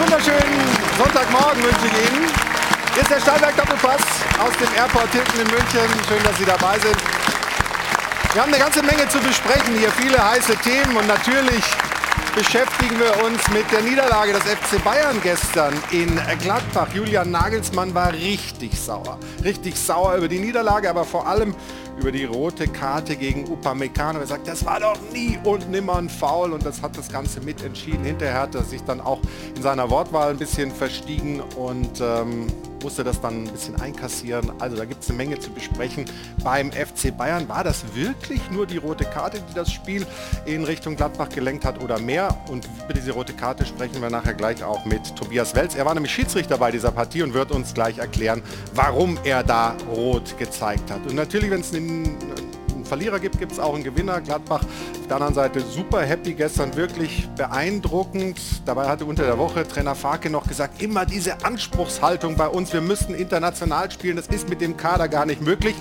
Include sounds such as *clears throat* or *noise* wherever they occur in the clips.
wunderschönen Sonntagmorgen wünsche ich Ihnen. Hier ist der Stahlberg Doppelpass aus dem Airport Hilton in München. Schön, dass Sie dabei sind. Wir haben eine ganze Menge zu besprechen hier, viele heiße Themen und natürlich beschäftigen wir uns mit der Niederlage des FC Bayern gestern in Gladbach. Julian Nagelsmann war richtig sauer. Richtig sauer über die Niederlage, aber vor allem über die rote Karte gegen Upamecano. Er sagt, das war doch nie und nimmer ein Foul und das hat das Ganze mitentschieden. Hinterher hat er sich dann auch in seiner Wortwahl ein bisschen verstiegen und ähm, musste das dann ein bisschen einkassieren. Also da gibt es eine Menge zu besprechen. Beim FC Bayern war das wirklich nur die rote Karte, die das Spiel in Richtung Gladbach gelenkt hat oder mehr? Und über diese rote Karte sprechen wir nachher gleich auch mit Tobias Welz. Er war nämlich Schiedsrichter bei dieser Partie und wird uns gleich erklären, warum er da rot gezeigt hat. Und natürlich, wenn es einen Verlierer gibt, gibt es auch einen Gewinner. Gladbach auf der anderen Seite super happy gestern, wirklich beeindruckend. Dabei hatte unter der Woche Trainer Farke noch gesagt, immer diese Anspruchshaltung bei uns, wir müssten international spielen, das ist mit dem Kader gar nicht möglich.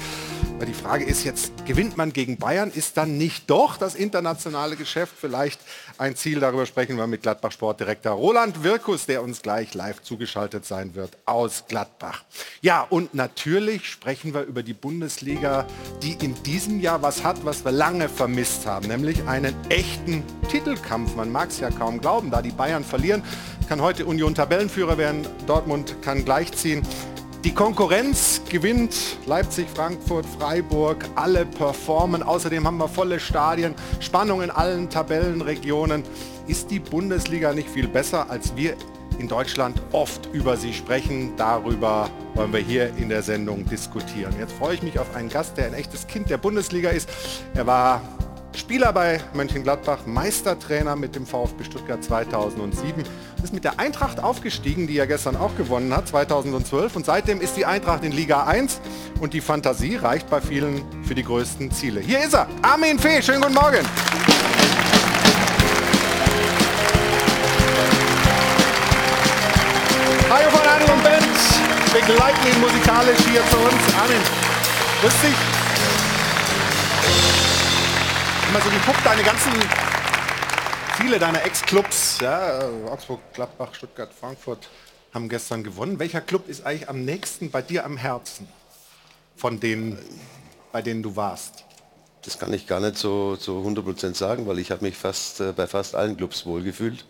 Aber die Frage ist jetzt, gewinnt man gegen Bayern? Ist dann nicht doch das internationale Geschäft vielleicht ein Ziel? Darüber sprechen wir mit Gladbach Sportdirektor Roland Wirkus, der uns gleich live zugeschaltet sein wird aus Gladbach. Ja, und natürlich sprechen wir über die Bundesliga, die in diesem Jahr was hat, was wir lange vermisst haben, nämlich einen echten Titelkampf. Man mag es ja kaum glauben, da die Bayern verlieren, kann heute Union Tabellenführer werden, Dortmund kann gleichziehen. Die Konkurrenz gewinnt Leipzig, Frankfurt, Freiburg, alle performen. Außerdem haben wir volle Stadien, Spannung in allen Tabellenregionen. Ist die Bundesliga nicht viel besser, als wir in Deutschland oft über sie sprechen? Darüber wollen wir hier in der Sendung diskutieren. Jetzt freue ich mich auf einen Gast, der ein echtes Kind der Bundesliga ist. Er war Spieler bei Mönchengladbach, Meistertrainer mit dem VfB Stuttgart 2007, ist mit der Eintracht aufgestiegen, die er gestern auch gewonnen hat, 2012. Und seitdem ist die Eintracht in Liga 1 und die Fantasie reicht bei vielen für die größten Ziele. Hier ist er, Armin Fee, schönen guten Morgen. Hallo von Adel und Band, begleiten ihn musikalisch hier zu uns. Armin, grüß dich mal so geguckt, deine ganzen, viele deiner Ex-Clubs, ja, Augsburg, Gladbach, Stuttgart, Frankfurt, haben gestern gewonnen. Welcher Club ist eigentlich am nächsten bei dir am Herzen von denen, bei denen du warst? Das kann ich gar nicht so zu so 100% sagen, weil ich habe mich fast äh, bei fast allen Clubs wohlgefühlt.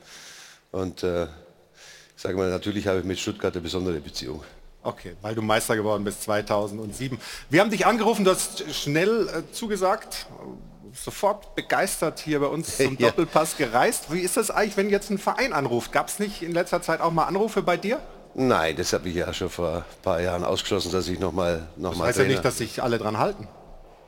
Und äh, ich sage mal, natürlich habe ich mit Stuttgart eine besondere Beziehung. Okay, weil du Meister geworden bist 2007. Wir haben dich angerufen, du hast schnell äh, zugesagt, sofort begeistert hier bei uns zum *laughs* ja. Doppelpass gereist. Wie ist das eigentlich, wenn jetzt ein Verein anruft? Gab es nicht in letzter Zeit auch mal Anrufe bei dir? Nein, das habe ich ja schon vor ein paar Jahren ausgeschlossen, dass ich nochmal noch Das mal heißt ja nicht, dass sich alle dran halten.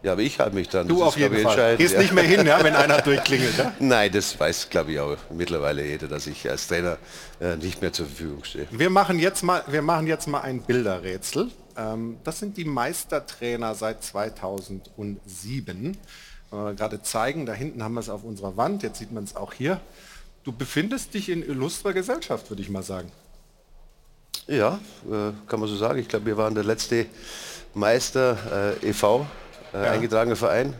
Ja, aber ich halte mich dann. Du das auf jeden Fall. Gehst ja. nicht mehr hin, ja, wenn einer *laughs* durchklingelt. Ja? Nein, das weiß, glaube ich, auch mittlerweile jeder, dass ich als Trainer äh, nicht mehr zur Verfügung stehe. Wir machen jetzt mal, wir machen jetzt mal ein Bilderrätsel. Ähm, das sind die Meistertrainer seit 2007 äh, gerade zeigen. Da hinten haben wir es auf unserer Wand, jetzt sieht man es auch hier. Du befindest dich in illustrer Gesellschaft, würde ich mal sagen. Ja, äh, kann man so sagen. Ich glaube, wir waren der letzte Meister äh, e.V., äh, ja. eingetragener Verein.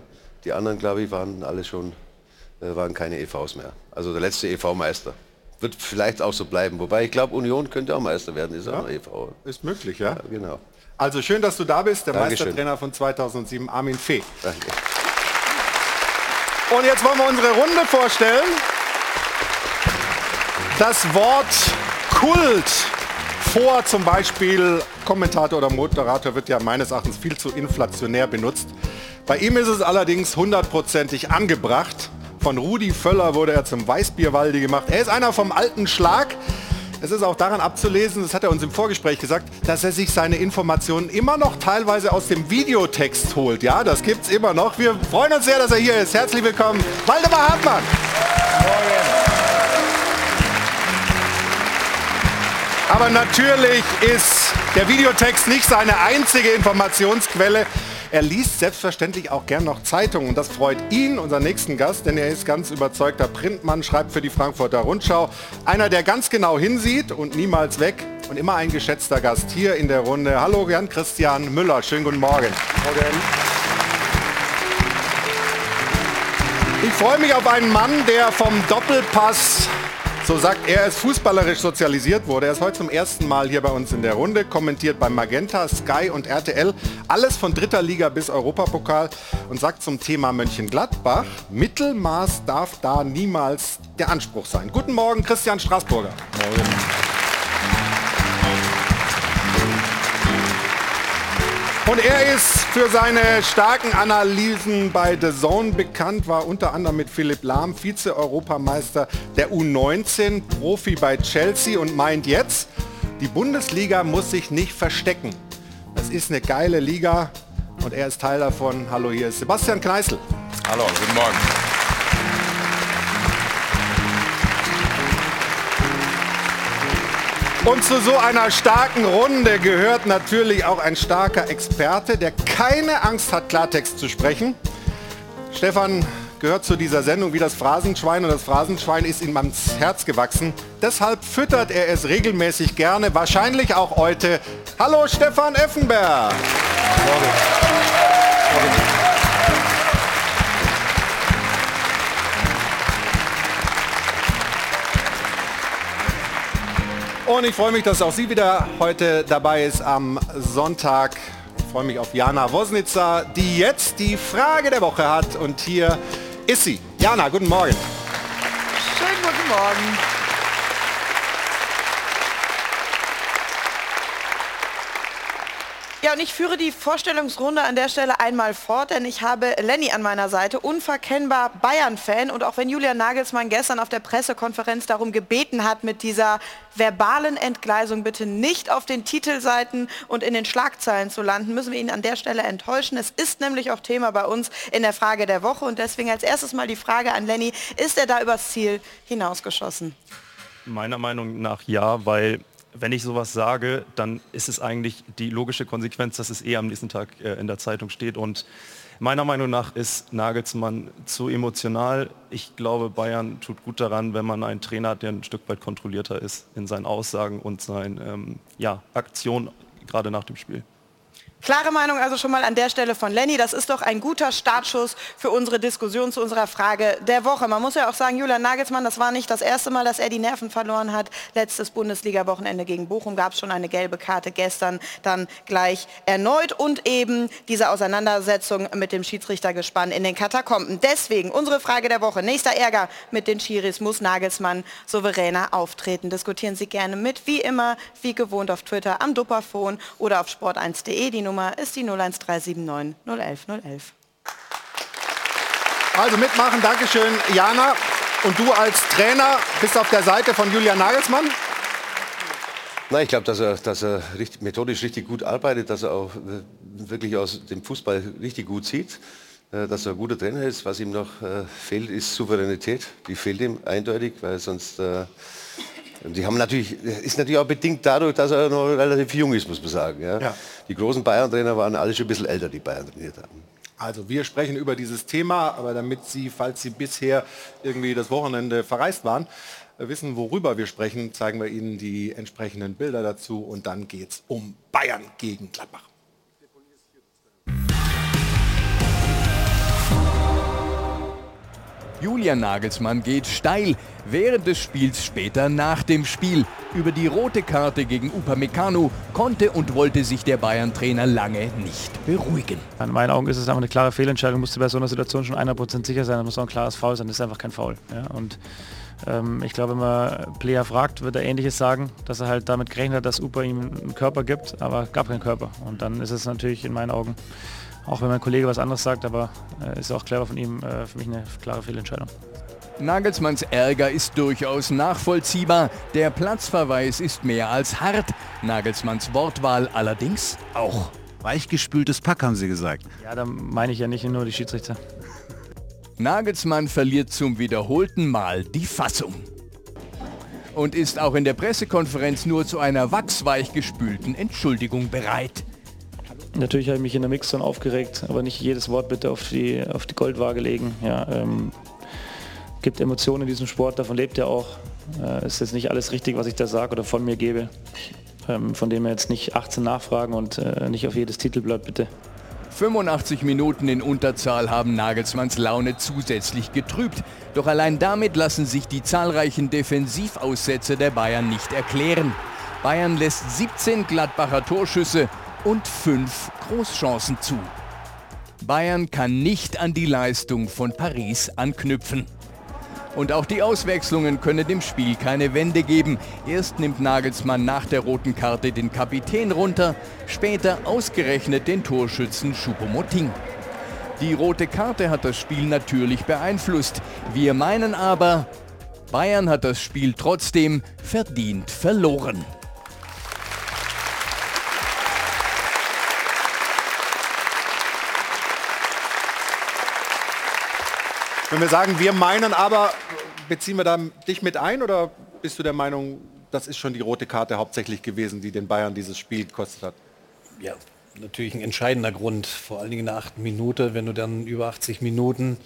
Die anderen, glaube ich, waren alle schon, äh, waren keine EVs mehr. Also der letzte EV-Meister. Wird vielleicht auch so bleiben. Wobei ich glaube, Union könnte auch Meister werden, ist ja. auch e.V. Ist möglich, ja? ja? Genau. Also schön, dass du da bist, der Dankeschön. Meistertrainer von 2007, Armin Fee. Danke. Und jetzt wollen wir unsere Runde vorstellen. Das Wort Kult vor zum Beispiel Kommentator oder Moderator wird ja meines Erachtens viel zu inflationär benutzt. Bei ihm ist es allerdings hundertprozentig angebracht. Von Rudi Völler wurde er zum Weißbierwaldi gemacht. Er ist einer vom alten Schlag. Es ist auch daran abzulesen, das hat er uns im Vorgespräch gesagt, dass er sich seine Informationen immer noch teilweise aus dem Videotext holt. Ja, das gibt es immer noch. Wir freuen uns sehr, dass er hier ist. Herzlich willkommen, Waldemar Hartmann. Aber natürlich ist der Videotext nicht seine einzige Informationsquelle. Er liest selbstverständlich auch gern noch Zeitungen und das freut ihn, unseren nächsten Gast, denn er ist ganz überzeugter Printmann, schreibt für die Frankfurter Rundschau. Einer, der ganz genau hinsieht und niemals weg und immer ein geschätzter Gast hier in der Runde. Hallo Jan-Christian Müller, schönen guten Morgen. Morgen. Ich freue mich auf einen Mann, der vom Doppelpass So sagt er, es fußballerisch sozialisiert wurde. Er ist heute zum ersten Mal hier bei uns in der Runde, kommentiert bei Magenta, Sky und RTL. Alles von dritter Liga bis Europapokal und sagt zum Thema Mönchengladbach, Mittelmaß darf da niemals der Anspruch sein. Guten Morgen, Christian Straßburger. Morgen. Und er ist für seine starken Analysen bei The Zone bekannt, war unter anderem mit Philipp Lahm Vize-Europameister der U19, Profi bei Chelsea und meint jetzt, die Bundesliga muss sich nicht verstecken. Das ist eine geile Liga und er ist Teil davon. Hallo, hier ist Sebastian Kneißl. Hallo, guten Morgen. Und zu so einer starken Runde gehört natürlich auch ein starker Experte, der keine Angst hat, Klartext zu sprechen. Stefan gehört zu dieser Sendung wie das Phrasenschwein und das Phrasenschwein ist ihm ans Herz gewachsen. Deshalb füttert er es regelmäßig gerne, wahrscheinlich auch heute. Hallo Stefan Effenberg. Morgen. Morgen. Und ich freue mich, dass auch sie wieder heute dabei ist am Sonntag. Ich freue mich auf Jana Wosnitzer, die jetzt die Frage der Woche hat. Und hier ist sie. Jana, guten Morgen. Schönen guten Morgen. Ja, und ich führe die Vorstellungsrunde an der Stelle einmal fort, denn ich habe Lenny an meiner Seite, unverkennbar Bayern-Fan. Und auch wenn Julian Nagelsmann gestern auf der Pressekonferenz darum gebeten hat, mit dieser verbalen Entgleisung bitte nicht auf den Titelseiten und in den Schlagzeilen zu landen, müssen wir ihn an der Stelle enttäuschen. Es ist nämlich auch Thema bei uns in der Frage der Woche. Und deswegen als erstes mal die Frage an Lenny, ist er da übers Ziel hinausgeschossen? Meiner Meinung nach ja, weil wenn ich sowas sage, dann ist es eigentlich die logische Konsequenz, dass es eh am nächsten Tag äh, in der Zeitung steht. Und meiner Meinung nach ist Nagelsmann zu emotional. Ich glaube, Bayern tut gut daran, wenn man einen Trainer hat, der ein Stück weit kontrollierter ist in seinen Aussagen und seinen ähm, ja, Aktionen, gerade nach dem Spiel. Klare Meinung also schon mal an der Stelle von Lenny. Das ist doch ein guter Startschuss für unsere Diskussion zu unserer Frage der Woche. Man muss ja auch sagen, Julian Nagelsmann, das war nicht das erste Mal, dass er die Nerven verloren hat. Letztes Bundesliga-Wochenende gegen Bochum gab es schon eine gelbe Karte, gestern dann gleich erneut und eben diese Auseinandersetzung mit dem Schiedsrichtergespann in den Katakomben. Deswegen unsere Frage der Woche. Nächster Ärger mit den Schiris muss Nagelsmann souveräner auftreten. Diskutieren Sie gerne mit, wie immer, wie gewohnt auf Twitter, am Dupperphone oder auf sport1.de. Die Nummer ist die 01379 011 011. Also mitmachen, Dankeschön, Jana. Und du als Trainer bist auf der Seite von Julian Nagelsmann? Nein, ich glaube, dass er, dass er richtig, methodisch richtig gut arbeitet, dass er auch wirklich aus dem Fußball richtig gut sieht, äh, dass er ein guter Trainer ist. Was ihm noch äh, fehlt, ist Souveränität. Die fehlt ihm eindeutig, weil sonst äh, die haben natürlich, ist natürlich auch bedingt dadurch, dass er noch relativ jung ist, muss man sagen. Ja. ja. Die großen Bayern-Trainer waren alle schon ein bisschen älter, die Bayern trainiert haben. Also wir sprechen über dieses Thema, aber damit Sie, falls Sie bisher irgendwie das Wochenende verreist waren, wissen, worüber wir sprechen, zeigen wir Ihnen die entsprechenden Bilder dazu und dann geht es um Bayern gegen Gladbach. Julian Nagelsmann geht steil während des Spiels, später nach dem Spiel. Über die rote Karte gegen Upamecano konnte und wollte sich der Bayern-Trainer lange nicht beruhigen. In meinen Augen ist es einfach eine klare Fehlentscheidung. Musste bei so einer Situation schon 100% sicher sein. Da muss auch ein klares Foul sein. Das ist einfach kein Foul. Ja? Und ähm, ich glaube, wenn man Player fragt, wird er Ähnliches sagen, dass er halt damit gerechnet hat, dass Upa ihm einen Körper gibt, aber gab keinen Körper. Und dann ist es natürlich in meinen Augen auch wenn mein Kollege was anderes sagt, aber äh, ist auch clever von ihm, äh, für mich eine klare Fehlentscheidung. Nagelsmanns Ärger ist durchaus nachvollziehbar. Der Platzverweis ist mehr als hart. Nagelsmanns Wortwahl allerdings auch. Weichgespültes Pack, haben Sie gesagt. Ja, da meine ich ja nicht nur die Schiedsrichter. Nagelsmann verliert zum wiederholten Mal die Fassung. Und ist auch in der Pressekonferenz nur zu einer wachsweich gespülten Entschuldigung bereit. Natürlich habe ich mich in der Mixzone aufgeregt, aber nicht jedes Wort bitte auf die, auf die Goldwaage legen. Ja, ähm, gibt Emotionen in diesem Sport, davon lebt er auch. Äh, ist jetzt nicht alles richtig, was ich da sage oder von mir gebe. Ähm, von dem jetzt nicht 18 nachfragen und äh, nicht auf jedes Titelblatt bitte. 85 Minuten in Unterzahl haben Nagelsmanns Laune zusätzlich getrübt. Doch allein damit lassen sich die zahlreichen Defensivaussätze der Bayern nicht erklären. Bayern lässt 17 Gladbacher Torschüsse und 5 Großchancen zu. Bayern kann nicht an die Leistung von Paris anknüpfen. Und auch die Auswechslungen können dem Spiel keine Wende geben. Erst nimmt Nagelsmann nach der roten Karte den Kapitän runter, später ausgerechnet den Torschützen Choupo-Moting. Die rote Karte hat das Spiel natürlich beeinflusst. Wir meinen aber, Bayern hat das Spiel trotzdem verdient verloren. Wenn wir sagen, wir meinen aber, beziehen wir da dich mit ein oder bist du der Meinung, das ist schon die rote Karte hauptsächlich gewesen, die den Bayern dieses Spiel gekostet hat? Ja, natürlich ein entscheidender Grund, vor allen Dingen in der achten Minute, wenn du dann über 80 Minuten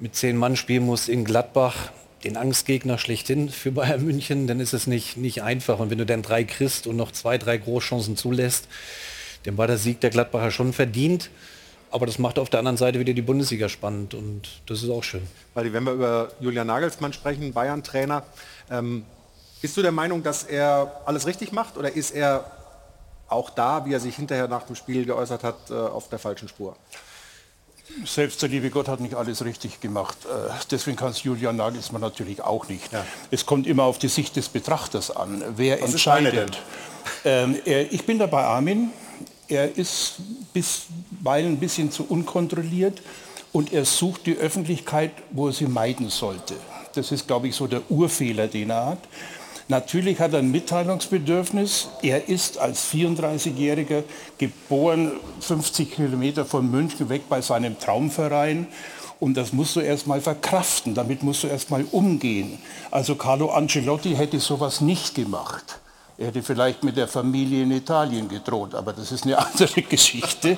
mit zehn Mann spielen musst in Gladbach, den Angstgegner schlechthin für Bayern München, dann ist es nicht, nicht einfach. Und wenn du dann drei kriegst und noch zwei, drei Großchancen zulässt, dann war der Sieg der Gladbacher schon verdient. Aber das macht auf der anderen Seite wieder die Bundesliga spannend und das ist auch schön. Weil wenn wir über Julian Nagelsmann sprechen, Bayern-Trainer, ähm, bist du der Meinung, dass er alles richtig macht oder ist er auch da, wie er sich hinterher nach dem Spiel geäußert hat, äh, auf der falschen Spur? Selbst der liebe Gott hat nicht alles richtig gemacht. Äh, deswegen kann es Julian Nagelsmann natürlich auch nicht. Ja. Es kommt immer auf die Sicht des Betrachters an. Wer Was entscheidet? Ähm, er, ich bin da bei Armin er ist bisweilen ein bisschen zu unkontrolliert und er sucht die Öffentlichkeit, wo er sie meiden sollte. Das ist, glaube ich, so der Urfehler, den er hat. Natürlich hat er ein Mitteilungsbedürfnis. Er ist als 34-Jähriger geboren, 50 Kilometer von München weg bei seinem Traumverein. Und das musst du erstmal verkraften, damit musst du erstmal umgehen. Also Carlo Ancelotti hätte sowas nicht gemacht. Er hätte vielleicht mit der Familie in Italien gedroht, aber das ist eine *laughs* andere Geschichte.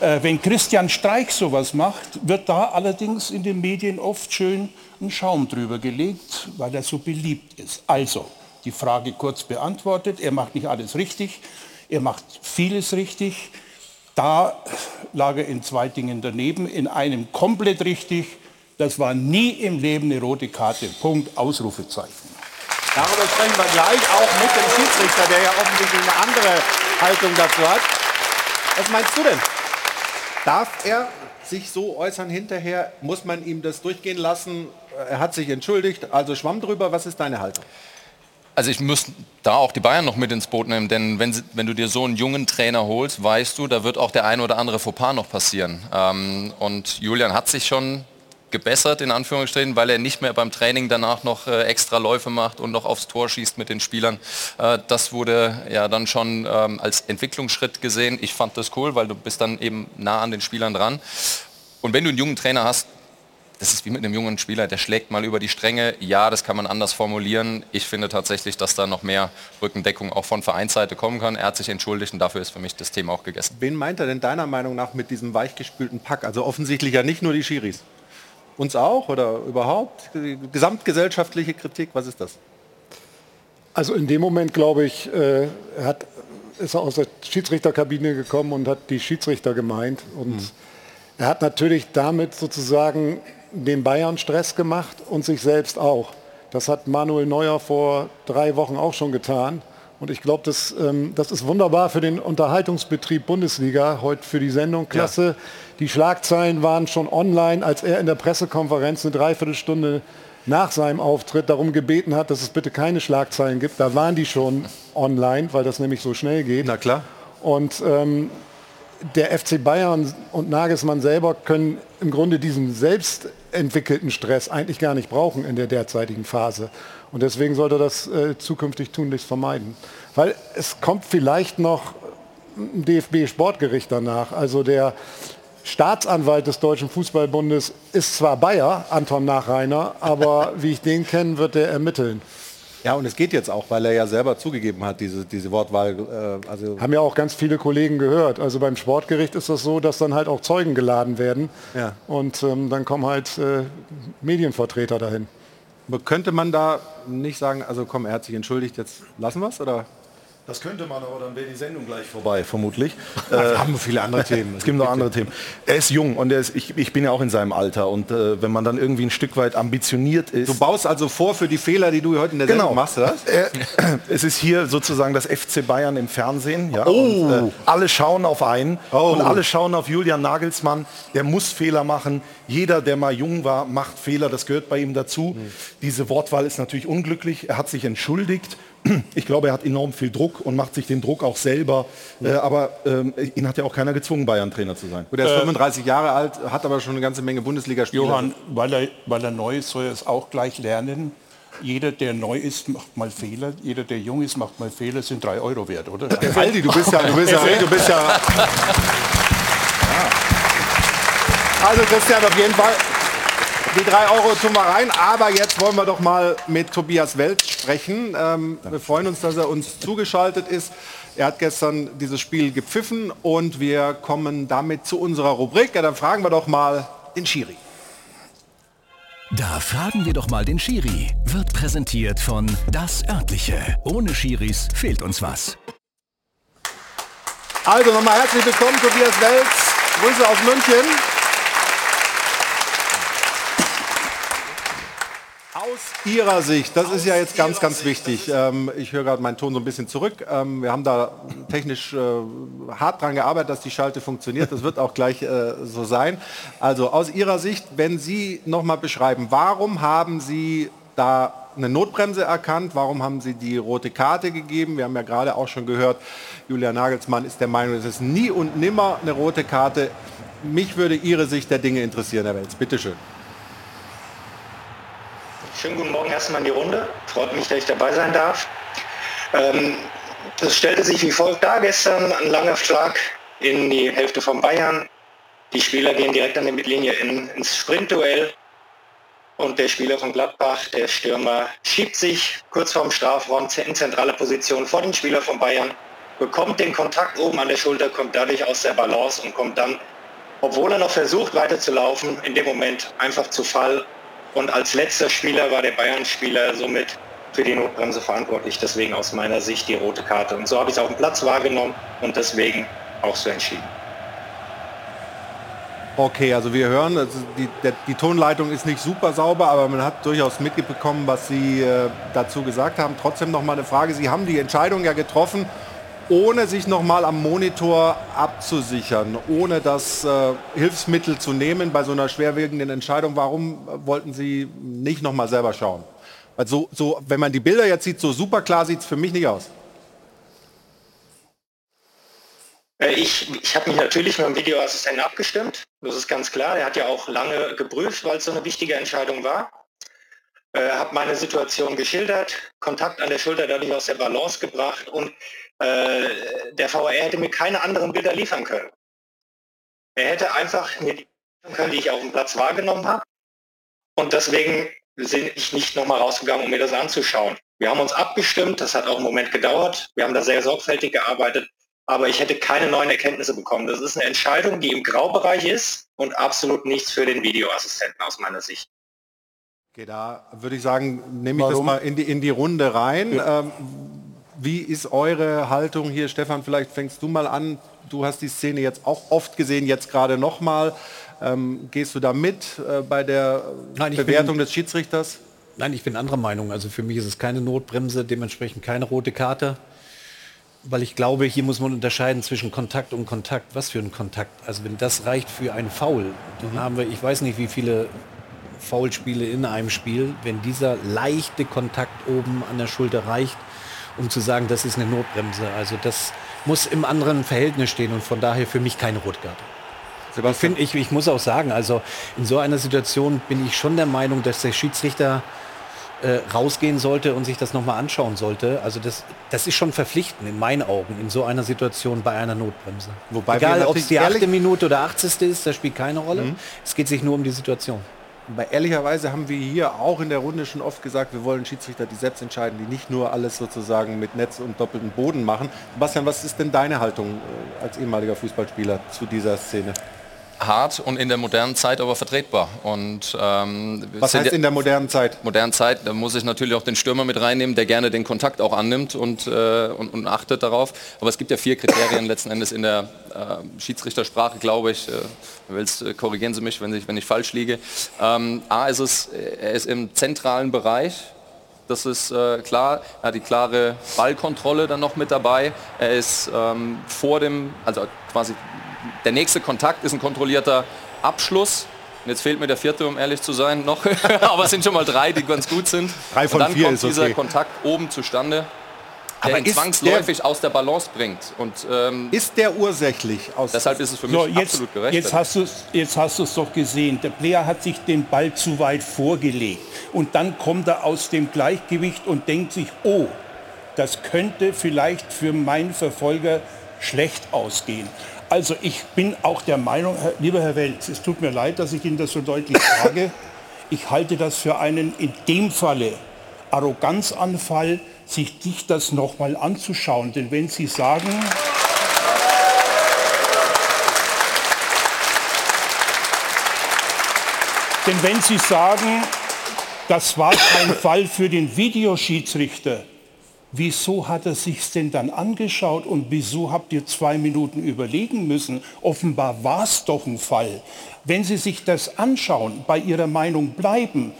Äh, wenn Christian Streich sowas macht, wird da allerdings in den Medien oft schön ein Schaum drüber gelegt, weil er so beliebt ist. Also, die Frage kurz beantwortet, er macht nicht alles richtig, er macht vieles richtig. Da lag er in zwei Dingen daneben, in einem komplett richtig, das war nie im Leben eine rote Karte. Punkt, Ausrufezeichen. Darüber sprechen wir gleich auch mit dem Schiedsrichter, der ja offensichtlich eine andere Haltung dazu hat. Was meinst du denn? Darf er sich so äußern hinterher? Muss man ihm das durchgehen lassen? Er hat sich entschuldigt, also schwamm drüber. Was ist deine Haltung? Also ich muss da auch die Bayern noch mit ins Boot nehmen, denn wenn, wenn du dir so einen jungen Trainer holst, weißt du, da wird auch der ein oder andere Fauxpas noch passieren. Ähm, und Julian hat sich schon gebessert, in Anführungsstrichen, weil er nicht mehr beim Training danach noch äh, extra Läufe macht und noch aufs Tor schießt mit den Spielern. Äh, das wurde ja dann schon ähm, als Entwicklungsschritt gesehen. Ich fand das cool, weil du bist dann eben nah an den Spielern dran. Und wenn du einen jungen Trainer hast, das ist wie mit einem jungen Spieler, der schlägt mal über die Stränge. Ja, das kann man anders formulieren. Ich finde tatsächlich, dass da noch mehr Rückendeckung auch von Vereinsseite kommen kann. Er hat sich entschuldigt und dafür ist für mich das Thema auch gegessen. Wen meint er denn deiner Meinung nach mit diesem weichgespülten Pack? Also offensichtlich ja nicht nur die Schiris. Uns auch oder überhaupt? Die gesamtgesellschaftliche Kritik, was ist das? Also in dem Moment, glaube ich, äh, hat, ist er aus der Schiedsrichterkabine gekommen und hat die Schiedsrichter gemeint. Und hm. er hat natürlich damit sozusagen den Bayern Stress gemacht und sich selbst auch. Das hat Manuel Neuer vor drei Wochen auch schon getan. Und ich glaube, das, ähm, das ist wunderbar für den Unterhaltungsbetrieb Bundesliga, heute für die Sendung. Klasse. Ja. Die Schlagzeilen waren schon online, als er in der Pressekonferenz eine Dreiviertelstunde nach seinem Auftritt darum gebeten hat, dass es bitte keine Schlagzeilen gibt. Da waren die schon online, weil das nämlich so schnell geht. Na klar. Und ähm, der FC Bayern und Nagelsmann selber können im Grunde diesen selbst entwickelten Stress eigentlich gar nicht brauchen in der derzeitigen Phase. Und deswegen sollte er das äh, zukünftig tunlichst vermeiden. Weil es kommt vielleicht noch ein DFB-Sportgericht danach. Also der Staatsanwalt des Deutschen Fußballbundes ist zwar Bayer, Anton Nachreiner, aber *laughs* wie ich den kenne, wird er ermitteln. Ja, und es geht jetzt auch, weil er ja selber zugegeben hat, diese, diese Wortwahl. Äh, also Haben ja auch ganz viele Kollegen gehört. Also beim Sportgericht ist das so, dass dann halt auch Zeugen geladen werden. Ja. Und ähm, dann kommen halt äh, Medienvertreter dahin. Könnte man da nicht sagen, also komm, er hat sich entschuldigt, jetzt lassen wir es? Oder? Das könnte man, aber dann wäre die Sendung gleich vorbei, vermutlich. *laughs* Wir haben viele andere Themen. *laughs* Es gibt noch andere Themen. Er ist jung und er ist, ich, ich bin ja auch in seinem Alter. Und äh, wenn man dann irgendwie ein Stück weit ambitioniert ist. Du baust also vor für die Fehler, die du heute in der Genau. Sendung machst, oder? Äh, *clears throat* es ist hier sozusagen das FC Bayern im Fernsehen. Ja, Oh. und, äh, alle schauen auf einen Oh. und alle schauen auf Julian Nagelsmann. Der muss Fehler machen. Jeder, der mal jung war, macht Fehler. Das gehört bei ihm dazu. Hm. Diese Wortwahl ist natürlich unglücklich. Er hat sich entschuldigt. Ich glaube, er hat enorm viel Druck und macht sich den Druck auch selber. Äh, aber ähm, ihn hat ja auch keiner gezwungen, Bayern-Trainer zu sein. Gut, er ist 35 Jahre alt, hat aber schon eine ganze Menge Bundesligaspiele. Johann, weil er, weil er neu ist, soll er es auch gleich lernen. Jeder, der neu ist, macht mal Fehler. Jeder, der jung ist, macht mal Fehler. Sind drei Euro wert, oder? Aldi, du bist ja, du bist ja, *laughs* du bist ja. Also Christian, auf jeden Fall. Die drei Euro tun wir rein, aber jetzt wollen wir doch mal mit Tobias Welt sprechen. Ähm, wir freuen uns, dass er uns zugeschaltet ist. Er hat gestern dieses Spiel gepfiffen und wir kommen damit zu unserer Rubrik. Ja, dann fragen wir doch mal den Schiri. Da fragen wir doch mal den Schiri. Wird präsentiert von Das Örtliche. Ohne Schiris fehlt uns was. Also nochmal herzlich willkommen, Tobias Welz. Grüße aus München. Aus Ihrer Sicht, das ist ja jetzt ganz, ganz wichtig. Ähm, ich höre gerade meinen Ton so ein bisschen zurück. Ähm, wir haben da technisch äh, hart dran gearbeitet, dass die Schalte funktioniert. Das wird auch gleich äh, so sein. Also aus Ihrer Sicht, wenn Sie nochmal beschreiben, warum haben Sie da eine Notbremse erkannt? Warum haben Sie die rote Karte gegeben? Wir haben ja gerade auch schon gehört, Julian Nagelsmann ist der Meinung, es ist nie und nimmer eine rote Karte. Mich würde Ihre Sicht der Dinge interessieren, Herr Welz. Bitte schön. Schönen guten Morgen erstmal in die Runde. Freut mich, dass ich dabei sein darf. Ähm, das stellte sich wie folgt dar gestern. Ein langer Schlag in die Hälfte von Bayern. Die Spieler gehen direkt an der Mittellinie in, ins Sprintduell. Und der Spieler von Gladbach, der Stürmer, schiebt sich kurz vorm Strafraum in zentrale Position vor den Spieler von Bayern, bekommt den Kontakt oben an der Schulter, kommt dadurch aus der Balance und kommt dann, obwohl er noch versucht weiterzulaufen, in dem Moment einfach zu Fall und als letzter Spieler war der Bayern-Spieler somit für die Notbremse verantwortlich. Deswegen aus meiner Sicht die rote Karte. Und so habe ich es auf dem Platz wahrgenommen und deswegen auch so entschieden. Okay, also wir hören, also die, der, die Tonleitung ist nicht super sauber, aber man hat durchaus mitbekommen, was Sie äh, dazu gesagt haben. Trotzdem noch mal eine Frage. Sie haben die Entscheidung ja getroffen, ohne sich noch mal am Monitor abzusichern, ohne das äh, Hilfsmittel zu nehmen bei so einer schwerwiegenden Entscheidung. Warum äh, wollten Sie nicht noch mal selber schauen? Weil so, so, wenn man die Bilder jetzt sieht, so super klar sieht es für mich nicht aus. Äh, Ich, ich habe mich natürlich mit dem Videoassistenten abgestimmt. Das ist ganz klar. Er hat ja auch lange geprüft, weil es so eine wichtige Entscheidung war. Äh, habe meine Situation geschildert, Kontakt an der Schulter dadurch aus der Balance gebracht und äh, der VR hätte mir keine anderen Bilder liefern können. Er hätte einfach mir die liefern können, die ich auf dem Platz wahrgenommen habe. Und deswegen bin ich nicht nochmal rausgegangen, um mir das anzuschauen. Wir haben uns abgestimmt, das hat auch einen Moment gedauert. Wir haben da sehr sorgfältig gearbeitet, aber ich hätte keine neuen Erkenntnisse bekommen. Das ist eine Entscheidung, die im Graubereich ist und absolut nichts für den Videoassistenten aus meiner Sicht. Okay, da würde ich sagen, nehme ich das Warum? mal in die, in die Runde rein. Ähm, wie ist eure Haltung hier? Stefan, vielleicht fängst du mal an. Du hast die Szene jetzt auch oft gesehen, jetzt gerade nochmal. Ähm, gehst du da mit äh, bei der Nein, ich Bewertung bin- des Schiedsrichters? Nein, ich bin anderer Meinung. Also für mich ist es keine Notbremse, dementsprechend keine rote Karte. Weil ich glaube, hier muss man unterscheiden zwischen Kontakt und Kontakt. Was für ein Kontakt? Also wenn das reicht für einen Foul, dann haben wir, ich weiß nicht, wie viele Foulspiele in einem Spiel, wenn dieser leichte Kontakt oben an der Schulter reicht, um zu sagen, das ist eine Notbremse. Also das muss im anderen Verhältnis stehen und von daher für mich keine Rotkarte. Ich, find, ich, ich muss auch sagen, also in so einer Situation bin ich schon der Meinung, dass der Schiedsrichter äh, rausgehen sollte und sich das nochmal anschauen sollte. Also das, das ist schon verpflichtend in meinen Augen in so einer Situation bei einer Notbremse. Wobei Egal, ob es die achte Minute oder 80. ist, das spielt keine Rolle. Mhm. Es geht sich nur um die Situation. Weil ehrlicherweise haben wir hier auch in der Runde schon oft gesagt, wir wollen Schiedsrichter, die selbst entscheiden, die nicht nur alles sozusagen mit Netz und doppeltem Boden machen. Sebastian, was ist denn deine Haltung äh, als ehemaliger Fußballspieler zu dieser Szene? Hart und in der modernen Zeit aber vertretbar. Und, ähm, Was heißt in der modernen Zeit? Modernen Zeit, da muss ich natürlich auch den Stürmer mit reinnehmen, der gerne den Kontakt auch annimmt und, äh, und, und achtet darauf. Aber es gibt ja vier Kriterien letzten Endes in der äh, Schiedsrichtersprache, glaube ich. Äh, willst, äh, korrigieren Sie mich, wenn ich, wenn ich falsch liege. Ähm, A ist es, er ist im zentralen Bereich, das ist äh, klar. Er hat die klare Ballkontrolle dann noch mit dabei. Er ist ähm, vor dem, also quasi der nächste Kontakt ist ein kontrollierter Abschluss. Und jetzt fehlt mir der vierte, um ehrlich zu sein, noch. *laughs* Aber es sind schon mal drei, die ganz gut sind. Drei von Und dann vier kommt ist okay. dieser Kontakt oben zustande, der Aber ihn zwangsläufig aus der Balance bringt. Und ähm, Ist der ursächlich aus deshalb ist es für mich So, jetzt, absolut gerecht. jetzt hast du es jetzt hast du's doch gesehen. Der Player hat sich den Ball zu weit vorgelegt. Und dann kommt er aus dem Gleichgewicht und denkt sich, oh, das könnte vielleicht für meinen Verfolger schlecht ausgehen. Also ich bin auch der Meinung, lieber Herr Welz, es tut mir leid, dass ich Ihnen das so deutlich sage. Ich halte das für einen in dem Falle Arroganzanfall, sich sich das nochmal anzuschauen. Denn wenn Sie sagen, Denn wenn Sie sagen, das war kein Fall für den Videoschiedsrichter, wieso hat er sich denn dann angeschaut und wieso habt ihr zwei Minuten überlegen müssen? Offenbar war es doch ein Fall. Wenn Sie sich das anschauen, bei Ihrer Meinung bleiben,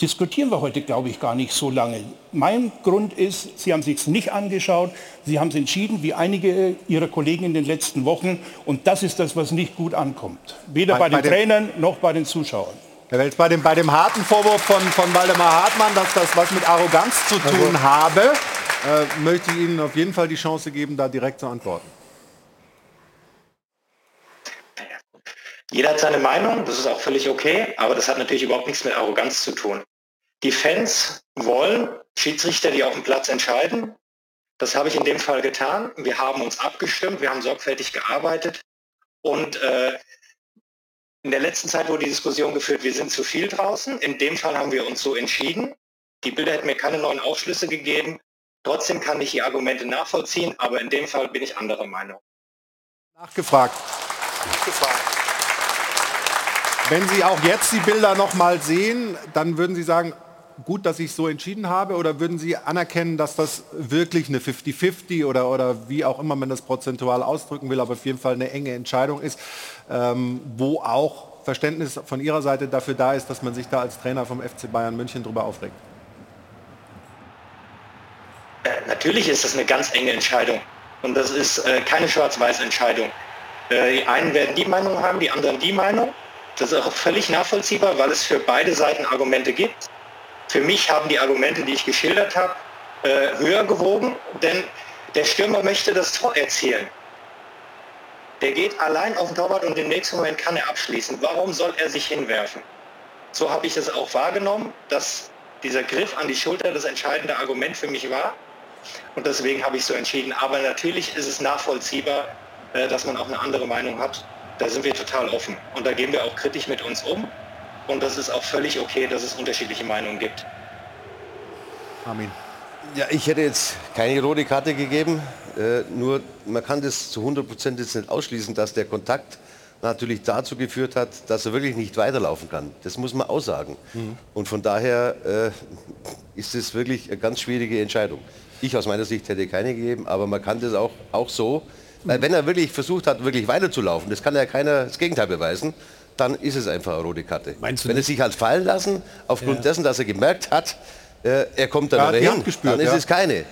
diskutieren wir heute, glaube ich, gar nicht so lange. Mein Grund ist, Sie haben sich nicht angeschaut, Sie haben es entschieden, wie einige Ihrer Kollegen in den letzten Wochen. Und das ist das, was nicht gut ankommt. Weder Bei- bei, bei den den- Trainern noch bei den Zuschauern. Herr Welz, bei dem, bei dem harten Vorwurf von, von Waldemar Hartmann, dass das was mit Arroganz zu tun habe, äh, möchte ich Ihnen auf jeden Fall die Chance geben, da direkt zu antworten. Jeder hat seine Meinung, das ist auch völlig okay, aber das hat natürlich überhaupt nichts mit Arroganz zu tun. Die Fans wollen Schiedsrichter, die auf dem Platz entscheiden. Das habe ich in dem Fall getan. Wir haben uns abgestimmt, wir haben sorgfältig gearbeitet und äh, in der letzten Zeit wurde die Diskussion geführt, wir sind zu viel draußen. In dem Fall haben wir uns so entschieden. Die Bilder hätten mir keine neuen Aufschlüsse gegeben. Trotzdem kann ich die Argumente nachvollziehen, aber in dem Fall bin ich anderer Meinung. Nachgefragt. Wenn Sie auch jetzt die Bilder noch mal sehen, dann würden Sie sagen, gut, dass ich so entschieden habe, oder würden Sie anerkennen, dass das wirklich eine 50-50 oder, oder wie auch immer man das prozentual ausdrücken will, aber auf jeden Fall eine enge Entscheidung ist, ähm, wo auch Verständnis von Ihrer Seite dafür da ist, dass man sich da als Trainer vom FC Bayern München drüber aufregt? Äh, natürlich ist das eine ganz enge Entscheidung. Und das ist äh, keine Schwarz-Weiß-Entscheidung. Äh, die einen werden die Meinung haben, die anderen die Meinung. Das ist auch völlig nachvollziehbar, weil es für beide Seiten Argumente gibt. Für mich haben die Argumente, die ich geschildert habe, höher gewogen, denn der Stürmer möchte das Tor erzielen. Der geht allein auf den Torwart und im nächsten Moment kann er abschließen. Warum soll er sich hinwerfen? So habe ich es auch wahrgenommen, dass dieser Griff an die Schulter das entscheidende Argument für mich war. Und deswegen habe ich so entschieden. Aber natürlich ist es nachvollziehbar, äh, dass man auch eine andere Meinung hat. Da sind wir total offen. Und da gehen wir auch kritisch mit uns um. Und das ist auch völlig okay, dass es unterschiedliche Meinungen gibt. Armin. Ja, ich hätte jetzt keine rote Karte gegeben. Äh, nur man kann das zu 100 Prozent jetzt nicht ausschließen, dass der Kontakt natürlich dazu geführt hat, dass er wirklich nicht weiterlaufen kann. Das muss man aussagen. Und von daher äh, ist es wirklich eine ganz schwierige Entscheidung. Ich aus meiner Sicht hätte keine gegeben, aber man kann das auch, auch so, weil wenn er wirklich versucht hat, wirklich weiterzulaufen, das kann ja keiner das Gegenteil beweisen, dann ist es einfach eine rote Karte. Meinst du wenn er sich hat fallen lassen, aufgrund Ja. dessen, dass er gemerkt hat, äh, er kommt da hat wieder hin, gespürt, dann ist ja. es keine.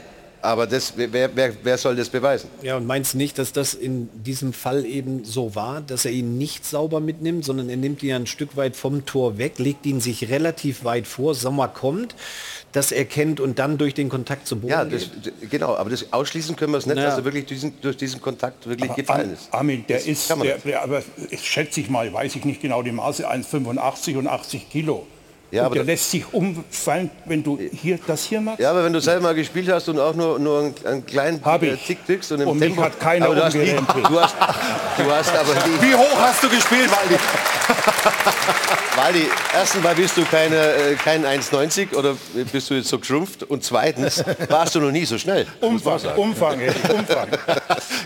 Aber das, wer, wer, wer soll das beweisen? Ja, und meinst nicht, dass das in diesem Fall eben so war, dass er ihn nicht sauber mitnimmt, sondern er nimmt ihn ein Stück weit vom Tor weg, legt ihn sich relativ weit vor, Sommer kommt, das erkennt und dann durch den Kontakt zum Boden Ja, das, geht? genau, aber das ausschließen können wir es nicht, Naja. dass er wirklich diesen, durch diesen Kontakt wirklich Aber gefallen ist. Armin, der Das ist, der, der, aber ich schätze ich mal, weiß ich nicht genau die Maße, 1,85 und 80 Kilo. Ja, und aber der da- lässt sich umfallen, wenn du hier das hier machst. Ja, aber wenn du selber mal gespielt hast und auch nur, nur einen, einen kleinen äh. Tick drückst und im Und mich Tempo... hat keiner aber du hast, nie, *laughs* du, hast, du hast aber nie... Wie hoch hast du gespielt, Waldi? *laughs* Waldi, erstens mal bist du keine, äh, kein 1,90 oder bist du jetzt so geschrumpft und zweitens warst du noch nie so schnell. Umfang, Umfang, Umfang.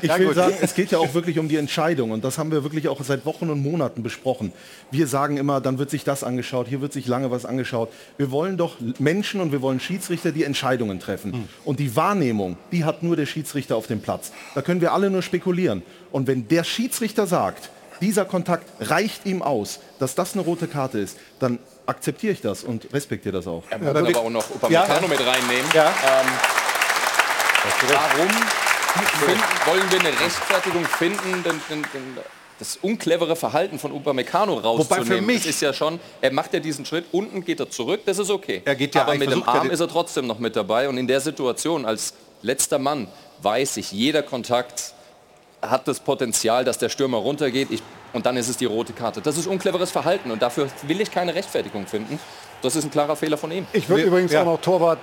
Ich Ja, will gut. sagen, es geht ja auch wirklich um die Entscheidung und das haben wir wirklich auch seit Wochen und Monaten besprochen. Wir sagen immer, dann wird sich das angeschaut, hier wird sich lange was angeschaut. Wir wollen doch Menschen und wir wollen Schiedsrichter, die Entscheidungen treffen. Hm. Und die Wahrnehmung, die hat nur der Schiedsrichter auf dem Platz. Da können wir alle nur spekulieren. Und wenn der Schiedsrichter sagt, dieser Kontakt reicht ihm aus, dass das eine rote Karte ist, dann akzeptiere ich das und respektiere das auch. Er muss dann aber auch noch Upamecano mit reinnehmen. Ja. Ähm, warum finden, wollen wir eine Rechtfertigung finden, denn, denn, denn das unclevere Verhalten von Upamecano rauszunehmen? für mich- das ist ja schon, er macht ja diesen Schritt, unten geht er zurück, das ist okay. Er geht ja aber mit dem Arm ist er trotzdem noch mit dabei und in der Situation als letzter Mann weiß ich, jeder Kontakt hat das Potenzial, dass der Stürmer runtergeht ich, und dann ist es die rote Karte. Das ist uncleveres Verhalten und dafür will ich keine Rechtfertigung finden. Das ist ein klarer Fehler von ihm. Ich würde übrigens ja. auch noch Torwart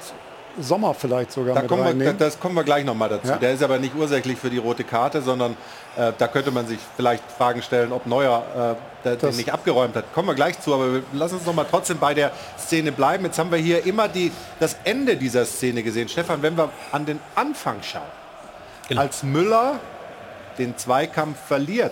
Sommer vielleicht sogar Da mit kommen wir, das kommen wir gleich noch mal dazu. Ja. Der ist aber nicht ursächlich für die rote Karte, sondern äh, da könnte man sich vielleicht Fragen stellen, ob Neuer äh, der, den Das- nicht abgeräumt hat. Kommen wir gleich zu, aber wir, lass uns noch mal trotzdem bei der Szene bleiben. Jetzt haben wir hier immer die, das Ende dieser Szene gesehen. Stefan, wenn wir an den Anfang schauen, Genau. als Müller den Zweikampf verliert,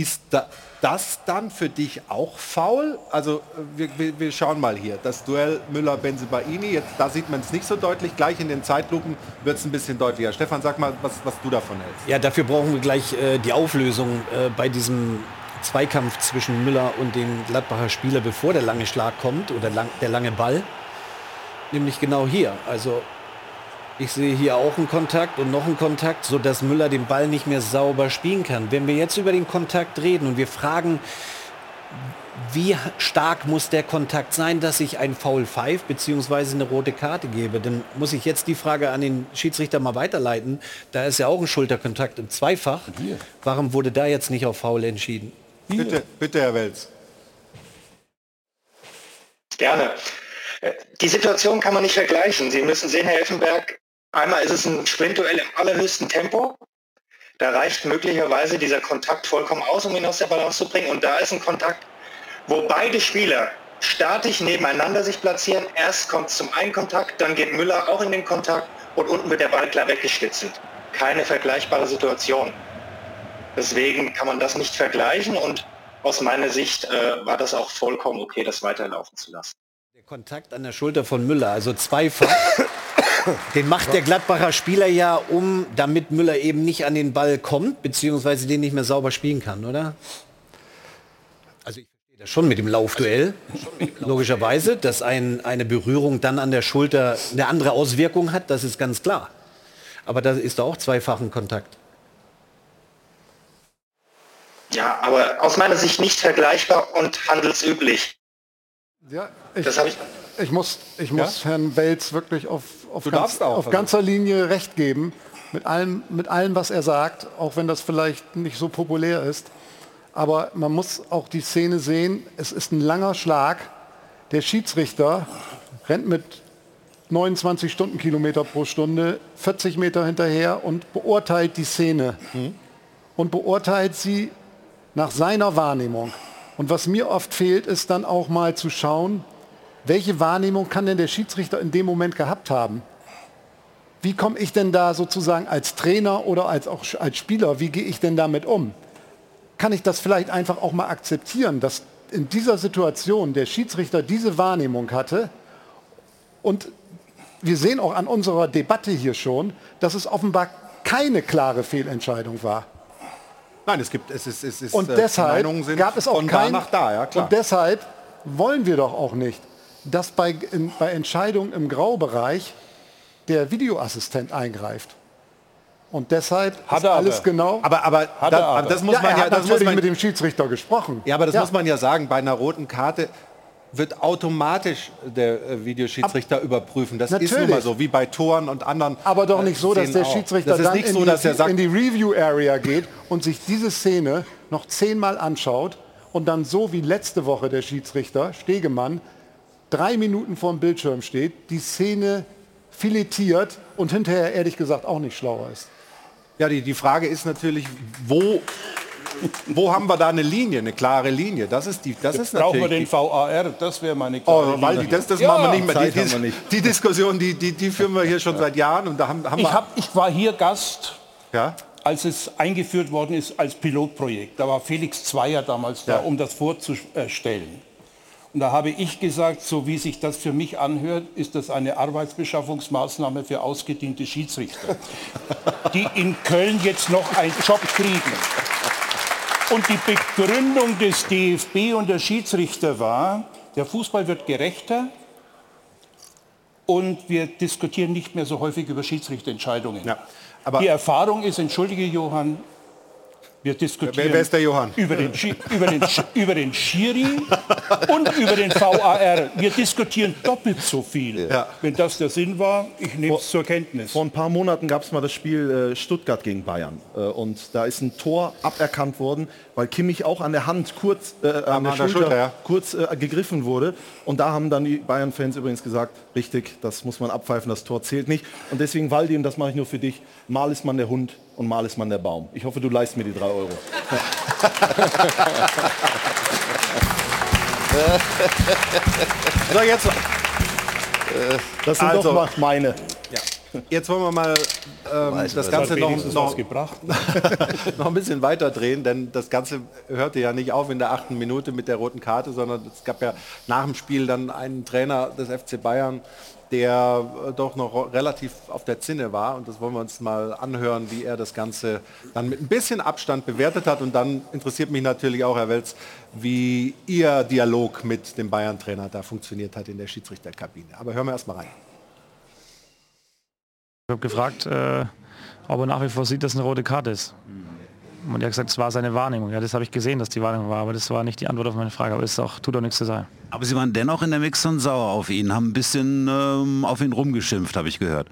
ist da, das dann für dich auch faul? Also wir, wir, schauen mal hier, das Duell Müller-Benzebaini, jetzt da sieht man es nicht so deutlich, gleich in den Zeitlupen wird es ein bisschen deutlicher. Stefan, sag mal, was, was du davon hältst. Ja, dafür brauchen wir gleich äh, die Auflösung äh, bei diesem Zweikampf zwischen Müller und dem Gladbacher Spieler, bevor der lange Schlag kommt oder lang, der lange Ball. Nämlich genau hier. Also ich sehe hier auch einen Kontakt und noch einen Kontakt, sodass Müller den Ball nicht mehr sauber spielen kann. Wenn wir jetzt über den Kontakt reden und wir fragen, wie stark muss der Kontakt sein, dass ich ein Foul pfeife bzw. eine rote Karte gebe? Dann muss ich jetzt die Frage an den Schiedsrichter mal weiterleiten. Da ist ja auch ein Schulterkontakt im Zweifach. Warum wurde da jetzt nicht auf Foul entschieden? Bitte, bitte, Herr Welz. Gerne. Äh, Die Situation kann man nicht vergleichen. Sie müssen sehen, Herr Elfenberg, einmal ist es ein Sprintduell im allerhöchsten Tempo. Da reicht möglicherweise dieser Kontakt vollkommen aus, um ihn aus der Balance zu bringen. Und da ist ein Kontakt, wo beide Spieler statisch nebeneinander sich platzieren. Erst kommt es zum einen Kontakt, dann geht Müller auch in den Kontakt und unten wird der Ball klar weggeschlitzelt. Keine vergleichbare Situation. Deswegen kann man das nicht vergleichen und aus meiner Sicht äh, war das auch vollkommen okay, das weiterlaufen zu lassen. Der Kontakt an der Schulter von Müller, also zweifach. *laughs* Den macht der Gladbacher Spieler ja um, damit Müller eben nicht an den Ball kommt, beziehungsweise den nicht mehr sauber spielen kann, oder? Also ich verstehe das schon mit dem Laufduell, logischerweise, dass ein, eine Berührung dann an der Schulter eine andere Auswirkung hat, das ist ganz klar. Aber da ist da auch zweifachen Kontakt. Ja, aber aus meiner Sicht nicht vergleichbar und handelsüblich. Ja, ich, Das habe ich. Ich muss, ich muss Herrn Welz wirklich auf, auf, ganz, auch, auf also. ganzer Linie recht geben. Mit allem, mit allem, was er sagt, auch wenn das vielleicht nicht so populär ist. Aber man muss auch die Szene sehen, es ist ein langer Schlag. Der Schiedsrichter rennt mit 29 Stundenkilometer pro Stunde 40 Meter hinterher und beurteilt die Szene. Und beurteilt sie nach seiner Wahrnehmung. Und was mir oft fehlt, ist dann auch mal zu schauen, welche Wahrnehmung kann denn der Schiedsrichter in dem Moment gehabt haben? Wie komme ich denn da sozusagen als Trainer oder als auch als Spieler, wie gehe ich denn damit um? Kann ich das vielleicht einfach auch mal akzeptieren, dass in dieser Situation der Schiedsrichter diese Wahrnehmung hatte und wir sehen auch an unserer Debatte hier schon, dass es offenbar keine klare Fehlentscheidung war. Nein, es gibt, es ist, es ist, Und äh, deshalb Meinungen sind gab es auch von kein, da ja klar. Und deshalb wollen wir doch auch nicht, dass bei, in, bei Entscheidungen im Graubereich der Videoassistent eingreift. Und deshalb Hat ist er alles aber. genau. Aber, aber, Hat da, er aber das muss Ja, man ja, das muss natürlich man, mit dem Schiedsrichter gesprochen. Ja, aber das Ja. muss man ja sagen, bei einer roten Karte wird automatisch der äh, Videoschiedsrichter überprüfen. Das ist nun Natürlich. mal so, wie bei Toren und anderen. Aber doch nicht so, dass der. Schiedsrichter das dann in, so, die, sagt, in die Review Area geht und sich diese Szene noch zehnmal anschaut und dann so wie letzte Woche der Schiedsrichter Stegemann drei Minuten vorm Bildschirm steht, die Szene filetiert und hinterher ehrlich gesagt auch nicht schlauer ist. Ja, die, die Frage ist natürlich, wo Wo haben wir da eine Linie, eine klare Linie? Das ist die, das ist Brauchen wir natürlich den VAR? Das wäre meine Oh, klare weil Linie. die, das, das Ja, machen wir nicht mehr. Zeit Die, wir die, nicht. die Diskussion, die, die, die führen wir hier schon seit Jahren und da haben, haben Ich, wir. hab, ich war hier Gast, ja? als es eingeführt worden ist als Pilotprojekt. Da war Felix Zweier damals da, Ja. um das vorzustellen. Und da habe ich gesagt, so wie sich das für mich anhört, ist das eine Arbeitsbeschaffungsmaßnahme für ausgediente Schiedsrichter, *laughs* die in Köln jetzt noch einen Job kriegen. Und die Begründung des DFB und der Schiedsrichter war, der Fußball wird gerechter und wir diskutieren nicht mehr so häufig über Schiedsrichterentscheidungen. die Erfahrung ist, entschuldige Johann, wir diskutieren Wer- wer ist der Johann? Über, den, über, den, über den Schiri und über den VAR. Wir diskutieren doppelt so viel. Wenn das der Sinn war, ich nehme es zur Kenntnis. Vor ein paar Monaten gab es mal das Spiel äh, Stuttgart gegen Bayern. Äh, und da ist ein Tor aberkannt worden, weil Kimmich auch an der Hand kurz, äh, an der an der Schulter, Schulter, ja. kurz äh, gegriffen wurde. Und da haben dann die Bayern-Fans übrigens gesagt, richtig, das muss man abpfeifen, das Tor zählt nicht. Und deswegen, Waldi, und das mache ich nur für dich, mal ist man der Hund und mal ist man der Baum. Ich hoffe, du leist mir die drei Euro. *laughs* So, jetzt. Das sind Also- doch mal meine. Ja. Jetzt wollen wir mal ähm, Weiß, das Ganze noch, noch, *laughs* *laughs* noch ein bisschen weiter drehen, denn das Ganze hörte ja nicht auf in der achten Minute mit der roten Karte, sondern es gab ja nach dem Spiel dann einen Trainer des FC Bayern, der äh, doch noch relativ auf der Zinne war. Und das wollen wir uns mal anhören, wie er das Ganze dann mit ein bisschen Abstand bewertet hat. Und dann interessiert mich natürlich auch, Herr Welz, wie Ihr Dialog mit dem Bayern-Trainer da funktioniert hat in der Schiedsrichterkabine. Aber hören wir erst mal rein. Ich habe gefragt, äh, ob er nach wie vor sieht, dass eine rote Karte ist. Und er hat gesagt, es war seine Wahrnehmung. Ja, das habe ich gesehen, dass die Wahrnehmung war, aber das war nicht die Antwort auf meine Frage. Aber es ist auch, tut doch nichts zu sein. Aber Sie waren dennoch in der Mixzone sauer auf ihn, haben ein bisschen ähm, auf ihn rumgeschimpft, habe ich gehört.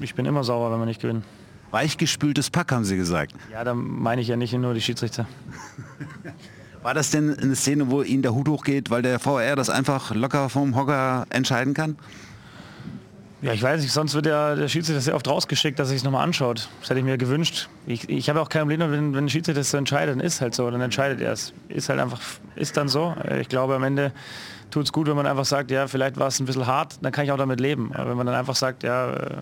Ich bin immer sauer, wenn wir nicht gewinnen. Weichgespültes Pack, haben Sie gesagt. Ja, da meine ich ja nicht nur die Schiedsrichter. *laughs* War das denn eine Szene, wo Ihnen der Hut hochgeht, weil der VR das einfach locker vom Hocker entscheiden kann? Ja, ich weiß nicht, sonst wird ja der Schiedsrichter sehr oft rausgeschickt, dass er sich nochmal anschaut. Das hätte ich mir gewünscht. Ich, ich habe auch kein Problem, wenn, wenn ein Schiedsrichter das so entscheidet, dann ist halt so, dann entscheidet er es. Ist halt einfach, ist dann so. Ich glaube, am Ende tut es gut, wenn man einfach sagt, ja, vielleicht war es ein bisschen hart, dann kann ich auch damit leben. Aber wenn man dann einfach sagt, ja, äh,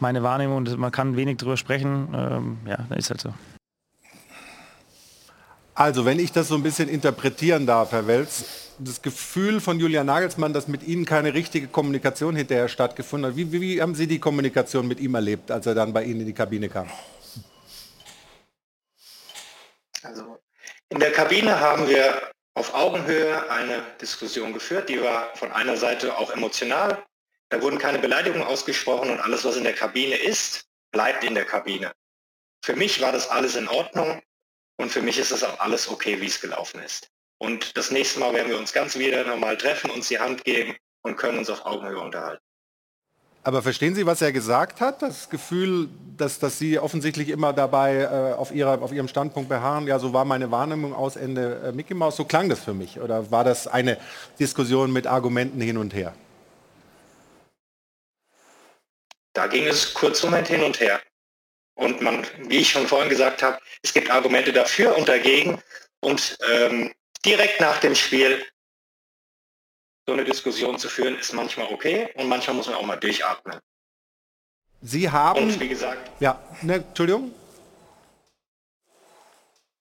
meine Wahrnehmung, und man kann wenig drüber sprechen, ähm, ja, dann ist halt so. Also, wenn ich das so ein bisschen interpretieren darf, Herr Welz, das Gefühl von Julian Nagelsmann, dass mit Ihnen keine richtige Kommunikation hinterher stattgefunden hat. Wie, wie, wie haben Sie die Kommunikation mit ihm erlebt, als er dann bei Ihnen in die Kabine kam? Also in der Kabine haben wir auf Augenhöhe eine Diskussion geführt, die war von einer Seite auch emotional. Da wurden keine Beleidigungen ausgesprochen und alles, was in der Kabine ist, bleibt in der Kabine. Für mich war das alles in Ordnung und für mich ist das auch alles okay, wie es gelaufen ist. Und das nächste Mal werden wir uns ganz wieder normal treffen, uns die Hand geben und können uns auf Augenhöhe unterhalten. Aber verstehen Sie, was er gesagt hat? Das Gefühl, dass, dass Sie offensichtlich immer dabei äh, auf, ihrer, auf Ihrem Standpunkt beharren, ja, so war meine Wahrnehmung aus Ende äh, Mickey Mouse, so klang das für mich. Oder war das eine Diskussion mit Argumenten hin und her? Da ging es kurz Moment hin und her. Und man, wie ich schon vorhin gesagt habe, es gibt Argumente dafür und dagegen. Und ähm, direkt nach dem Spiel so eine Diskussion zu führen, ist manchmal okay und manchmal muss man auch mal durchatmen. Sie haben... Und wie gesagt, Ja, ne, Entschuldigung?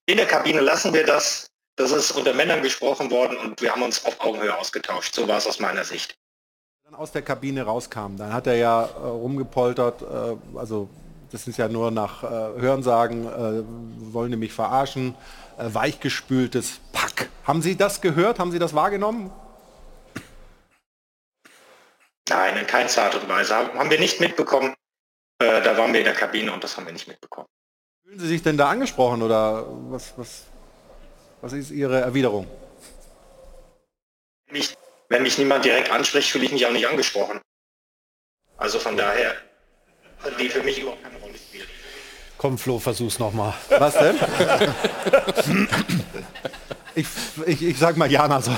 in der Kabine lassen wir das. Das ist unter Männern gesprochen worden und wir haben uns auf Augenhöhe ausgetauscht. So war es aus meiner Sicht. dann aus der Kabine rauskam, dann hat er ja äh, rumgepoltert, äh, also das ist ja nur nach äh, Hörensagen, äh, wollen die mich verarschen, äh, weichgespültes Pack. Haben Sie das gehört? Haben Sie das wahrgenommen? Nein, in keiner Art und Weise. Haben wir nicht mitbekommen. Äh, da waren wir in der Kabine und das haben wir nicht mitbekommen. Fühlen Sie sich denn da angesprochen oder was, was, was ist Ihre Erwiderung? Mich, wenn mich niemand direkt anspricht, fühle ich mich auch nicht angesprochen. Also von daher, die für mich überhaupt keine Rolle spielt. Komm Flo, versuch's nochmal. Was denn? *laughs* ich, ich, ich sag mal Jana, so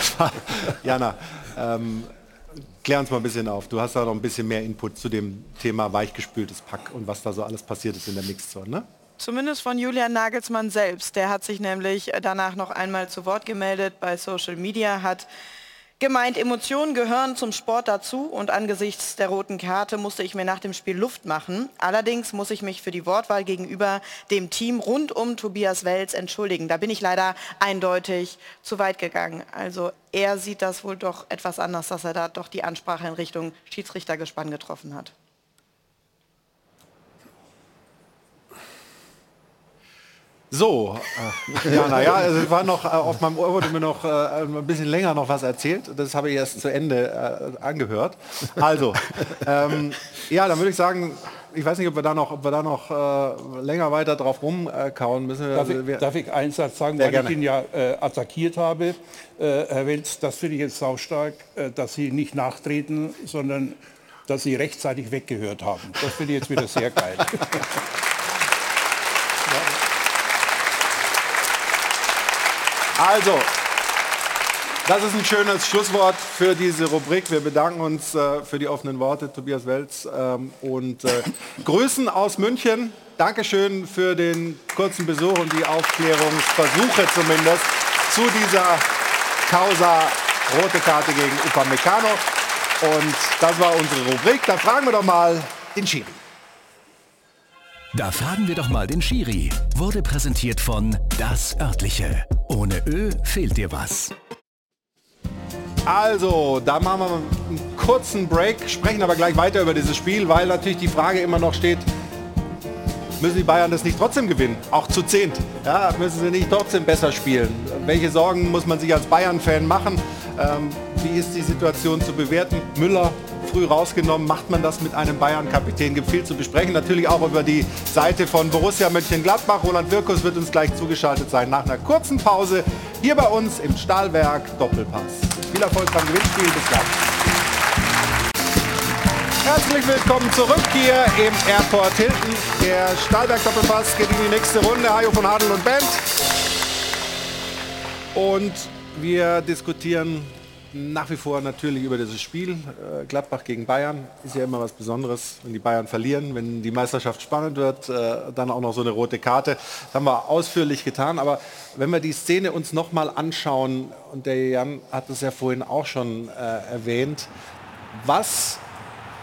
Jana, ähm, klär uns mal ein bisschen auf. Du hast da noch ein bisschen mehr Input zu dem Thema weichgespültes Pack und was da so alles passiert ist in der Mixzone, ne? Zumindest von Julian Nagelsmann selbst. Der hat sich nämlich danach noch einmal zu Wort gemeldet bei Social Media, hat gemeint, Emotionen gehören zum Sport dazu und angesichts der roten Karte musste ich mir nach dem Spiel Luft machen. Allerdings muss ich mich für die Wortwahl gegenüber dem Team rund um Tobias Welz entschuldigen. Da bin ich leider eindeutig zu weit gegangen. Also er sieht das wohl doch etwas anders, dass er da doch die Ansprache in Richtung Schiedsrichtergespann getroffen hat. So, äh, ja, naja, also es war noch, äh, auf meinem Ohr wurde mir noch äh, ein bisschen länger noch was erzählt. Das habe ich erst zu Ende äh, angehört. Also, ähm, ja, dann würde ich sagen, ich weiß nicht, ob wir da noch, ob wir da noch äh, länger weiter drauf rumkauen müssen. Darf ich, darf ich einen Satz sagen, weil gerne. ich ihn ja äh, attackiert habe, äh, Herr Welz, das finde ich jetzt saustark, äh, dass Sie nicht nachtreten, sondern dass Sie rechtzeitig weggehört haben. Das finde ich jetzt wieder sehr geil. *laughs* Also, das ist ein schönes Schlusswort für diese Rubrik. Wir bedanken uns äh, für die offenen Worte, Tobias Welz, ähm, und äh, *laughs* Grüßen aus München. Dankeschön für den kurzen Besuch und die Aufklärungsversuche zumindest zu dieser Causa rote Karte gegen Upamecano. Und das war unsere Rubrik. Da fragen wir doch mal den Schiri. Da fragen wir doch mal den Schiri. Wurde präsentiert von Das Örtliche. Ohne Ö fehlt dir was. Also, da machen wir einen kurzen Break, sprechen aber gleich weiter über dieses Spiel, weil natürlich die Frage immer noch steht, müssen die Bayern das nicht trotzdem gewinnen? Auch zu zehnt. Ja, müssen sie nicht trotzdem besser spielen? Welche Sorgen muss man sich als Bayern-Fan machen? Ähm, wie ist die Situation zu bewerten? Müller früh rausgenommen. Macht man das mit einem Bayern-Kapitän? Gibt viel zu besprechen. Natürlich auch über die Seite von Borussia Mönchengladbach. Roland Wirkus wird uns gleich zugeschaltet sein nach einer kurzen Pause hier bei uns im Stahlwerk Doppelpass. Viel Erfolg beim Gewinnspiel. Bis gleich. Herzlich willkommen zurück hier im Airport Hilton. Der Stahlberg Doppelpass geht in die nächste Runde. Hajo von Adel und Band. Und wir diskutieren nach wie vor natürlich über dieses Spiel. Äh, Gladbach gegen Bayern ist ja immer was Besonderes, wenn die Bayern verlieren, wenn die Meisterschaft spannend wird, äh, dann auch noch so eine rote Karte. Das haben wir ausführlich getan. Aber wenn wir die Szene uns noch mal anschauen, und der Jan hat es ja vorhin auch schon äh, erwähnt, was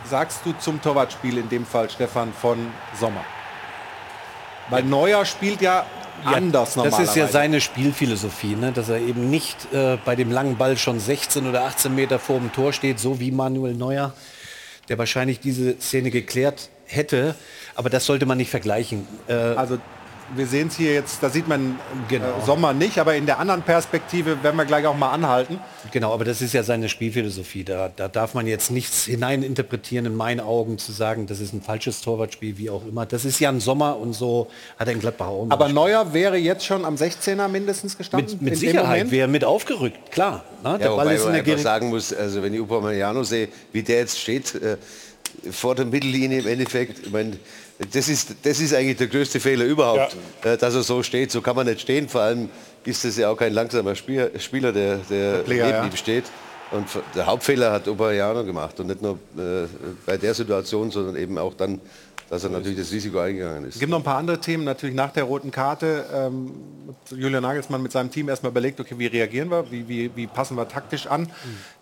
sagst du zum Torwartspiel in dem Fall, Stefan, von Sommer? Weil Neuer spielt ja, anders Das normalerweise. ist ja seine Spielphilosophie, ne? dass er eben nicht äh, bei dem langen Ball schon 16 oder 18 Meter vor dem Tor steht, so wie Manuel Neuer, der wahrscheinlich diese Szene geklärt hätte. Aber das sollte man nicht vergleichen. Äh, also wir sehen es hier jetzt, da sieht man Genau. äh, Sommer nicht, aber in der anderen Perspektive werden wir gleich auch mal anhalten. Genau, aber das ist ja seine Spielphilosophie. Da, da darf man jetzt nichts hineininterpretieren, in meinen Augen, zu sagen, das ist ein falsches Torwartspiel, wie auch immer. Das ist ja ein Sommer und so hat er in Gladbach auch Aber Neuer wäre jetzt schon am 16er mindestens gestanden? mit, mit Sicherheit wäre mit aufgerückt, klar. Ne? Ja, Der Ball wobei ist in der Geri- sagen muss, also wenn ich Upamecano sehe, wie der jetzt steht, äh, vor der Mittellinie im Endeffekt, ich meine, das ist, das ist eigentlich der größte Fehler überhaupt, äh, dass er so steht. So kann man nicht stehen. Vor allem ist es ja auch kein langsamer Spieler, Spieler der, der, Player, neben ja. ihm steht. Und der Hauptfehler hat Upamecano gemacht. Und nicht nur äh, bei der Situation, sondern eben auch dann, dass er natürlich das Risiko eingegangen ist. Es gibt noch ein paar andere Themen, natürlich nach der roten Karte. Ähm, Julian Nagelsmann mit seinem Team erstmal überlegt, okay, wie reagieren wir, wie, wie, wie passen wir taktisch an.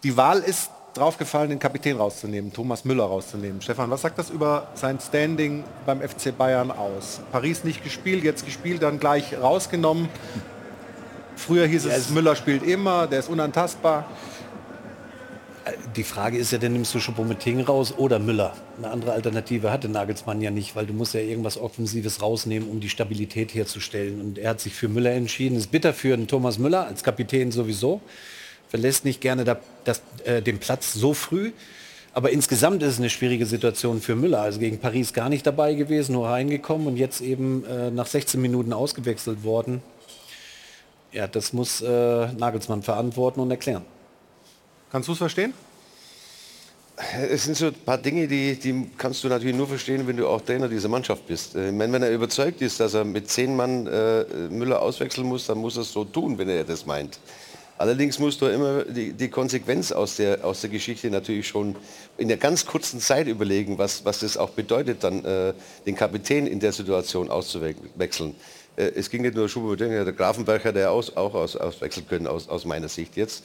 Die Wahl ist drauf gefallen, den Kapitän rauszunehmen, Thomas Müller rauszunehmen. Stefan, was sagt das über sein Standing beim FC Bayern aus? Paris nicht gespielt, jetzt gespielt, dann gleich rausgenommen. Früher hieß es, Müller spielt immer, der ist unantastbar. Die Frage ist ja, dann nimmst du Choupo-Moting raus oder Müller. Eine andere Alternative hatte Nagelsmann ja nicht, weil du musst ja irgendwas Offensives rausnehmen, um die Stabilität herzustellen. Und er hat sich für Müller entschieden. Ist bitter für einen Thomas Müller als Kapitän sowieso. Verlässt nicht gerne da, das, äh, den Platz so früh. Aber insgesamt ist es eine schwierige Situation für Müller. Also gegen Paris gar nicht dabei gewesen, nur reingekommen und jetzt eben äh, nach 16 Minuten ausgewechselt worden. Ja, das muss äh, Nagelsmann verantworten und erklären. Kannst du es verstehen? Es sind so ein paar Dinge, die, die kannst du natürlich nur verstehen, wenn du auch Trainer dieser Mannschaft bist. Äh, Ich meine, wenn er überzeugt ist, dass er mit zehn Mann äh, Müller auswechseln muss, dann muss er es so tun, wenn er das meint. Allerdings musst du immer die, die Konsequenz aus der, aus der Geschichte natürlich schon in der ganz kurzen Zeit überlegen, was, was das auch bedeutet, dann äh, den Kapitän in der Situation auszuwechseln. Äh, es ging nicht nur Schubert, der Grafenberg hat er aus, auch aus, auswechseln können, aus, aus meiner Sicht jetzt.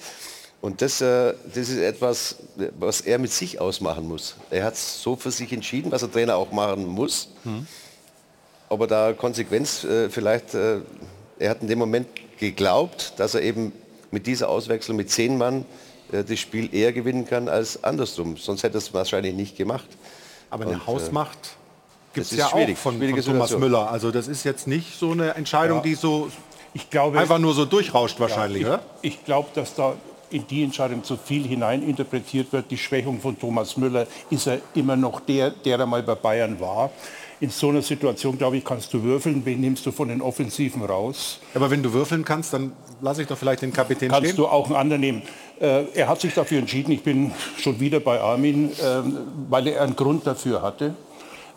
Und das, äh, das ist etwas, was er mit sich ausmachen muss. Er hat so für sich entschieden, was der Trainer auch machen muss. Mhm. Aber da Konsequenz äh, vielleicht, äh, er hat in dem Moment geglaubt, dass er eben mit dieser Auswechslung mit zehn Mann äh, das Spiel eher gewinnen kann als andersrum. Sonst hätte er es wahrscheinlich nicht gemacht. Aber eine Und, äh, Hausmacht gibt es ja auch von, von Thomas Müller. Also das ist jetzt nicht so eine Entscheidung, ja. die so ich glaube, einfach nur so durchrauscht wahrscheinlich. Ja, ich, ich glaube, dass da in die Entscheidung zu viel hineininterpretiert wird. Die Schwächung von Thomas Müller ist er immer noch der, der er mal bei Bayern war. In so einer Situation, glaube ich, kannst du würfeln. Wen nimmst du von den Offensiven raus? Aber wenn du würfeln kannst, dann lasse ich doch vielleicht den Kapitän kannst stehen. Kannst du auch einen anderen nehmen. Äh, er hat sich dafür entschieden. Ich bin schon wieder bei Armin, äh, weil er einen Grund dafür hatte.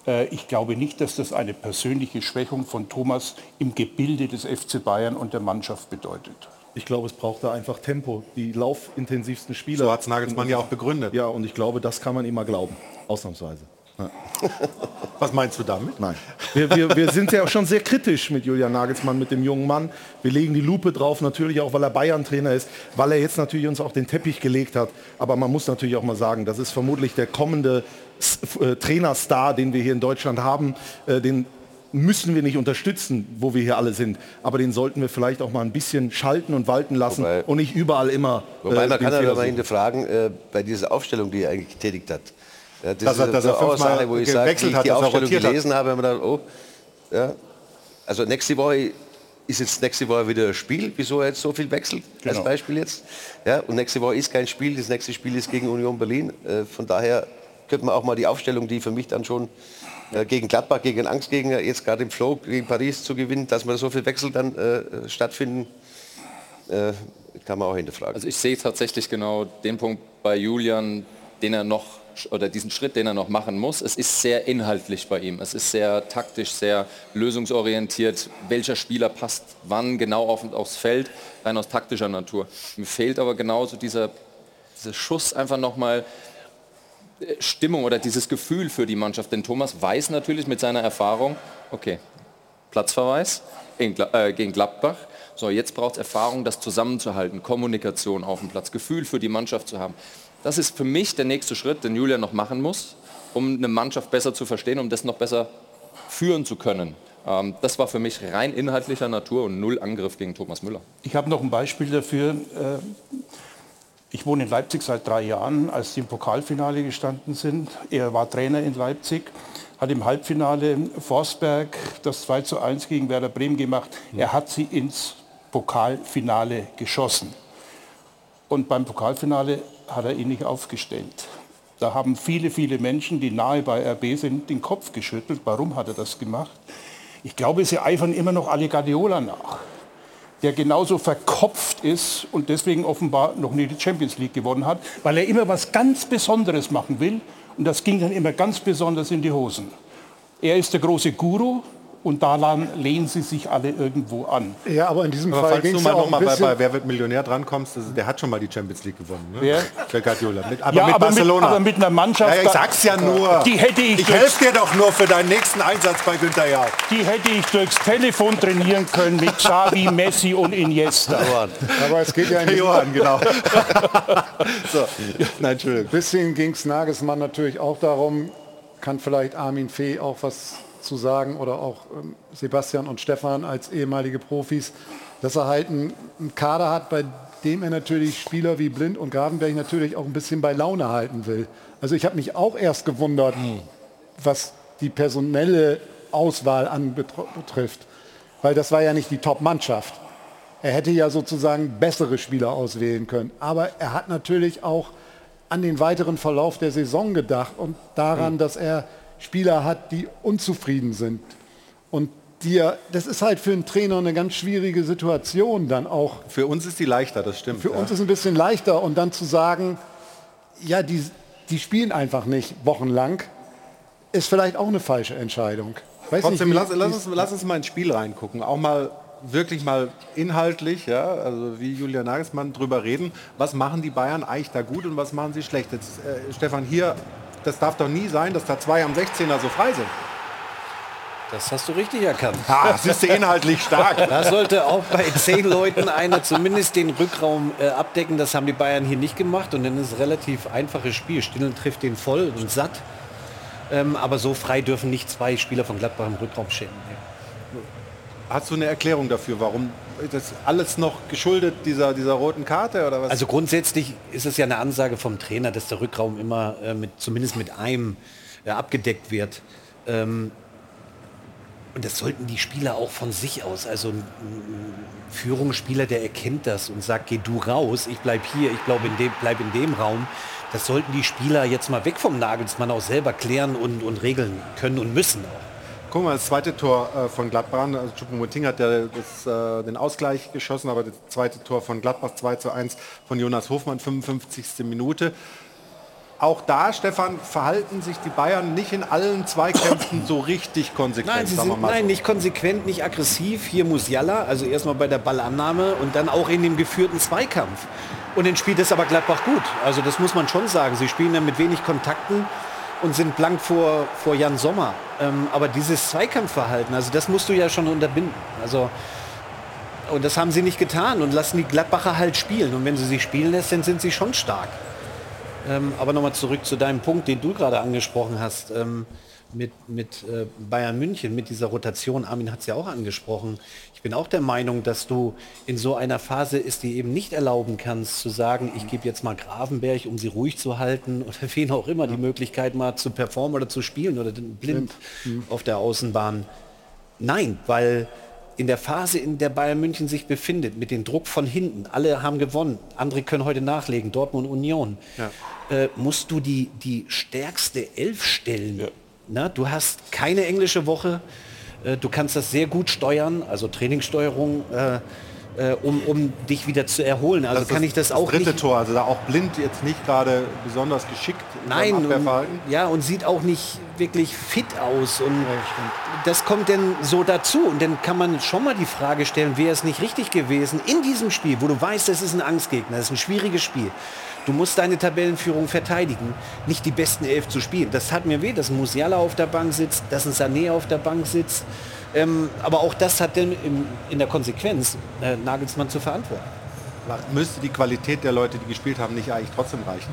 Äh, ich glaube nicht, dass das eine persönliche Schwächung von Thomas im Gebilde des FC Bayern und der Mannschaft bedeutet. Ich glaube, es braucht da einfach Tempo. Die laufintensivsten Spieler. So hat Nagelsmann ja auch begründet. Ja, und ich glaube, das kann man immer glauben. Ausnahmsweise. Was meinst du damit? Nein. Wir, wir, wir, sind ja auch schon sehr kritisch mit Julian Nagelsmann, mit dem jungen Mann. Wir legen die Lupe drauf, natürlich auch, weil er Bayern-Trainer ist, weil er jetzt natürlich uns auch den Teppich gelegt hat. Aber man muss natürlich auch mal sagen, das ist vermutlich der kommende äh, Trainerstar, den wir hier in Deutschland haben. Äh, den müssen wir nicht unterstützen, wo wir hier alle sind. Aber den sollten wir vielleicht auch mal ein bisschen schalten und walten lassen wobei, und nicht überall immer. Wobei äh, man kann aber hinterfragen, äh, bei dieser Aufstellung, die er eigentlich getätigt hat. Ja, das dass er, dass er fünfmal Sache, wo ich sage, wie ich die Aufstellung gelesen hat. habe, habe ich gedacht, oh, ja. Also nächste Woche ist jetzt nächste Woche wieder ein Spiel, wieso er jetzt so viel wechselt, genau. als Beispiel jetzt. Ja, und nächste Woche ist kein Spiel, das nächste Spiel ist gegen Union Berlin. Äh, von daher könnte man auch mal die Aufstellung, die für mich dann schon äh, gegen Gladbach, gegen Angstgegner, jetzt gerade im Flow gegen Paris zu gewinnen, dass man so viel Wechsel dann äh, stattfinden, äh, kann man auch hinterfragen. Also ich sehe tatsächlich genau den Punkt bei Julian, den er noch oder diesen Schritt, den er noch machen muss. Es ist sehr inhaltlich bei ihm. Es ist sehr taktisch, sehr lösungsorientiert. Welcher Spieler passt wann genau auf, aufs Feld, rein aus taktischer Natur. Mir fehlt aber genauso dieser, dieser Schuss einfach nochmal Stimmung oder dieses Gefühl für die Mannschaft. Denn Thomas weiß natürlich mit seiner Erfahrung, okay, Platzverweis äh, gegen Gladbach. So, jetzt braucht es Erfahrung, das zusammenzuhalten, Kommunikation auf dem Platz, Gefühl für die Mannschaft zu haben. Das ist für mich der nächste Schritt, den Julian noch machen muss, um eine Mannschaft besser zu verstehen, um das noch besser führen zu können. Ähm, das war für mich rein inhaltlicher Natur und null Angriff gegen Thomas Müller. Ich habe noch ein Beispiel dafür. Äh, ich wohne in Leipzig seit drei Jahren, als die im Pokalfinale gestanden sind. Er war Trainer in Leipzig, hat im Halbfinale Forsberg das 2 zu 1 gegen Werder Bremen gemacht. Er hat sie ins Pokalfinale geschossen. Und beim Pokalfinale hat er ihn nicht aufgestellt. Da haben viele, viele Menschen, die nahe bei RB sind, den Kopf geschüttelt. Warum hat er das gemacht? Ich glaube, sie eifern immer noch alle Guardiola nach der genauso verkopft ist und deswegen offenbar noch nie die Champions League gewonnen hat, weil er immer was ganz Besonderes machen will und das ging dann immer ganz besonders in die Hosen. Er ist der große Guru, und daran lehnen sie sich alle irgendwo an. Ja, aber in diesem aber Fall falls du mal noch mal bei, bei Wer wird Millionär drankommst, also der hat schon mal die Champions League gewonnen. Ne? Wer? Der Guardiola. Mit, aber ja, mit aber Barcelona. Mit, aber mit einer Mannschaft. Ja, ich sag's ja nur. Die hätte ich ich helfe dir doch nur für deinen nächsten Einsatz bei Günther Jauch. Die hätte ich durchs Telefon trainieren können mit Xavi, *laughs* Messi und Iniesta. Aber es geht ja in Johann, genau. *laughs* so. Nein, Entschuldigung. Bisschen ging es Nagelsmann natürlich auch darum, kann vielleicht Armin Fee auch was zu sagen oder auch ähm, Sebastian und Stefan als ehemalige Profis, dass er halt einen, einen Kader hat, bei dem er natürlich Spieler wie Blind und Gravenberg natürlich auch ein bisschen bei Laune halten will. Also ich habe mich auch erst gewundert, hm. was die personelle Auswahl anbetrifft, weil das war ja nicht die Top-Mannschaft. Er hätte ja sozusagen bessere Spieler auswählen können. Aber er hat natürlich auch an den weiteren Verlauf der Saison gedacht und daran, hm. dass er Spieler hat, die unzufrieden sind. Und die, das ist halt für einen Trainer eine ganz schwierige Situation dann auch. Für uns ist die leichter, das stimmt. Für ja. uns ist ein bisschen leichter und dann zu sagen, ja, die, die spielen einfach nicht wochenlang, ist vielleicht auch eine falsche Entscheidung. Weiß Trotzdem, nicht, wie, lass, lass, uns, lass uns mal ins Spiel reingucken. Auch mal wirklich mal inhaltlich, ja, also wie Julian Nagelsmann drüber reden, was machen die Bayern eigentlich da gut und was machen sie schlecht. Jetzt, äh, Stefan, hier, das darf doch nie sein, dass da zwei am 16er so frei sind. Das hast du richtig erkannt. Ah, das ist inhaltlich stark. Da sollte auch bei zehn Leuten einer zumindest den Rückraum äh, abdecken. Das haben die Bayern hier nicht gemacht. Und dann ist es ein relativ einfaches Spiel. Stillen trifft den voll und satt. Ähm, aber so frei dürfen nicht zwei Spieler von Gladbach im Rückraum stehen. Hast du eine Erklärung dafür, warum das alles noch geschuldet dieser, dieser roten Karte oder was? Also grundsätzlich ist es ja eine Ansage vom Trainer, dass der Rückraum immer äh, mit, zumindest mit einem äh, abgedeckt wird. Ähm, und das sollten die Spieler auch von sich aus. Also ein, Führungsspieler, der erkennt das und sagt, geh du raus, ich bleib hier, ich bleib in dem, bleib in dem Raum. Das sollten die Spieler jetzt mal weg vom Nagelsmann auch selber klären und, und regeln können und müssen auch. Guck mal, das zweite Tor äh, von Gladbach, also Choupo-Moting hat ja das, äh, den Ausgleich geschossen, aber das zweite Tor von Gladbach 2 zu 1 von Jonas Hofmann, 55. Minute. Auch da, Stefan, verhalten sich die Bayern nicht in allen Zweikämpfen so richtig konsequent. Nein, sie sind, nein so. nicht konsequent, nicht aggressiv. Hier Musiala, also erstmal bei der Ballannahme und dann auch in dem geführten Zweikampf. Und dann spielt es aber Gladbach gut. Also das muss man schon sagen. Sie spielen dann mit wenig Kontakten und sind blank vor, vor Jan Sommer. Ähm, aber dieses Zweikampfverhalten, also das musst du ja schon unterbinden. Also und das haben sie nicht getan und lassen die Gladbacher halt spielen. Und wenn sie sie spielen lässt, dann sind sie schon stark. Ähm, aber nochmal zurück zu deinem Punkt, den du gerade angesprochen hast, ähm, mit, mit äh, Bayern München, mit dieser Rotation. Armin hat es ja auch angesprochen. Ich bin auch der Meinung, dass du in so einer Phase es dir eben nicht erlauben kannst, zu sagen, ich gebe jetzt mal Gravenberg, um sie ruhig zu halten *laughs* oder wen auch immer die Möglichkeit mal zu performen oder zu spielen oder den blind auf der Außenbahn. Nein, weil in der Phase, in der Bayern München sich befindet, mit dem Druck von hinten, alle haben gewonnen, andere können heute nachlegen, Dortmund Union, äh, musst du die, die stärkste Elf stellen. Na, du hast keine englische Woche, äh, du kannst das sehr gut steuern, also Trainingssteuerung, äh, äh, um, um dich wieder zu erholen. Also Das kann ich das, das auch dritte nicht Tor, also da auch blind jetzt nicht gerade besonders geschickt Nein, und, ja, und sieht auch nicht wirklich fit aus. Und das kommt dann so dazu. Und dann kann man schon mal die Frage stellen, wäre es nicht richtig gewesen, in diesem Spiel, wo du weißt, das ist ein Angstgegner, das ist ein schwieriges Spiel. Du musst deine Tabellenführung verteidigen, nicht die besten elf zu spielen. Das hat mir weh, dass ein Musiala auf der Bank sitzt, dass ein Sané auf der Bank sitzt. Ähm, aber auch das hat dann im, in der Konsequenz äh, Nagelsmann zu verantworten. Müsste die Qualität der Leute, die gespielt haben, nicht eigentlich trotzdem reichen?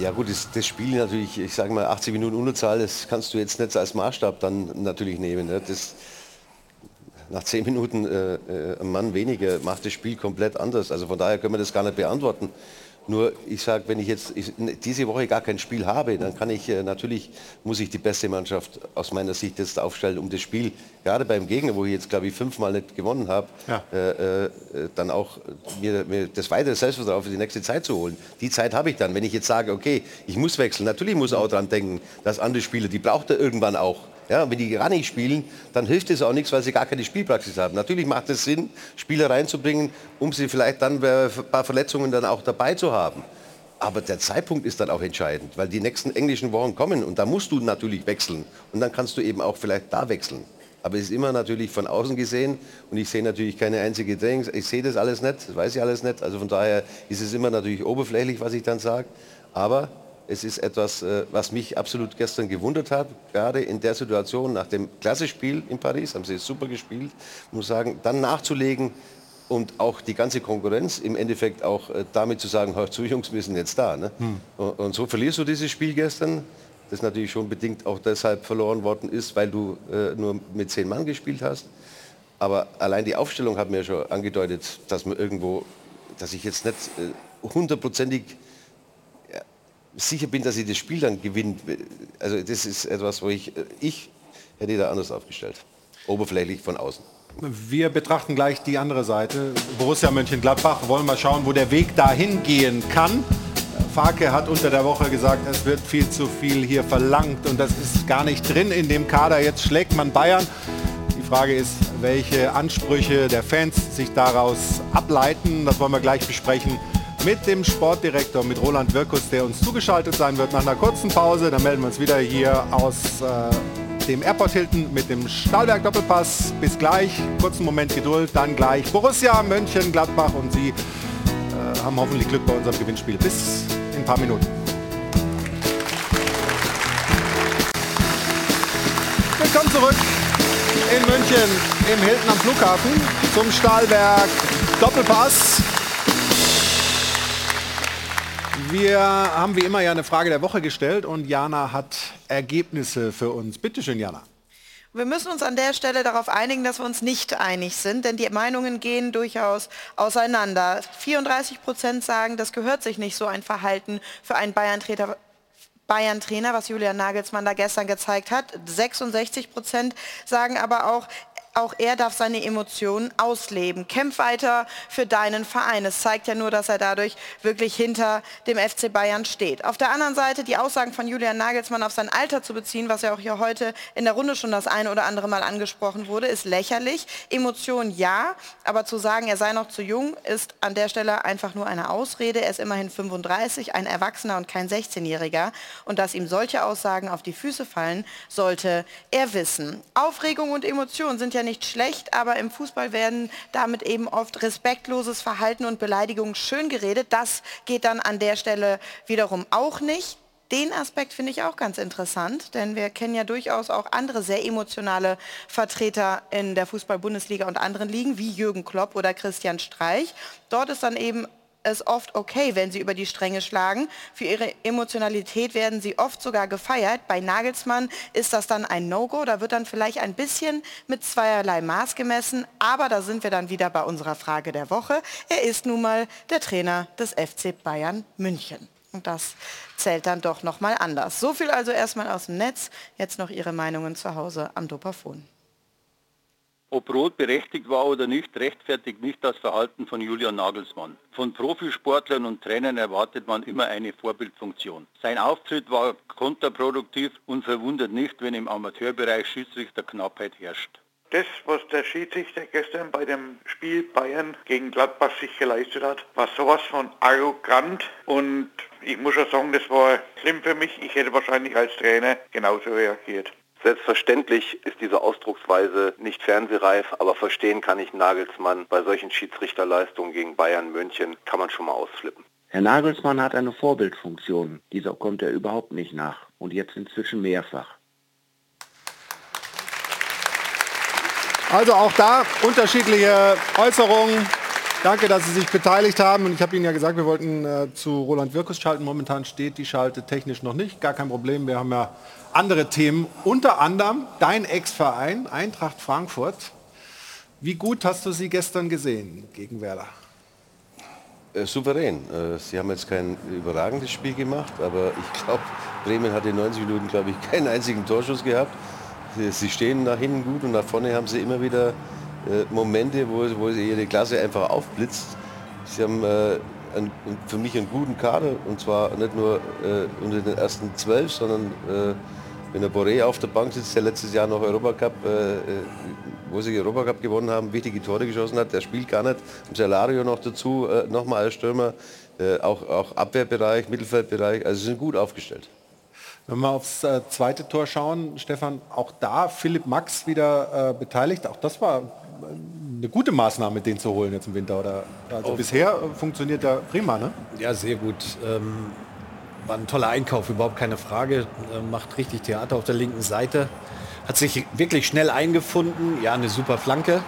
Ja gut, das, das Spiel natürlich, ich sage mal 80 Minuten Unterzahl, das kannst du jetzt nicht als Maßstab dann natürlich nehmen. Ne? Das, nach 10 Minuten äh, äh, ein Mann weniger macht das Spiel komplett anders. Also von daher können wir das gar nicht beantworten. Nur ich sage, wenn ich jetzt ich, diese Woche gar kein Spiel habe, dann kann ich äh, natürlich, muss ich die beste Mannschaft aus meiner Sicht jetzt aufstellen, um das Spiel, gerade beim Gegner, wo ich jetzt glaube ich fünfmal nicht gewonnen habe, Ja. äh, äh, dann auch mir, mir das weitere Selbstvertrauen für die nächste Zeit zu holen. Die Zeit habe ich dann. Wenn ich jetzt sage, okay, ich muss wechseln, natürlich muss er auch dran denken, dass andere Spieler, die braucht er irgendwann auch. Ja, wenn die gar nicht spielen, dann hilft es auch nichts, weil sie gar keine Spielpraxis haben. Natürlich macht es Sinn, Spieler reinzubringen, um sie vielleicht dann bei ein paar Verletzungen dann auch dabei zu haben. Aber der Zeitpunkt ist dann auch entscheidend, weil die nächsten englischen Wochen kommen und da musst du natürlich wechseln. Und dann kannst du eben auch vielleicht da wechseln. Aber es ist immer natürlich von außen gesehen und ich sehe natürlich keine einzige Trainings. Ich sehe das alles nicht, das weiß ich alles nicht. Also von daher ist es immer natürlich oberflächlich, was ich dann sage. Aber es ist etwas, äh, was mich absolut gestern gewundert hat, gerade in der Situation nach dem Klassespiel in Paris, haben sie es super gespielt, muss sagen, dann nachzulegen und auch die ganze Konkurrenz im Endeffekt auch äh, damit zu sagen, *laughs* hör zu Jungs, wir sind jetzt da. Ne? Und, und so verlierst du dieses Spiel gestern, das natürlich schon bedingt auch deshalb verloren worden ist, weil du äh, nur mit zehn Mann gespielt hast. Aber allein die Aufstellung hat mir schon angedeutet, dass man irgendwo, dass ich jetzt nicht hundertprozentig sicher bin, dass ich das Spiel dann gewinne. Also das ist etwas, wo ich, äh, ich hätte da anders aufgestellt. Oberflächlich von außen. Wir betrachten gleich die andere Seite. Borussia Mönchengladbach wollen wir schauen, wo der Weg dahin gehen kann. Farke hat unter der Woche gesagt, es wird viel zu viel hier verlangt und das ist gar nicht drin in dem Kader. Jetzt schlägt man Bayern. Die Frage ist, welche Ansprüche der Fans sich daraus ableiten. Das wollen wir gleich besprechen mit dem Sportdirektor, mit Roland Wirkus, der uns zugeschaltet sein wird nach einer kurzen Pause. Dann melden wir uns wieder hier aus äh, dem Airport Hilton mit dem Stahlberg Doppelpass. Bis gleich, kurzen Moment Geduld, dann gleich Borussia, Mönchen, Gladbach und Sie äh, haben hoffentlich Glück bei unserem Gewinnspiel. Bis in ein paar Minuten. Willkommen zurück in München im Hilton am Flughafen zum Stahlberg Doppelpass. Wir haben wie immer ja eine Frage der Woche gestellt und Jana hat Ergebnisse für uns. Bitte schön, Jana. Wir müssen uns an der Stelle darauf einigen, dass wir uns nicht einig sind, denn die Meinungen gehen durchaus auseinander. 34 Prozent sagen, das gehört sich nicht so ein Verhalten für einen Bayern-Trainer Bayern-Trainer, was Julian Nagelsmann da gestern gezeigt hat. 66 Prozent sagen aber auch, auch er darf seine Emotionen ausleben. Kämpf weiter für deinen Verein. Es zeigt ja nur, dass er dadurch wirklich hinter dem FC Bayern steht. Auf der anderen Seite die Aussagen von Julian Nagelsmann auf sein Alter zu beziehen, was ja auch hier heute in der Runde schon das eine oder andere Mal angesprochen wurde, ist lächerlich. Emotionen ja, aber zu sagen, er sei noch zu jung, ist an der Stelle einfach nur eine Ausrede. Er ist immerhin 35, ein Erwachsener und kein 16-Jähriger. Und dass ihm solche Aussagen auf die Füße fallen, sollte er wissen. Aufregung und Emotionen sind ja nicht schlecht, aber im Fußball werden damit eben oft respektloses Verhalten und Beleidigungen schön geredet. Das geht dann an der Stelle wiederum auch nicht. Den Aspekt finde ich auch ganz interessant, denn wir kennen ja durchaus auch andere sehr emotionale Vertreter in der Fußball-Bundesliga und anderen Ligen, wie Jürgen Klopp oder Christian Streich. Dort ist dann eben es oft okay, wenn sie über die Stränge schlagen. Für ihre Emotionalität werden sie oft sogar gefeiert. Bei Nagelsmann ist das dann ein No-Go. Da wird dann vielleicht ein bisschen mit zweierlei Maß gemessen. Aber da sind wir dann wieder bei unserer Frage der Woche. Er ist nun mal der Trainer des FC Bayern München. Und das zählt dann doch noch mal anders. So viel also erstmal aus dem Netz. Jetzt noch Ihre Meinungen zu Hause am Dopafon. Ob Rot berechtigt war oder nicht, rechtfertigt nicht das Verhalten von Julian Nagelsmann. Von Profisportlern und Trainern erwartet man immer eine Vorbildfunktion. Sein Auftritt war kontraproduktiv und verwundert nicht, wenn im Amateurbereich Schiedsrichterknappheit herrscht. Das, was der Schiedsrichter gestern bei dem Spiel Bayern gegen Gladbach sich geleistet hat, war sowas von arrogant und ich muss schon sagen, das war schlimm für mich. Ich hätte wahrscheinlich als Trainer genauso reagiert. Selbstverständlich ist diese Ausdrucksweise nicht fernsehreif, aber verstehen kann ich Nagelsmann. Bei solchen Schiedsrichterleistungen gegen Bayern München kann man schon mal ausflippen. Herr Nagelsmann hat eine Vorbildfunktion. Dieser kommt er überhaupt nicht nach. Und jetzt inzwischen mehrfach. Also auch da unterschiedliche Äußerungen. Danke, dass Sie sich beteiligt haben. Und ich habe Ihnen ja gesagt, wir wollten äh, zu Roland Wirkus schalten. Momentan steht die Schalte technisch noch nicht. Gar kein Problem. Wir haben ja andere Themen. Unter anderem dein Ex-Verein, Eintracht Frankfurt. Wie gut hast du sie gestern gesehen gegen Werder? Äh, souverän. Äh, sie haben jetzt kein überragendes Spiel gemacht, aber ich glaube, Bremen hat in 90 Minuten, glaube ich, keinen einzigen Torschuss gehabt. Sie stehen nach hinten gut und nach vorne haben sie immer wieder äh, Momente, wo, wo ihre Klasse einfach aufblitzt. Sie haben äh, ein, für mich einen guten Kader und zwar nicht nur äh, unter den ersten zwölf, sondern äh, wenn der Boré auf der Bank sitzt, der letztes Jahr noch Europacup, äh, äh, wo sie Europacup gewonnen haben, wichtige Tore geschossen hat, der spielt gar nicht. Und Salario noch dazu, äh, nochmal als Stürmer, äh, auch, auch Abwehrbereich, Mittelfeldbereich, also sie sind gut aufgestellt. Wenn wir aufs äh, zweite Tor schauen, Stefan, auch da Philipp Max wieder äh, beteiligt. Auch das war eine gute Maßnahme, den zu holen jetzt im Winter. Oder? Also Auf bisher funktioniert er prima, ne? Ja, sehr gut. Ähm, war ein toller Einkauf, überhaupt keine Frage. Äh, macht richtig Theater auf der linken Seite. Hat sich wirklich schnell eingefunden. Ja, eine super Flanke.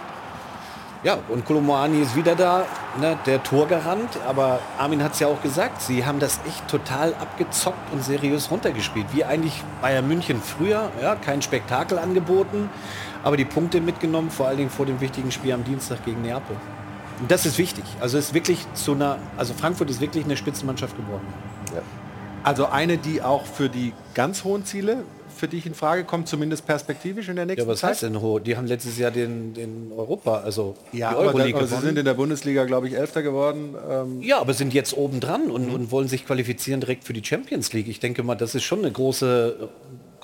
Ja, und Kolomoani ist wieder da, ne, der Torgarant. Aber Armin hat es ja auch gesagt, sie haben das echt total abgezockt und seriös runtergespielt. Wie eigentlich Bayern München früher. Ja, kein Spektakel angeboten, aber die Punkte mitgenommen, vor allen Dingen vor dem wichtigen Spiel am Dienstag gegen Neapel. Und das ist wichtig. Also ist wirklich zu einer, also Frankfurt ist wirklich eine Spitzenmannschaft geworden. Ja. Also eine, die auch für die ganz hohen Ziele für dich in Frage kommt, zumindest perspektivisch in der nächsten Ja, was Zeit? heißt denn hoch? Die haben letztes Jahr den, den Europa, also Ja, die aber, da, Euroleague aber sie sind in der Bundesliga, glaube ich, Elfter geworden. Ähm, Ja, aber sind jetzt oben dran und, und wollen sich qualifizieren direkt für die Champions League. Ich denke mal, das ist schon eine große,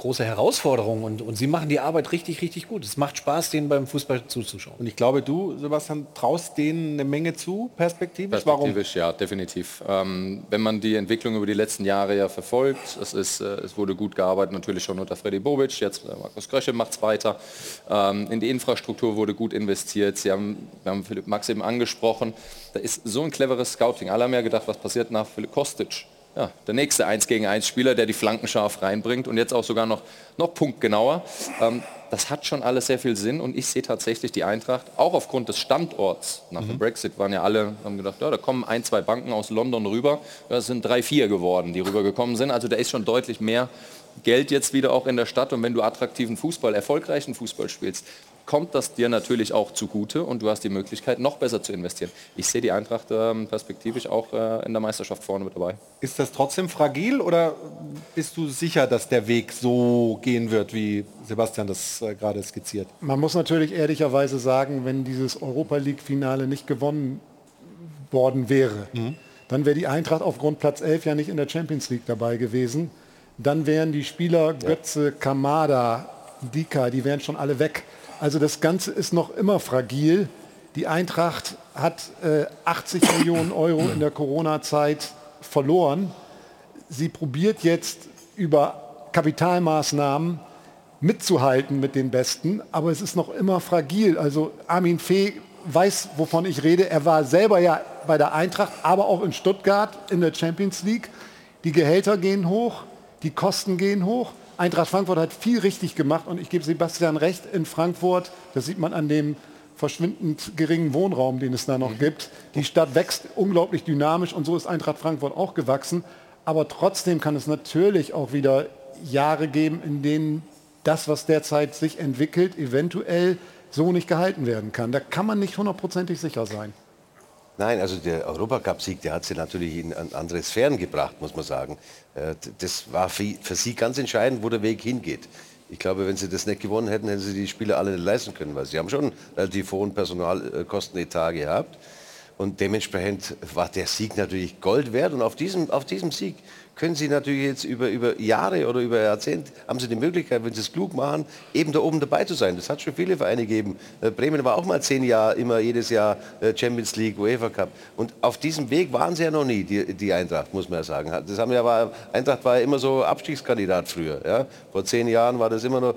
große Herausforderung und, und sie machen die Arbeit richtig, richtig gut. Es macht Spaß, denen beim Fußball zuzuschauen. Und ich glaube, du, Sebastian, traust denen eine Menge zu, perspektivisch. Perspektivisch, ja, definitiv. Ähm, wenn man die Entwicklung über die letzten Jahre ja verfolgt, es, ist, äh, es wurde gut gearbeitet, natürlich schon unter Freddy Bobic, jetzt äh, Markus Krösche macht es weiter. Ähm, in die Infrastruktur wurde gut investiert. Sie haben, wir haben Philipp Max eben angesprochen, da ist so ein cleveres Scouting. Alle haben ja gedacht, was passiert nach Philipp Kostic? Ja, der nächste 1 gegen 1 Spieler, der die Flanken scharf reinbringt und jetzt auch sogar noch, noch punktgenauer. Ähm, das hat schon alles sehr viel Sinn und ich sehe tatsächlich die Eintracht, auch aufgrund des Standorts, nach mhm. dem Brexit waren ja alle, haben gedacht, ja, da kommen ein, zwei Banken aus London rüber, das sind drei, vier geworden, die rübergekommen sind, also da ist schon deutlich mehr Geld jetzt wieder auch in der Stadt und wenn du attraktiven Fußball, erfolgreichen Fußball spielst, kommt das dir natürlich auch zugute und du hast die Möglichkeit, noch besser zu investieren. Ich sehe die Eintracht ähm, perspektivisch auch äh, in der Meisterschaft vorne mit dabei. Ist das trotzdem fragil oder bist du sicher, dass der Weg so gehen wird, wie Sebastian das äh, gerade skizziert? Man muss natürlich ehrlicherweise sagen, wenn dieses Europa League-Finale nicht gewonnen worden wäre, mhm. dann wäre die Eintracht aufgrund Platz 11 ja nicht in der Champions League dabei gewesen. Dann wären die Spieler Götze, Kamada, Dika, die wären schon alle weg. Also das Ganze ist noch immer fragil. Die Eintracht hat äh, 80 *coughs* Millionen Euro in der Corona-Zeit verloren. Sie probiert jetzt über Kapitalmaßnahmen mitzuhalten mit den Besten, aber es ist noch immer fragil. Also Armin Fee weiß, wovon ich rede. Er war selber ja bei der Eintracht, aber auch in Stuttgart in der Champions League. Die Gehälter gehen hoch, die Kosten gehen hoch. Eintracht Frankfurt hat viel richtig gemacht und ich gebe Sebastian recht, in Frankfurt, das sieht man an dem verschwindend geringen Wohnraum, den es da noch gibt. Die Stadt wächst unglaublich dynamisch und so ist Eintracht Frankfurt auch gewachsen. Aber trotzdem kann es natürlich auch wieder Jahre geben, in denen das, was derzeit sich entwickelt, eventuell so nicht gehalten werden kann. Da kann man nicht hundertprozentig sicher sein. Nein, also der Europacup-Sieg, der hat sie natürlich in andere Sphären gebracht, muss man sagen. Äh, das war für, sie ganz entscheidend, wo der Weg hingeht. Ich glaube, wenn sie das nicht gewonnen hätten, hätten sie die Spiele alle nicht leisten können, weil sie haben schon relativ hohen Personalkostenetat gehabt. Und dementsprechend war der Sieg natürlich Gold wert. Und auf diesem, auf diesem Sieg können Sie natürlich jetzt über, über Jahre oder über Jahrzehnte, haben Sie die Möglichkeit, wenn Sie es klug machen, eben da oben dabei zu sein. Das hat schon viele Vereine gegeben. Äh, Bremen war auch mal zehn Jahre, immer jedes Jahr äh, Champions League, UEFA Cup. Und auf diesem Weg waren sie ja noch nie, die, die Eintracht, muss man ja sagen. Das haben ja, war, Eintracht war ja immer so Abstiegskandidat früher. Ja? Vor zehn Jahren war das immer noch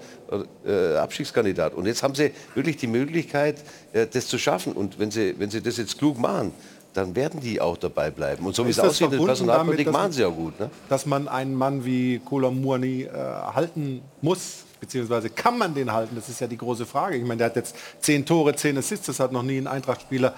äh, Abstiegskandidat. Und jetzt haben sie wirklich die Möglichkeit, äh, das zu schaffen. Und wenn sie, wenn sie das jetzt klug machen, dann werden die auch dabei bleiben. Und so wie es aussieht, das Personalpolitik machen sie ja gut. Ne? Dass man einen Mann wie Kolomurni äh, halten muss, beziehungsweise kann man den halten, das ist ja die große Frage. Ich meine, der hat jetzt zehn Tore, zehn Assists, das hat noch nie ein Eintracht-Spieler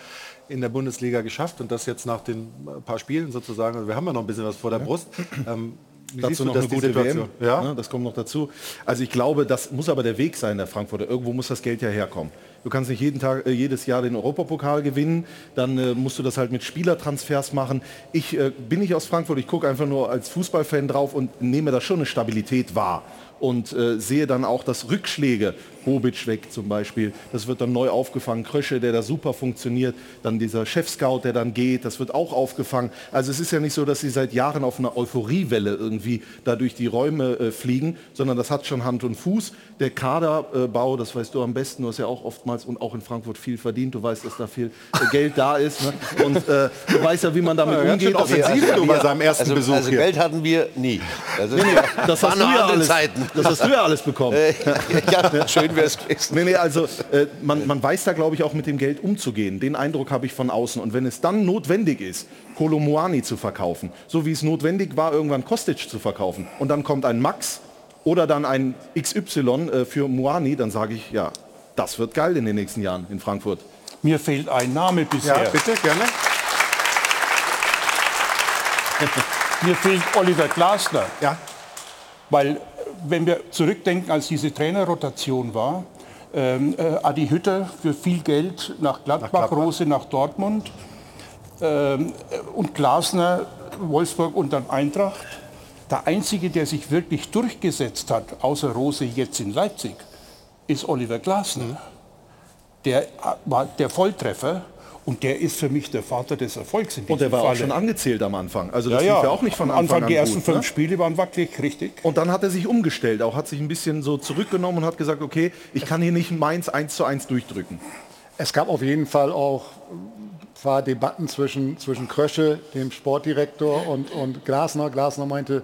in der Bundesliga geschafft und das jetzt nach den äh, paar Spielen sozusagen. Also wir haben ja noch ein bisschen was vor der Brust. Ähm, wie dazu noch eine gute WM. Ja? ja? das kommt noch dazu. Also ich glaube, das muss aber der Weg sein, der Frankfurter. Irgendwo muss das Geld ja herkommen. Du kannst nicht jeden Tag, äh, jedes Jahr den Europapokal gewinnen, dann äh, musst du das halt mit Spielertransfers machen. Ich äh, bin nicht aus Frankfurt, ich gucke einfach nur als Fußballfan drauf und nehme da schon eine Stabilität wahr. Und sehe dann auch, dass Rückschläge Bobic weg zum Beispiel. Das wird dann neu aufgefangen. Krösche, der da super funktioniert. Dann dieser Chef-Scout, der dann geht, das wird auch aufgefangen. Also es ist ja nicht so, dass sie seit Jahren auf einer Euphoriewelle irgendwie da durch die Räume äh, fliegen, sondern das hat schon Hand und Fuß. Der Kaderbau, das weißt du am besten, du hast ja auch oftmals und auch in Frankfurt viel verdient. Du weißt, dass da viel äh, Geld da ist. Ne? Und äh, du weißt ja, wie man damit ja, umgeht. Offensiv also, bei seinem ersten also, Besuch also Geld hatten wir nie. Also, nee, nee, das, hast du ja alles, das hast du ja alles bekommen. Äh, *laughs* ja, schön schön wäre es gewesen. Nee, nee, also äh, man, man weiß da, glaube ich, auch mit dem Geld umzugehen. Den Eindruck habe ich von außen. Und wenn es dann notwendig ist, Kolomoani zu verkaufen, so wie es notwendig war, irgendwann Kostic zu verkaufen, und dann kommt ein Max oder dann ein XY äh, für Moani, dann sage ich, ja, das wird geil in den nächsten Jahren in Frankfurt. Mir fehlt ein Name bisher. Ja, bitte, gerne. *laughs* Mir fehlt Oliver Glasner. Ja. Weil wenn wir zurückdenken, als diese Trainerrotation war, ähm, äh, Adi Hütter für viel Geld nach Gladbach, nach Gladbach. Rose nach Dortmund ähm, und Glasner, Wolfsburg und dann Eintracht. Der Einzige, der sich wirklich durchgesetzt hat, außer Rose jetzt in Leipzig, ist Oliver Glasner. Mhm. Der äh, war der Volltreffer Und der ist für mich der Vater des Erfolgs in diesem Und der war auch Falle. schon angezählt am Anfang. Also das ja. lief ja auch nicht von Am Anfang, Anfang die an ersten gut, fünf ne? Spiele waren wackelig, richtig. Und dann hat er sich umgestellt, auch hat sich ein bisschen so zurückgenommen und hat gesagt, okay, ich kann hier nicht Mainz 1 zu 1 durchdrücken. Es gab auf jeden Fall auch ein paar Debatten zwischen, zwischen Krösche, dem Sportdirektor, und, und Glasner. Glasner meinte,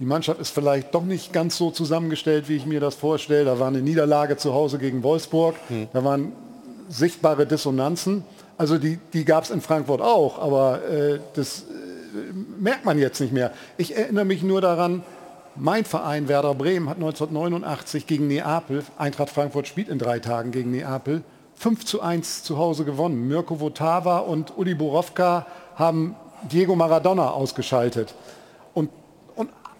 die Mannschaft ist vielleicht doch nicht ganz so zusammengestellt, wie ich mir das vorstelle. Da war eine Niederlage zu Hause gegen Wolfsburg. Da waren sichtbare Dissonanzen. Also die, die gab es in Frankfurt auch, aber äh, das äh, merkt man jetzt nicht mehr. Ich erinnere mich nur daran, mein Verein Werder Bremen hat 1989 gegen Neapel, Eintracht Frankfurt spielt in drei Tagen gegen Neapel, 5 zu 1 zu Hause gewonnen. Mirko Votava und Uli Borowka haben Diego Maradona ausgeschaltet.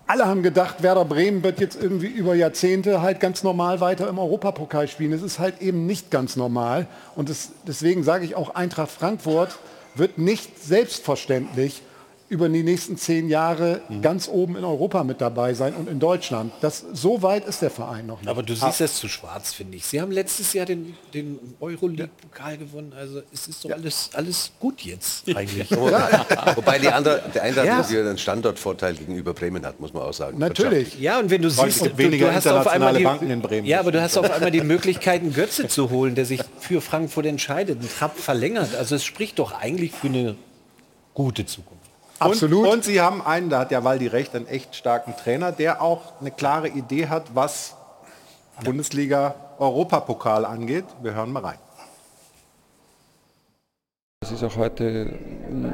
Alle haben gedacht, Werder Bremen wird jetzt irgendwie über Jahrzehnte halt ganz normal weiter im Europapokal spielen. Es ist halt eben nicht ganz normal. Und es, deswegen sage ich auch, Eintracht Frankfurt wird nicht selbstverständlich über die nächsten zehn Jahre ganz oben in Europa mit dabei sein und in Deutschland. Das, so weit ist der Verein noch nicht. Aber du siehst es zu schwarz, finde ich. Sie haben letztes Jahr den, den Euroleague-Pokal gewonnen. Also es ist doch alles, alles gut jetzt eigentlich. *laughs* Wobei die andere, der Eintracht Ja. natürlich einen Standortvorteil gegenüber Bremen hat, muss man auch sagen. Natürlich. Ja, und wenn du siehst, gibt du, weniger du hast auf einmal die, Banken in Bremen. Ja, aber du hast auf einmal die Möglichkeit, einen Götze zu holen, der sich für Frankfurt entscheidet, einen Trapp verlängert. Also es spricht doch eigentlich für eine gute Zukunft. Absolut. Und, und Sie haben einen, da hat ja Waldi recht, einen echt starken Trainer, der auch eine klare Idee hat, was Bundesliga Europapokal angeht. Wir hören mal rein. Es ist auch heute ähm,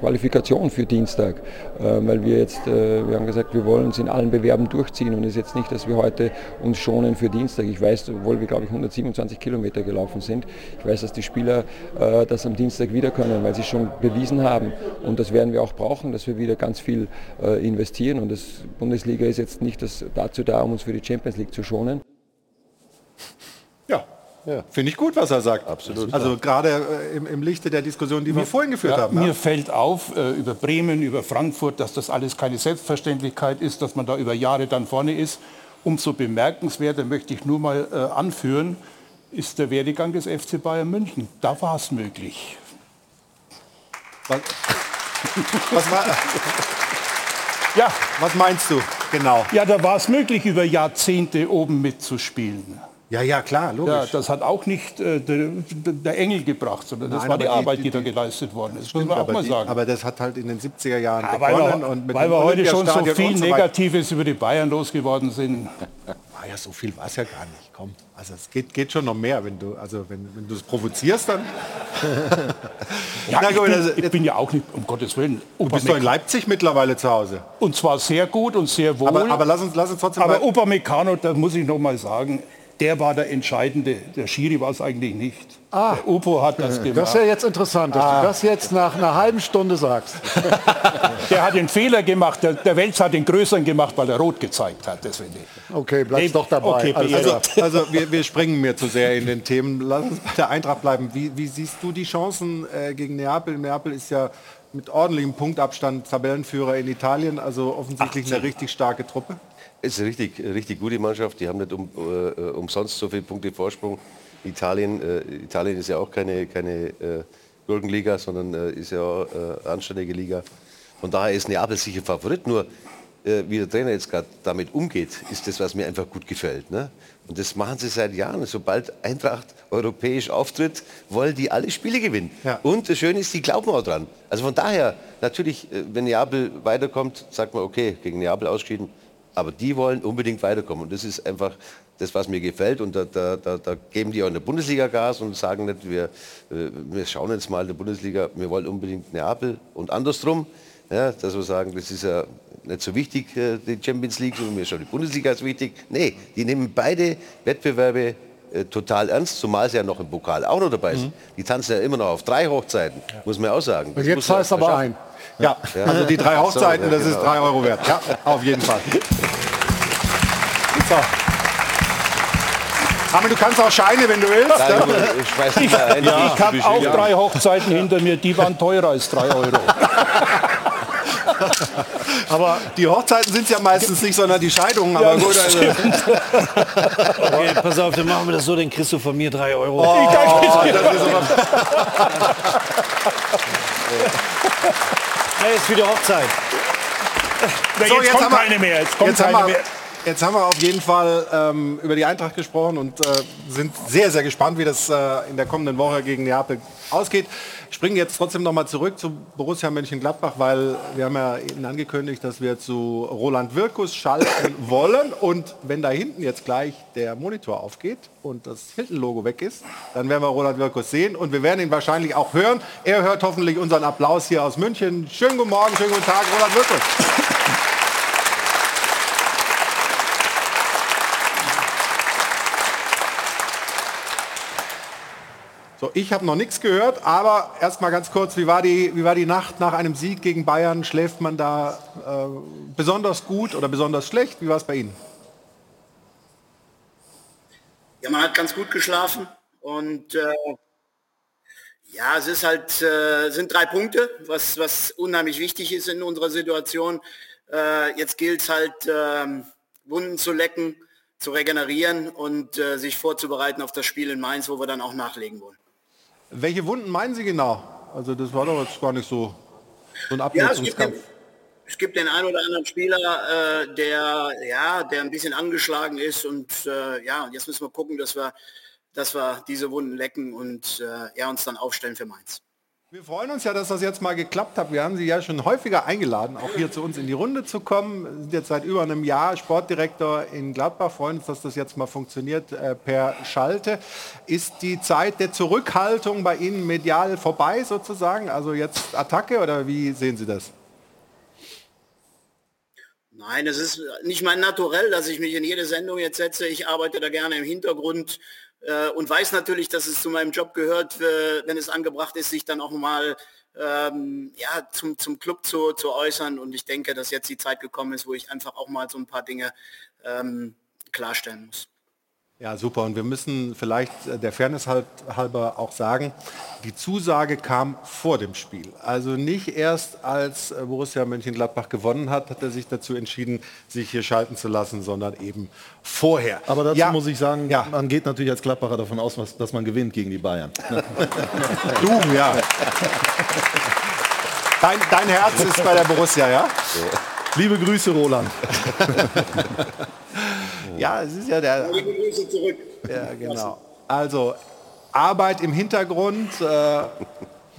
Qualifikation für Dienstag, äh, weil wir jetzt, äh, wir haben gesagt, wir wollen uns in allen Bewerben durchziehen und es ist jetzt nicht, dass wir heute uns schonen für Dienstag. Ich weiß, obwohl wir, glaube ich, 127 Kilometer gelaufen sind, ich weiß, dass die Spieler äh, das am Dienstag wieder können, weil sie schon bewiesen haben und das werden wir auch brauchen, dass wir wieder ganz viel äh, investieren und das Bundesliga ist jetzt nicht dazu da, um uns für die Champions League zu schonen. Ja. Finde ich gut, was er sagt. Absolut. Also gerade äh, im, im Lichte der Diskussion, die wir vorhin geführt Ja, haben. Mir ja. fällt auf, äh, über Bremen, über Frankfurt, dass das alles keine Selbstverständlichkeit ist, dass man da über Jahre dann vorne ist. Umso bemerkenswerter möchte ich nur mal äh, anführen, ist der Werdegang des FC Bayern München. Da war es möglich. Was, was, war, ja. was meinst du? Genau. Ja, da war es möglich, über Jahrzehnte oben mitzuspielen. Ja, ja, klar, logisch. Ja, das hat auch nicht äh, der, der Engel gebracht, sondern das Nein, war die Arbeit, die, die- da geleistet worden ist. Das Stimmt, auch mal sagen. aber das hat halt in den 70er Jahren Ja, weil begonnen. wir, und mit weil wir heute schon so viel weiter. Negatives über die Bayern losgeworden sind. Ah ja, so viel war es ja gar nicht. Komm. Also es geht, geht schon noch mehr, wenn du, also wenn, wenn du es provozierst, dann. Ja, *laughs* Na ich, bin, also ich bin ja auch nicht, um Gottes Willen. Du bist doch in Leipzig mittlerweile zu Hause. Und zwar sehr gut und sehr wohl. Aber, aber lass uns, lass uns trotzdem Aber. Upamecano, da muss ich noch mal sagen, der war der Entscheidende. Der Schiri war es eigentlich nicht. Ah. Der Upo hat das gemacht. Das ist ja jetzt interessant, dass Ah. du das jetzt nach einer halben Stunde sagst. *laughs* Der hat den Fehler gemacht. Der, der Wels hat den größeren gemacht, weil er rot gezeigt hat. Deswegen. Okay, bleib doch dabei. Okay, also, klar. Also wir, wir springen mir zu sehr in den Themen. Lass uns bei der Eintracht bleiben. Wie, wie siehst du die Chancen äh, gegen Neapel? Neapel ist ja mit ordentlichem Punktabstand Tabellenführer in Italien, also offensichtlich eine richtig starke Truppe. Es ist eine richtig, richtig gute Mannschaft. Die haben nicht um, äh, umsonst so viele Punkte Vorsprung. Italien, äh, Italien ist ja auch keine, keine äh, Gurkenliga, sondern äh, ist ja auch, äh, anständige Liga. Von daher ist Neapel sicher Favorit. Nur äh, wie der Trainer jetzt gerade damit umgeht, ist das, was mir einfach gut gefällt. Ne? Und das machen sie seit Jahren. Sobald Eintracht europäisch auftritt, wollen die alle Spiele gewinnen. Und das Schöne ist, die glauben auch dran. Also von daher, natürlich, äh, wenn Neapel weiterkommt, sagt man, okay, gegen Neapel ausgeschieden. Aber die wollen unbedingt weiterkommen. Und das ist einfach das, was mir gefällt. Und da, da, da, da geben die auch in der Bundesliga Gas und sagen nicht, wir, äh, wir schauen jetzt mal in der Bundesliga, wir wollen unbedingt Neapel und andersrum. Ja, dass wir sagen, das ist ja nicht so wichtig, äh, die Champions League, sondern mir schon die Bundesliga ist wichtig. Nee, die nehmen beide Wettbewerbe äh, total ernst, zumal sie ja noch im Pokal auch noch dabei sind. Die tanzen ja immer noch auf drei Hochzeiten, muss man auch sagen. Und Das jetzt muss man heißt aber ein. Ja, also die drei Ach so, Hochzeiten, ja, das ist genau. drei Euro wert. Ja, auf jeden Fall. So. Aber du kannst auch Scheine, wenn du willst. Nein, ja? ich Ich, ich habe auch drei Hochzeiten hinter mir, die waren teurer als drei Euro. *laughs* aber die Hochzeiten sind ja meistens nicht, sondern die Scheidungen. Aber gut, also. okay, pass auf, dann machen wir das so, dann kriegst du von mir drei Euro. Oh, ich danke dir. Das ist aber Ja, jetzt wieder Hochzeit. So, jetzt kommt haben wir- keine mehr. Jetzt kommt jetzt haben keine wir, mehr. Jetzt haben wir auf jeden Fall ähm, über die Eintracht gesprochen und äh, sind sehr, sehr gespannt, wie das äh, in der kommenden Woche gegen Neapel ausgeht. Springen jetzt trotzdem noch mal zurück zu Borussia Mönchengladbach, weil wir haben ja Ihnen angekündigt, dass wir zu Roland Wirkus schalten *coughs* wollen. Und wenn da hinten jetzt gleich der Monitor aufgeht und das Hilton-Logo weg ist, dann werden wir Roland Wirkus sehen und wir werden ihn wahrscheinlich auch hören. Er hört hoffentlich unseren Applaus hier aus München. Schönen guten Morgen, schönen guten Tag, Roland Wirkus. So, ich habe noch nichts gehört, aber erstmal ganz kurz, wie war, die, wie war die Nacht nach einem Sieg gegen Bayern? Schläft man da äh, besonders gut oder besonders schlecht? Wie war es bei Ihnen? Ja, man hat ganz gut geschlafen und äh, ja, es ist halt, äh, sind drei Punkte, was, was unheimlich wichtig ist in unserer Situation. Äh, jetzt gilt es halt, ähm, Wunden zu lecken, zu regenerieren und äh, sich vorzubereiten auf das Spiel in Mainz, wo wir dann auch nachlegen wollen. Welche Wunden meinen Sie genau? Also das war doch jetzt gar nicht so, so ein Ja, es gibt, den, Abnutzungskampf. es gibt den einen oder anderen Spieler, äh, der ja, der ein bisschen angeschlagen ist und äh, ja, jetzt müssen wir gucken, dass wir, dass wir diese Wunden lecken und äh, ja, uns dann aufstellen für Mainz. Wir freuen uns ja, dass das jetzt mal geklappt hat. Wir haben Sie ja schon häufiger eingeladen, auch hier zu uns in die Runde zu kommen. Wir sind jetzt seit über einem Jahr Sportdirektor in Gladbach. Freuen uns, dass das jetzt mal funktioniert äh, per Schalte. Ist die Zeit der Zurückhaltung bei Ihnen medial vorbei sozusagen? Also jetzt Attacke oder wie sehen Sie das? Nein, es ist nicht mein Naturell, dass ich mich in jede Sendung jetzt setze. Ich arbeite da gerne im Hintergrund und weiß natürlich, dass es zu meinem Job gehört, äh, wenn es angebracht ist, sich dann auch mal ähm, ja, zum, zum Club zu, zu äußern. Und ich denke, dass jetzt die Zeit gekommen ist, wo ich einfach auch mal so ein paar Dinge ähm, klarstellen muss. Ja, super. Und wir müssen vielleicht äh, der Fairness halt, halber auch sagen, die Zusage kam vor dem Spiel. Also nicht erst als äh, Borussia Mönchengladbach gewonnen hat, hat er sich dazu entschieden, sich hier schalten zu lassen, sondern eben vorher. Aber dazu Ja. muss ich sagen, man geht natürlich als Gladbacher davon aus, dass man gewinnt gegen die Bayern. *laughs* Du, ja. Dein, dein Herz ist bei der Borussia, ja? Liebe Grüße, Roland. *laughs* Ja, es ist ja der... Liebe Grüße zurück. Ja, genau. Also Arbeit im Hintergrund, äh,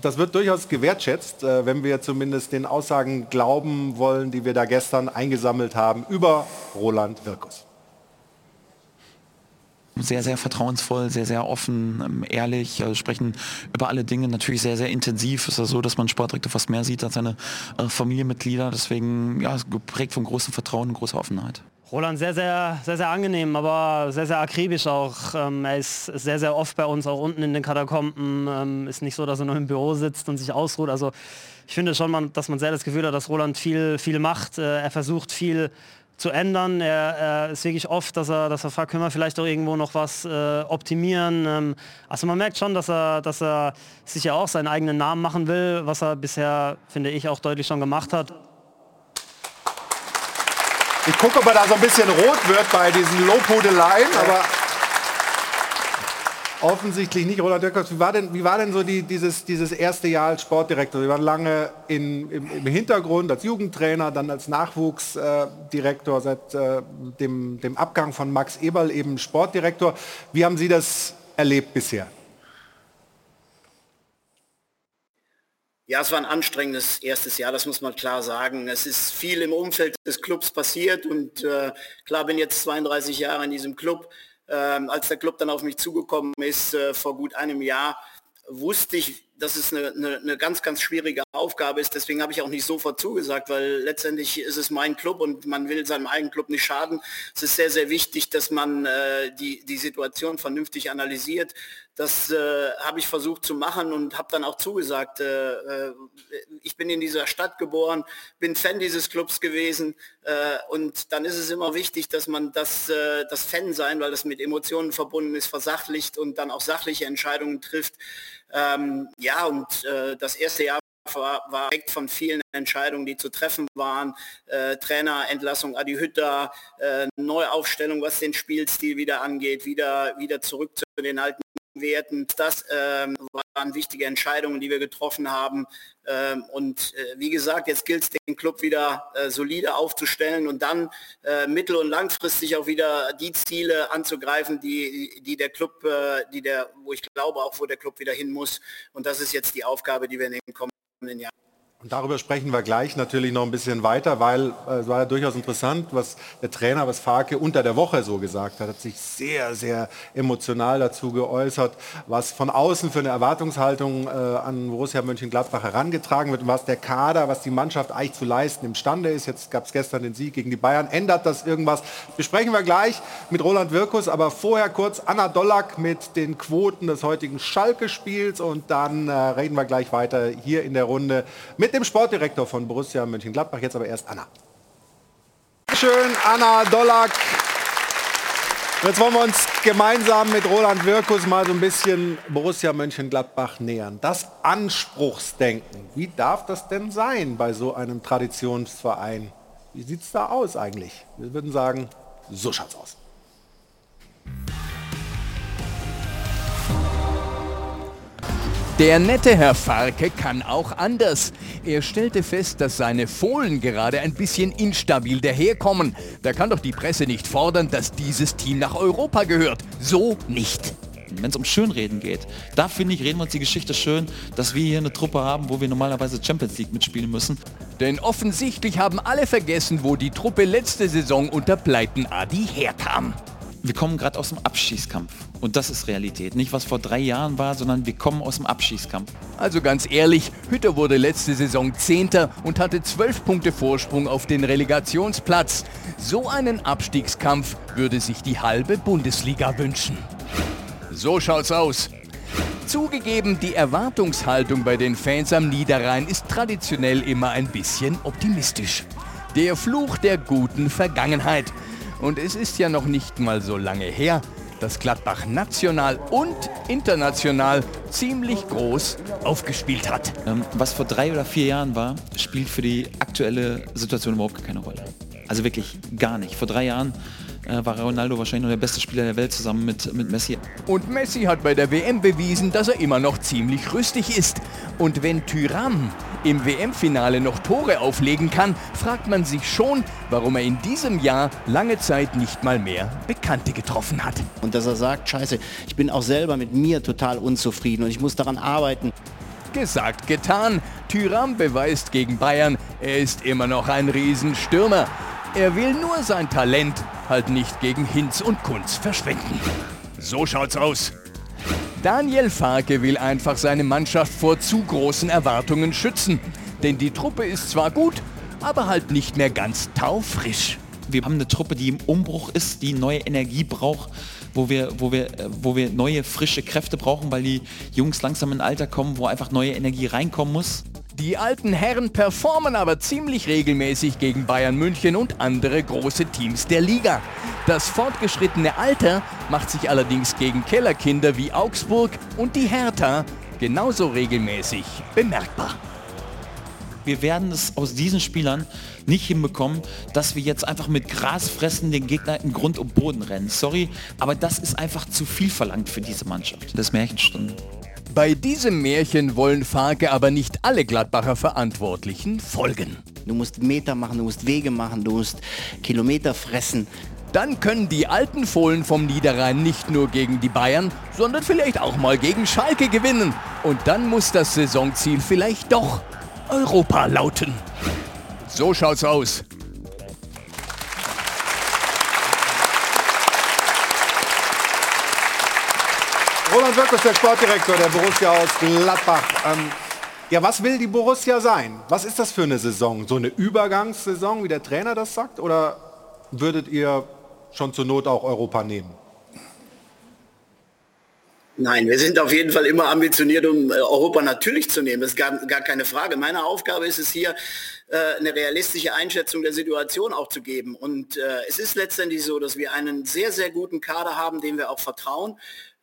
das wird durchaus gewertschätzt, äh, wenn wir zumindest den Aussagen glauben wollen, die wir da gestern eingesammelt haben über Roland Wirkus. sehr, sehr vertrauensvoll, sehr, sehr offen, ähm, ehrlich, also sprechen über alle Dinge, natürlich sehr, sehr intensiv. Es ist ja so, dass man Sportdirektor fast mehr sieht als seine äh, Familienmitglieder. Deswegen, ja, geprägt von großem Vertrauen und großer Offenheit. Roland sehr, sehr, sehr, sehr angenehm, aber sehr, sehr akribisch auch. Ähm, er ist sehr, sehr oft bei uns, auch unten in den Katakomben. Ähm, ist nicht so, dass er nur im Büro sitzt und sich ausruht. Also ich finde schon, dass man sehr das Gefühl hat, dass Roland viel, viel macht. Äh, er versucht viel zu ändern. Er, er ist wirklich oft, dass er, dass er fragt, können wir vielleicht auch irgendwo noch was äh, optimieren. Ähm, also man merkt schon, dass er, dass er sich ja auch seinen eigenen Namen machen will, was er bisher, finde ich, auch deutlich schon gemacht hat. Ich gucke, ob er da so ein bisschen rot wird bei diesen Lobhudeleien, aber offensichtlich nicht. Roland Dirkers, wie war denn, wie war denn so die, dieses, dieses erste Jahr als Sportdirektor? Sie waren lange in, im, im Hintergrund als Jugendtrainer, dann als Nachwuchsdirektor, seit äh, dem, dem Abgang von Max Eberl eben Sportdirektor. Wie haben Sie das erlebt bisher? Ja, es war ein anstrengendes erstes Jahr, das muss man klar sagen. Es ist viel im Umfeld des Clubs passiert und äh, klar bin jetzt 32 Jahre in diesem Club. Ähm, als der Club dann auf mich zugekommen ist äh, vor gut einem Jahr, wusste ich, dass es eine, eine, eine ganz, ganz schwierige Aufgabe ist. Deswegen habe ich auch nicht sofort zugesagt, weil letztendlich ist es mein Club und man will seinem eigenen Club nicht schaden. Es ist sehr, sehr wichtig, dass man äh, die, die Situation vernünftig analysiert. Das äh, habe ich versucht zu machen und habe dann auch zugesagt. Äh, äh, ich bin in dieser Stadt geboren, bin Fan dieses Clubs gewesen äh, und dann ist es immer wichtig, dass man das, äh, das Fan sein, weil das mit Emotionen verbunden ist, versachlicht und dann auch sachliche Entscheidungen trifft. Ähm, ja, und äh, das erste Jahr war, war direkt von vielen Entscheidungen, die zu treffen waren. Äh, Trainerentlassung Adi Hütter, äh, Neuaufstellung, was den Spielstil wieder angeht, wieder, wieder zurück zu den alten Werten. Das ähm, waren wichtige Entscheidungen, die wir getroffen haben. Ähm, und äh, wie gesagt, jetzt gilt es, den Club wieder äh, solide aufzustellen und dann äh, mittel- und langfristig auch wieder die Ziele anzugreifen, die, die der Club, äh, die der, wo ich glaube auch, wo der Club wieder hin muss. Und das ist jetzt die Aufgabe, die wir in den kommenden Jahren und darüber sprechen wir gleich natürlich noch ein bisschen weiter, weil äh, es war ja durchaus interessant, was der Trainer, was Farke unter der Woche so gesagt hat, hat sich sehr, sehr emotional dazu geäußert, was von außen für eine Erwartungshaltung äh, an Borussia Mönchengladbach herangetragen wird und was der Kader, was die Mannschaft eigentlich zu leisten imstande ist. Jetzt gab es gestern den Sieg gegen die Bayern. Ändert das irgendwas? Besprechen wir gleich mit Roland Wirkus, aber vorher kurz Anna Dollack mit den Quoten des heutigen Schalke-Spiels und dann äh, reden wir gleich weiter hier in der Runde mit mit dem Sportdirektor von Borussia Mönchengladbach. Jetzt aber erst Anna. Schön, Anna Dollack. Jetzt wollen wir uns gemeinsam mit Roland Wirkus mal so ein bisschen Borussia Mönchengladbach nähern. Das Anspruchsdenken, wie darf das denn sein bei so einem Traditionsverein? Wie sieht es da aus eigentlich? Wir würden sagen, so schaut's aus. Der nette Herr Farke kann auch anders. Er stellte fest, dass seine Fohlen gerade ein bisschen instabil daherkommen. Da kann doch die Presse nicht fordern, dass dieses Team nach Europa gehört. So nicht. Wenn es um Schönreden geht, da finde ich, reden wir uns die Geschichte schön, dass wir hier eine Truppe haben, wo wir normalerweise Champions League mitspielen müssen. Denn offensichtlich haben alle vergessen, wo die Truppe letzte Saison unter Pleiten Adi herkam. Wir kommen gerade aus dem Abschießkampf. Und das ist Realität. Nicht was vor drei Jahren war, sondern wir kommen aus dem Abschießkampf. Also ganz ehrlich, Hütter wurde letzte Saison Zehnter und hatte zwölf Punkte Vorsprung auf den Relegationsplatz. So einen Abstiegskampf würde sich die halbe Bundesliga wünschen. So schaut's aus. Zugegeben, die Erwartungshaltung bei den Fans am Niederrhein ist traditionell immer ein bisschen optimistisch. Der Fluch der guten Vergangenheit. Und es ist ja noch nicht mal so lange her, dass Gladbach national und international ziemlich groß aufgespielt hat. Ähm, was vor drei oder vier Jahren war, spielt für die aktuelle Situation überhaupt keine Rolle. Also wirklich gar nicht. Vor drei Jahren äh, war Ronaldo wahrscheinlich noch der beste Spieler der Welt zusammen mit, mit Messi. Und Messi hat bei der WM bewiesen, dass er immer noch ziemlich rüstig ist. Und wenn Tyram im WM-Finale noch Tore auflegen kann, fragt man sich schon, warum er in diesem Jahr lange Zeit nicht mal mehr Bekannte getroffen hat. Und dass er sagt, scheiße, ich bin auch selber mit mir total unzufrieden und ich muss daran arbeiten. Gesagt, getan. Tyram beweist gegen Bayern, er ist immer noch ein Riesenstürmer. Er will nur sein Talent halt nicht gegen Hinz und Kunz verschwenden. So schaut's aus. Daniel Farke will einfach seine Mannschaft vor zu großen Erwartungen schützen. Denn die Truppe ist zwar gut, aber halt nicht mehr ganz taufrisch. Wir haben eine Truppe, die im Umbruch ist, die neue Energie braucht, wo wir, wo wir, wo wir neue, frische Kräfte brauchen, weil die Jungs langsam in ein Alter kommen, wo einfach neue Energie reinkommen muss. Die alten Herren performen aber ziemlich regelmäßig gegen Bayern München und andere große Teams der Liga. Das fortgeschrittene Alter macht sich allerdings gegen Kellerkinder wie Augsburg und die Hertha genauso regelmäßig bemerkbar. Wir werden es aus diesen Spielern nicht hinbekommen, dass wir jetzt einfach mit Gras fressen den Gegner im Grund und Boden rennen. Sorry, aber das ist einfach zu viel verlangt für diese Mannschaft. Das Märchenstunde. Bei diesem Märchen wollen Farke aber nicht alle Gladbacher Verantwortlichen folgen. Du musst Meter machen, du musst Wege machen, du musst Kilometer fressen. Dann können die alten Fohlen vom Niederrhein nicht nur gegen die Bayern, sondern vielleicht auch mal gegen Schalke gewinnen. Und dann muss das Saisonziel vielleicht doch Europa lauten. So schaut's aus. Roland Wirkus, der Sportdirektor der Borussia aus Gladbach. Ähm, ja, was will die Borussia sein? Was ist das für eine Saison? So eine Übergangssaison, wie der Trainer das sagt? Oder würdet ihr schon zur Not auch Europa nehmen? Nein, wir sind auf jeden Fall immer ambitioniert, um äh, Europa natürlich zu nehmen. Das ist gar, gar keine Frage. Meine Aufgabe ist es hier, äh, eine realistische Einschätzung der Situation auch zu geben. Und äh, es ist letztendlich so, dass wir einen sehr, sehr guten Kader haben, dem wir auch vertrauen.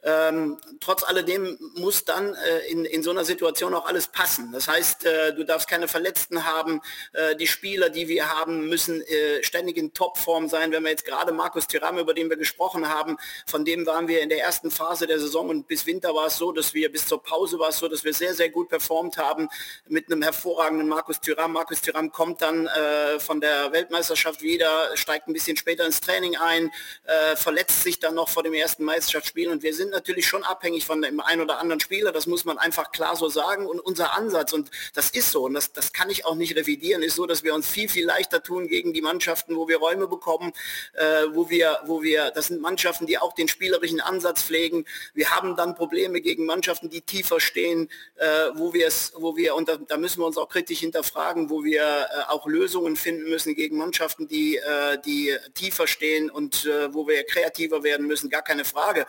Ähm, trotz alledem muss dann äh, in, in so einer Situation auch alles passen. Das heißt, äh, du darfst keine Verletzten haben. Äh, die Spieler, die wir haben, müssen äh, ständig in Topform sein. Wenn wir jetzt gerade Markus Thuram, über den wir gesprochen haben, von dem waren wir in der ersten Phase der Saison und bis Winter war es so, dass wir bis zur Pause war es so, dass wir sehr, sehr gut performt haben mit einem hervorragenden Markus Thuram. Markus Thuram kommt dann äh, von der Weltmeisterschaft wieder, steigt ein bisschen später ins Training ein, äh, verletzt sich dann noch vor dem ersten Meisterschaftsspiel und wir sind sind natürlich schon abhängig von dem einen oder anderen Spieler, das muss man einfach klar so sagen. Und unser Ansatz, und das ist so, und das, das kann ich auch nicht revidieren, ist so, dass wir uns viel, viel leichter tun gegen die Mannschaften, wo wir Räume bekommen, äh, wo wir, wo wir, das sind Mannschaften, die auch den spielerischen Ansatz pflegen. Wir haben dann Probleme gegen Mannschaften, die tiefer stehen, äh, wo wir es, wo wir, und da, da, müssen wir uns auch kritisch hinterfragen, wo wir äh, auch Lösungen finden müssen gegen Mannschaften, die, äh, die tiefer stehen und äh, wo wir kreativer werden müssen, gar keine Frage.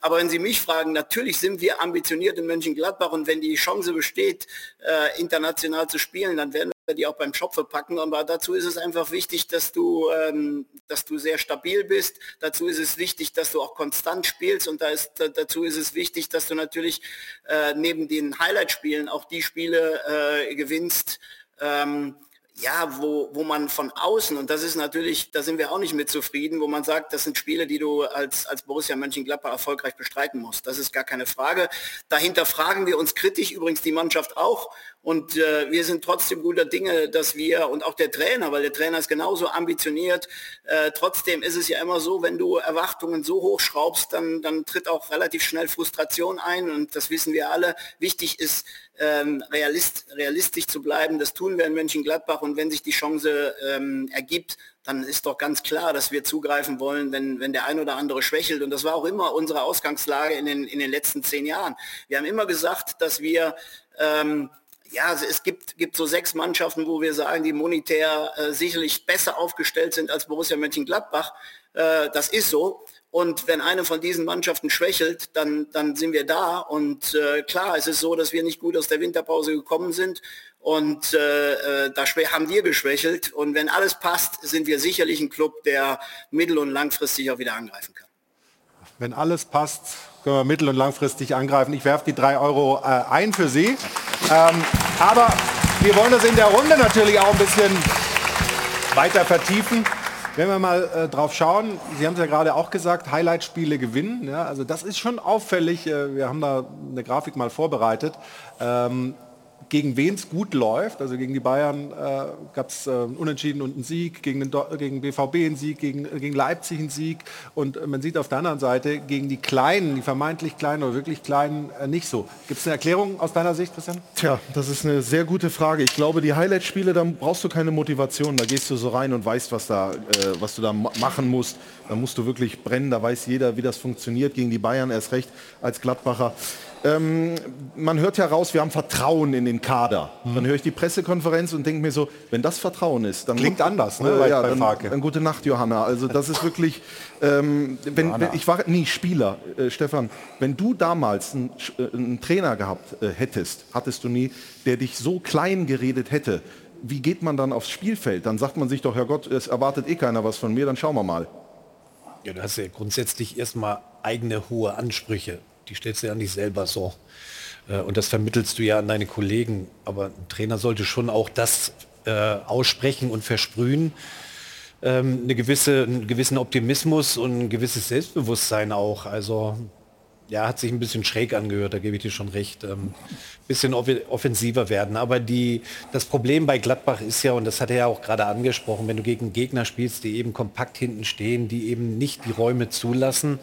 Aber wenn Sie mich fragen, natürlich sind wir ambitioniert in Mönchengladbach und wenn die Chance besteht, äh, international zu spielen, dann werden wir die auch beim Schopfe packen. Aber dazu ist es einfach wichtig, dass du, ähm, dass du sehr stabil bist. Dazu ist es wichtig, dass du auch konstant spielst und da ist, dazu ist es wichtig, dass du natürlich äh, neben den Highlight-Spielen auch die Spiele äh, gewinnst. Ähm, ja, wo, wo man von außen, und das ist natürlich, da sind wir auch nicht mit zufrieden, wo man sagt, das sind Spiele, die du als, als Borussia Mönchengladbach erfolgreich bestreiten musst. Das ist gar keine Frage. Dahinter fragen wir uns kritisch, übrigens die Mannschaft auch, und äh, wir sind trotzdem guter Dinge, dass wir, und auch der Trainer, weil der Trainer ist genauso ambitioniert, äh, trotzdem ist es ja immer so, wenn du Erwartungen so hoch schraubst, dann, dann tritt auch relativ schnell Frustration ein und das wissen wir alle. Wichtig ist, ähm, realist, realistisch zu bleiben. Das tun wir in Mönchengladbach und wenn sich die Chance ähm, ergibt, dann ist doch ganz klar, dass wir zugreifen wollen, wenn, wenn der ein oder andere schwächelt. Und das war auch immer unsere Ausgangslage in den, in den letzten zehn Jahren. Wir haben immer gesagt, dass wir ähm, ja, es gibt, gibt so sechs Mannschaften, wo wir sagen, die monetär äh, sicherlich besser aufgestellt sind als Borussia Mönchengladbach. Äh, das ist so. Und wenn eine von diesen Mannschaften schwächelt, dann, dann sind wir da. Und äh, klar, es ist so, dass wir nicht gut aus der Winterpause gekommen sind. Und äh, äh da haben wir geschwächelt. Und wenn alles passt, sind wir sicherlich ein Club, der mittel- und langfristig auch wieder angreifen kann. Wenn alles passt, können wir mittel- und langfristig angreifen. Ich werfe die drei Euro äh, ein für Sie. Ähm, aber wir wollen das in der Runde natürlich auch ein bisschen weiter vertiefen. Wenn wir mal äh, drauf schauen, Sie haben es ja gerade auch gesagt, Highlight-Spiele gewinnen. Ja, also das ist schon auffällig. Äh, wir haben da eine Grafik mal vorbereitet. Ähm, gegen wen es gut läuft. Also gegen die Bayern äh, gab es äh, Unentschieden und einen Sieg, gegen, den, gegen BVB einen Sieg, gegen, äh, gegen Leipzig einen Sieg. Und äh, man sieht auf der anderen Seite gegen die Kleinen, die vermeintlich Kleinen oder wirklich Kleinen äh, nicht so. Gibt es eine Erklärung aus deiner Sicht, Christian? Tja, das ist eine sehr gute Frage. Ich glaube, die Highlight-Spiele, da brauchst du keine Motivation. Da gehst du so rein und weißt, was, da, äh, was du da machen musst. Da musst du wirklich brennen. Da weiß jeder, wie das funktioniert. Gegen die Bayern erst recht als Gladbacher. Ähm, man hört heraus, wir haben Vertrauen in den Kader. Mhm. Dann höre ich die Pressekonferenz und denke mir so, wenn das Vertrauen ist, dann klingt anders, ne? Äh, ja, dann, dann, gute Nacht, Johanna. Also das ist wirklich, ähm, wenn, wenn, ich war nie Spieler, äh, Stefan. Wenn du damals einen, äh, einen Trainer gehabt äh, hättest, hattest du nie, der dich so klein geredet hätte. Wie geht man dann aufs Spielfeld? Dann sagt man sich doch, Herr Gott, es erwartet eh keiner was von mir, dann schauen wir mal. Ja, du hast ja grundsätzlich erstmal eigene hohe Ansprüche die stellst du ja nicht selber so. Äh, und das vermittelst du ja an deine Kollegen. Aber ein Trainer sollte schon auch das äh, aussprechen und versprühen. Ähm, eine gewisse, einen gewissen Optimismus und ein gewisses Selbstbewusstsein auch. Also ja, hat sich ein bisschen schräg angehört, da gebe ich dir schon recht. Ähm, bisschen offensiver werden. Aber die, das Problem bei Gladbach ist ja, und das hat er ja auch gerade angesprochen, wenn du gegen Gegner spielst, die eben kompakt hinten stehen, die eben nicht die Räume zulassen,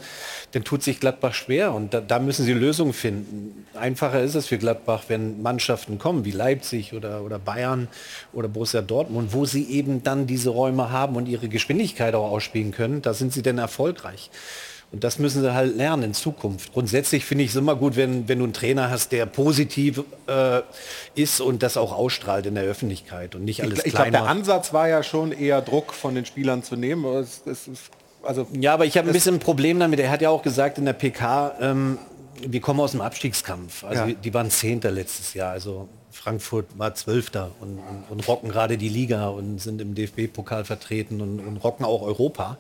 dann tut sich Gladbach schwer. Und da, da müssen sie Lösungen finden. Einfacher ist es für Gladbach, wenn Mannschaften kommen, wie Leipzig oder, oder Bayern oder Borussia Dortmund, wo sie eben dann diese Räume haben und ihre Geschwindigkeit auch ausspielen können. Da sind sie dann erfolgreich. Und das müssen sie halt lernen in Zukunft. Grundsätzlich finde ich es immer gut, wenn, wenn du einen Trainer hast, der positiv äh, ist und das auch ausstrahlt in der Öffentlichkeit und nicht alles Ich, ich glaube, der Ansatz war ja schon eher Druck von den Spielern zu nehmen. Es, es, also, ja, aber ich habe ein bisschen ein Problem damit. Er hat ja auch gesagt in der PK, ähm, wir kommen aus dem Abstiegskampf. Also ja. die waren Zehnter letztes Jahr. Also Frankfurt war Zwölfter und, und, und rocken gerade die Liga und sind im DFB-Pokal vertreten und, und rocken auch Europa.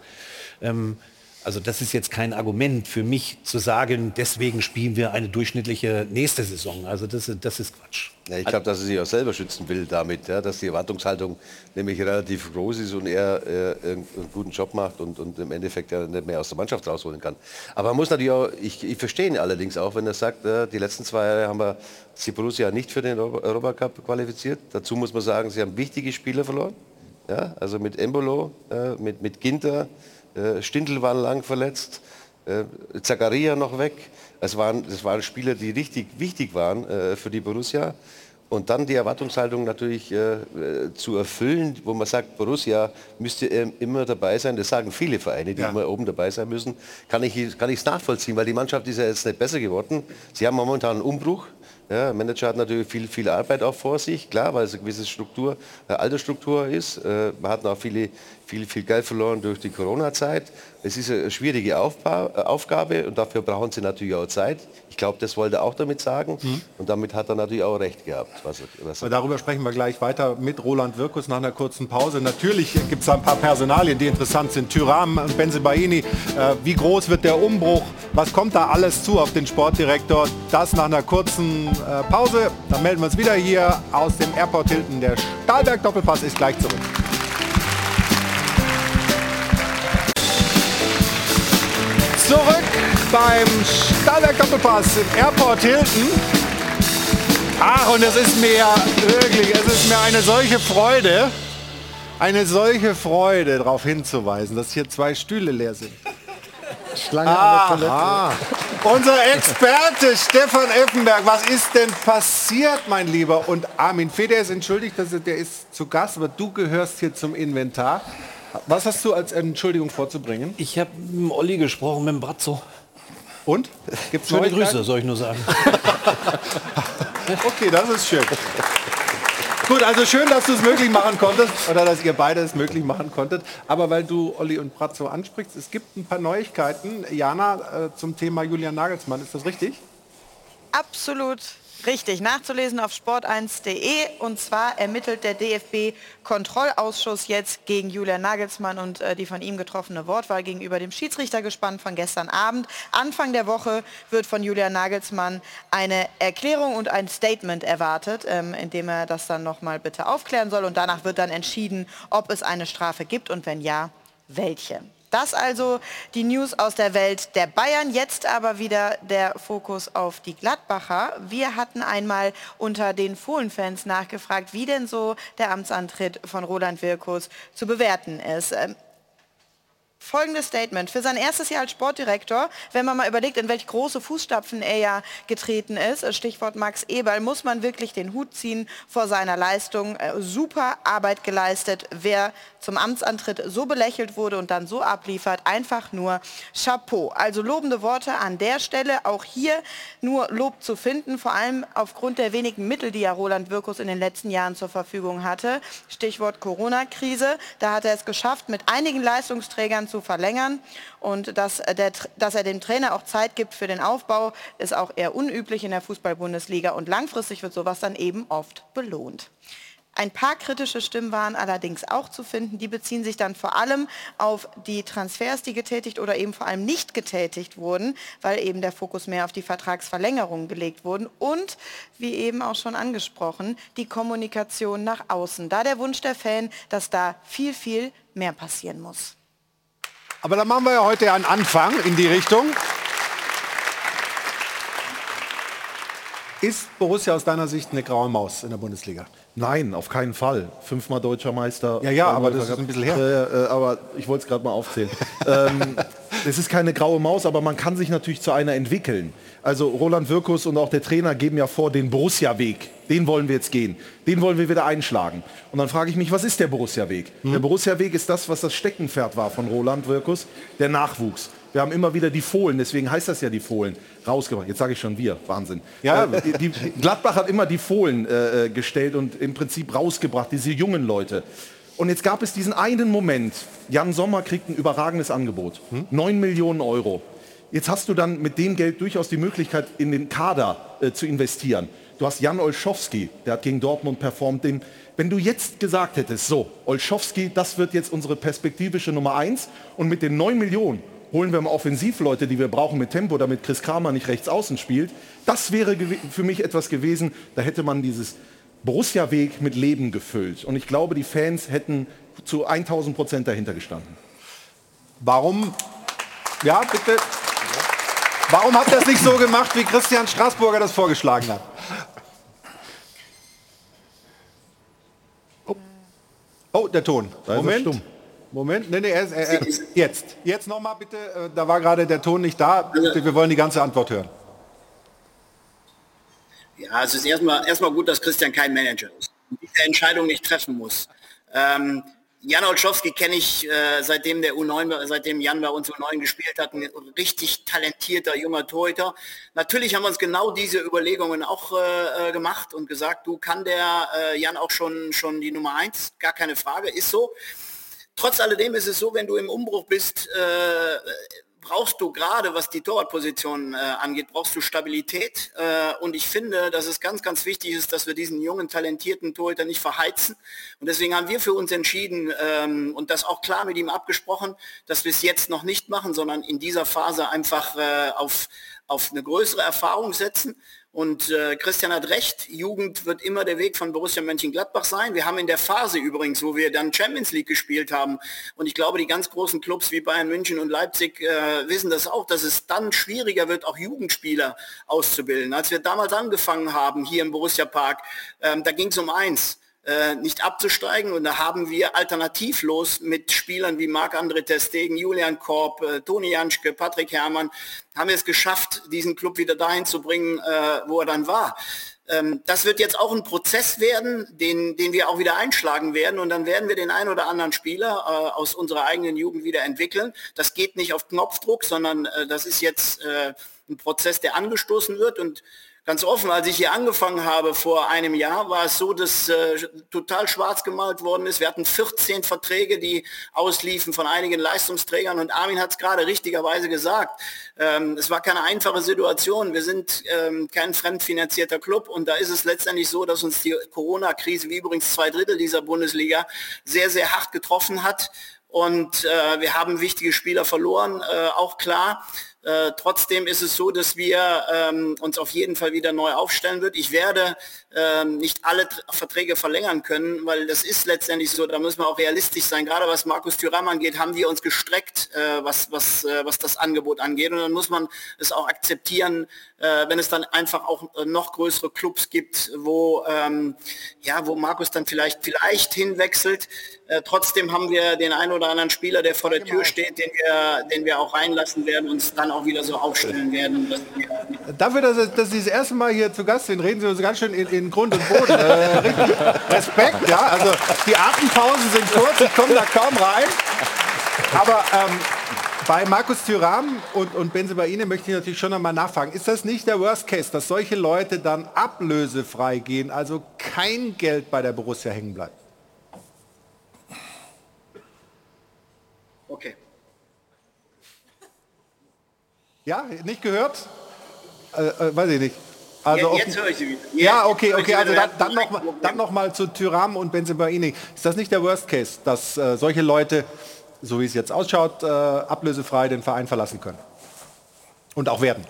Ähm, Also das ist jetzt kein Argument für mich zu sagen, deswegen spielen wir eine durchschnittliche nächste Saison. Also das, ist- das ist Quatsch. Ja, ich glaube, dass er sich auch selber schützen will damit, ja, dass die Erwartungshaltung nämlich relativ groß ist und er äh, einen guten Job macht und, und im Endeffekt ja nicht mehr aus der Mannschaft rausholen kann. Aber man muss natürlich auch, ich, ich verstehe ihn allerdings auch, wenn er sagt, äh, die letzten zwei Jahre haben wir die Borussia nicht für den Euro- Europacup qualifiziert. Dazu muss man sagen, sie haben wichtige Spieler verloren. Ja, also mit Embolo, äh, mit, mit Ginter, Stindl war lang verletzt, äh, Zakaria noch weg. Es waren, das waren Spieler, die richtig wichtig waren äh, für die Borussia. Und dann die Erwartungshaltung natürlich äh, äh, zu erfüllen, wo man sagt, Borussia müsste ähm, immer dabei sein. Das sagen viele Vereine, die Ja. immer oben dabei sein müssen. Kann ich kann es nachvollziehen, weil die Mannschaft ist ja jetzt nicht besser geworden. Sie haben momentan einen Umbruch. Ja, der Manager hat natürlich viel, viel Arbeit auch vor sich, klar, weil es eine gewisse Struktur, eine Altersstruktur ist. Äh, man hat noch viele, viel, viel Geld verloren durch die Corona-Zeit. Es ist eine schwierige Aufbau, äh, Aufgabe und dafür brauchen sie natürlich auch Zeit. Ich glaube, das wollte er auch damit sagen und damit hat er natürlich auch recht gehabt. Was was er Aber darüber sprechen wir gleich weiter mit Roland Wirkus nach einer kurzen Pause. Natürlich gibt es ein paar Personalien, die interessant sind. Tyram und Benzebaini. Äh, wie groß wird der Umbruch? Was kommt da alles zu auf den Sportdirektor? Das nach einer kurzen äh, Pause. Dann melden wir uns wieder hier aus dem Airport Hilton. Der Stahlberg Doppelpass ist gleich zurück. Zurück beim Stahlberg Doppelpass im Airport Hilton. Ach, und es ist mir wirklich, es ist mir eine solche Freude, eine solche Freude, darauf hinzuweisen, dass hier zwei Stühle leer sind. Schlange Aha. an der Toilette. Unser Experte Stefan Effenberg, was ist denn passiert, mein Lieber? Und Armin Feder ist entschuldigt, dass er, der ist zu Gast, aber du gehörst hier zum Inventar. Was hast du als Entschuldigung vorzubringen? Ich habe mit Olli gesprochen, mit dem Bratzo. Und? Gibt's Schöne? Grüße, soll ich nur sagen. *laughs* Okay, das ist schön. Gut, also schön, dass du es möglich machen konntest oder dass ihr beide es möglich machen konntet. Aber weil du Olli und Bratzo ansprichst, es gibt ein paar Neuigkeiten. Jana, äh, zum Thema Julian Nagelsmann, ist das richtig? Absolut richtig. Nachzulesen auf sport1.de. Und zwar ermittelt der DFB-Kontrollausschuss jetzt gegen Julian Nagelsmann und äh, die von ihm getroffene Wortwahl gegenüber dem Schiedsrichtergespann von gestern Abend. Anfang der Woche wird von Julian Nagelsmann eine Erklärung und ein Statement erwartet, ähm, in dem er das dann nochmal bitte aufklären soll. Und danach wird dann entschieden, ob es eine Strafe gibt und wenn ja, welche. Das also die News aus der Welt der Bayern. Jetzt aber wieder der Fokus auf die Gladbacher. Wir hatten einmal unter den Fohlenfans nachgefragt, wie denn so der Amtsantritt von Roland Wirkus zu bewerten ist. Ähm, Folgendes Statement. Für sein erstes Jahr als Sportdirektor, wenn man mal überlegt, in welche große Fußstapfen er ja getreten ist, äh, Stichwort Max Eberl, muss man wirklich den Hut ziehen vor seiner Leistung. Äh, Super Arbeit geleistet. Wer zum Amtsantritt so belächelt wurde und dann so abliefert, einfach nur Chapeau. Also lobende Worte an der Stelle. Auch hier nur Lob zu finden, vor allem aufgrund der wenigen Mittel, die ja Roland Wirkus in den letzten Jahren zur Verfügung hatte. Stichwort Corona-Krise. Da hat er es geschafft, mit einigen Leistungsträgern zu verlängern. Und dass, der, dass er dem Trainer auch Zeit gibt für den Aufbau, ist auch eher unüblich in der Fußball-Bundesliga. Und langfristig wird sowas dann eben oft belohnt. Ein paar kritische Stimmen waren allerdings auch zu finden. Die beziehen sich dann vor allem auf die Transfers, die getätigt oder eben vor allem nicht getätigt wurden, weil eben der Fokus mehr auf die Vertragsverlängerung gelegt wurden. Und, wie eben auch schon angesprochen, die Kommunikation nach außen. Da der Wunsch der Fan, dass da viel, viel mehr passieren muss. Aber da machen wir ja heute einen Anfang in die Richtung. Ist Borussia aus deiner Sicht eine graue Maus in der Bundesliga? Nein, auf keinen Fall. Fünfmal deutscher Meister. Ja, ja, aber das ist ein bisschen her. Äh, äh, aber ich wollte es gerade mal aufzählen. *laughs* ähm, es ist keine graue Maus, aber man kann sich natürlich zu einer entwickeln. Also Roland Wirkus und auch der Trainer geben ja vor, den Borussia-Weg. Den wollen wir jetzt gehen. Den wollen wir wieder einschlagen. Und dann frage ich mich, was ist der Borussia-Weg? Der Borussia-Weg ist das, was das Steckenpferd war von Roland Wirkus, der Nachwuchs. Wir haben immer wieder die Fohlen, deswegen heißt das ja die Fohlen, rausgebracht. Jetzt sage ich schon wir, Wahnsinn. Ja. Äh, die, Gladbach hat immer die Fohlen äh, äh, gestellt und im Prinzip rausgebracht, diese jungen Leute. Und jetzt gab es diesen einen Moment, Jan Sommer kriegt ein überragendes Angebot, 9 Millionen Euro. Jetzt hast du dann mit dem Geld durchaus die Möglichkeit, in den Kader äh, zu investieren. Du hast Jan Olschowski, der hat gegen Dortmund performt. Den, wenn du jetzt gesagt hättest, so, Olschowski, das wird jetzt unsere perspektivische Nummer eins und mit den 9 Millionen holen wir mal Offensivleute, die wir brauchen mit Tempo, damit Chris Kramer nicht rechts außen spielt. Das wäre für mich etwas gewesen, da hätte man dieses Borussia-Weg mit Leben gefüllt. Und ich glaube, die Fans hätten zu 1000 Prozent dahinter gestanden. Warum? Ja, bitte. Warum habt ihr es nicht so gemacht, wie Christian Straßburger das vorgeschlagen hat? Oh, oh der Ton. Moment. Moment, nee, nee, er, er, er, jetzt. Jetzt nochmal bitte. Äh, da war gerade der Ton nicht da. Wir wollen die ganze Antwort hören. Ja, es ist erstmal erstmal gut, dass Christian kein Manager ist und diese Entscheidung nicht treffen muss. Ähm, Jan Olschowski kenne ich, äh, seitdem der U9, seitdem Jan bei uns U9 gespielt hat, ein richtig talentierter junger Torhüter. Natürlich haben wir uns genau diese Überlegungen auch äh, äh, gemacht und gesagt, du kann der äh, Jan auch schon, schon die Nummer eins, gar keine Frage, ist so. Trotz alledem ist es so, wenn du im Umbruch bist, äh, brauchst du gerade, was die Torwartposition äh, angeht, brauchst du Stabilität. Äh, und ich finde, dass es ganz, ganz wichtig ist, dass wir diesen jungen, talentierten Torhüter nicht verheizen. Und deswegen haben wir für uns entschieden ähm, und das auch klar mit ihm abgesprochen, dass wir es jetzt noch nicht machen, sondern in dieser Phase einfach äh, auf, auf eine größere Erfahrung setzen und äh, Christian hat recht, Jugend wird immer der Weg von Borussia Mönchengladbach sein. Wir haben in der Phase übrigens, wo wir dann Champions League gespielt haben, und ich glaube, die ganz großen Clubs wie Bayern München und Leipzig äh, wissen das auch, dass es dann schwieriger wird, auch Jugendspieler auszubilden. Als wir damals angefangen haben, hier im Borussia Park, ähm, da ging es um eins äh, nicht abzusteigen. Und da haben wir alternativlos mit Spielern wie Marc-André Testegen, Julian Korb, äh, Toni Janschke, Patrick Herrmann, haben wir es geschafft, diesen Club wieder dahin zu bringen, äh, wo er dann war. Ähm, das wird jetzt auch ein Prozess werden, den, den wir auch wieder einschlagen werden. Und dann werden wir den einen oder anderen Spieler aus unserer eigenen Jugend wieder entwickeln. Das geht nicht auf Knopfdruck, sondern das ist jetzt ein Prozess, der angestoßen wird. Und ganz offen, als ich hier angefangen habe vor einem Jahr, war es so, dass äh, total schwarz gemalt worden ist. Wir hatten 14 Verträge, die ausliefen von einigen Leistungsträgern und Armin hat es gerade richtigerweise gesagt. Ähm, es war keine einfache Situation. Wir sind ähm, kein fremdfinanzierter Club und da ist es letztendlich so, dass uns die Corona-Krise, wie übrigens zwei Drittel dieser Bundesliga, sehr, sehr hart getroffen hat. Und äh, wir haben wichtige Spieler verloren, äh, auch klar. Äh, trotzdem ist es so, dass wir ähm, uns auf jeden Fall wieder neu aufstellen wird. Ich werde ähm, nicht alle Verträge verlängern können, weil das ist letztendlich so, da müssen wir auch realistisch sein. Gerade was Markus Thüram angeht, haben wir uns gestreckt, äh, was, was, äh, was das Angebot angeht. Und dann muss man es auch akzeptieren, äh, wenn es dann einfach auch äh, noch größere Clubs gibt, wo, ähm, ja, wo Markus dann vielleicht, vielleicht hinwechselt. Äh, trotzdem haben wir den einen oder anderen Spieler, der vor der Tür steht, den wir, den wir auch reinlassen werden, uns dann auch wieder so aufstellen werden. Dafür, dass, dass Sie das erste Mal hier zu Gast sind, reden Sie uns ganz schön in, in Grund und Boden. Äh, Respekt, ja. Also die Atempausen sind kurz, ich komme da kaum rein. Aber ähm, bei Markus Thüram und, und Benzebaini möchte ich natürlich schon einmal nachfragen. Ist das nicht der Worst Case, dass solche Leute dann ablösefrei gehen, also kein Geld bei der Borussia hängen bleibt? Okay. Ja, nicht gehört? Äh, äh, weiß ich nicht. Also ja, jetzt höre ich sie wieder. Jetzt ja, okay, okay. Also dann, dann noch, dann noch mal zu Tyram und Benzebaini. Ist das nicht der Worst Case, dass äh, solche Leute, so wie es jetzt ausschaut, äh, ablösefrei den Verein verlassen können? Und auch werden?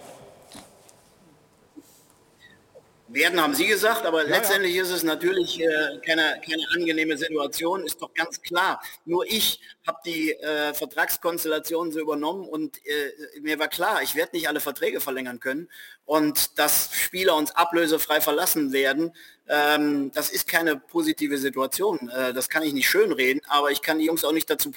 Werden haben Sie gesagt, aber ja, letztendlich ja. ist es natürlich äh, keine, keine angenehme Situation, ist doch ganz klar. Nur ich habe die äh, Vertragskonstellation so übernommen und äh, mir war klar, ich werde nicht alle Verträge verlängern können und dass Spieler uns ablösefrei verlassen werden, ähm, das ist keine positive Situation. Äh, das kann ich nicht schönreden, aber ich kann die Jungs auch nicht dazu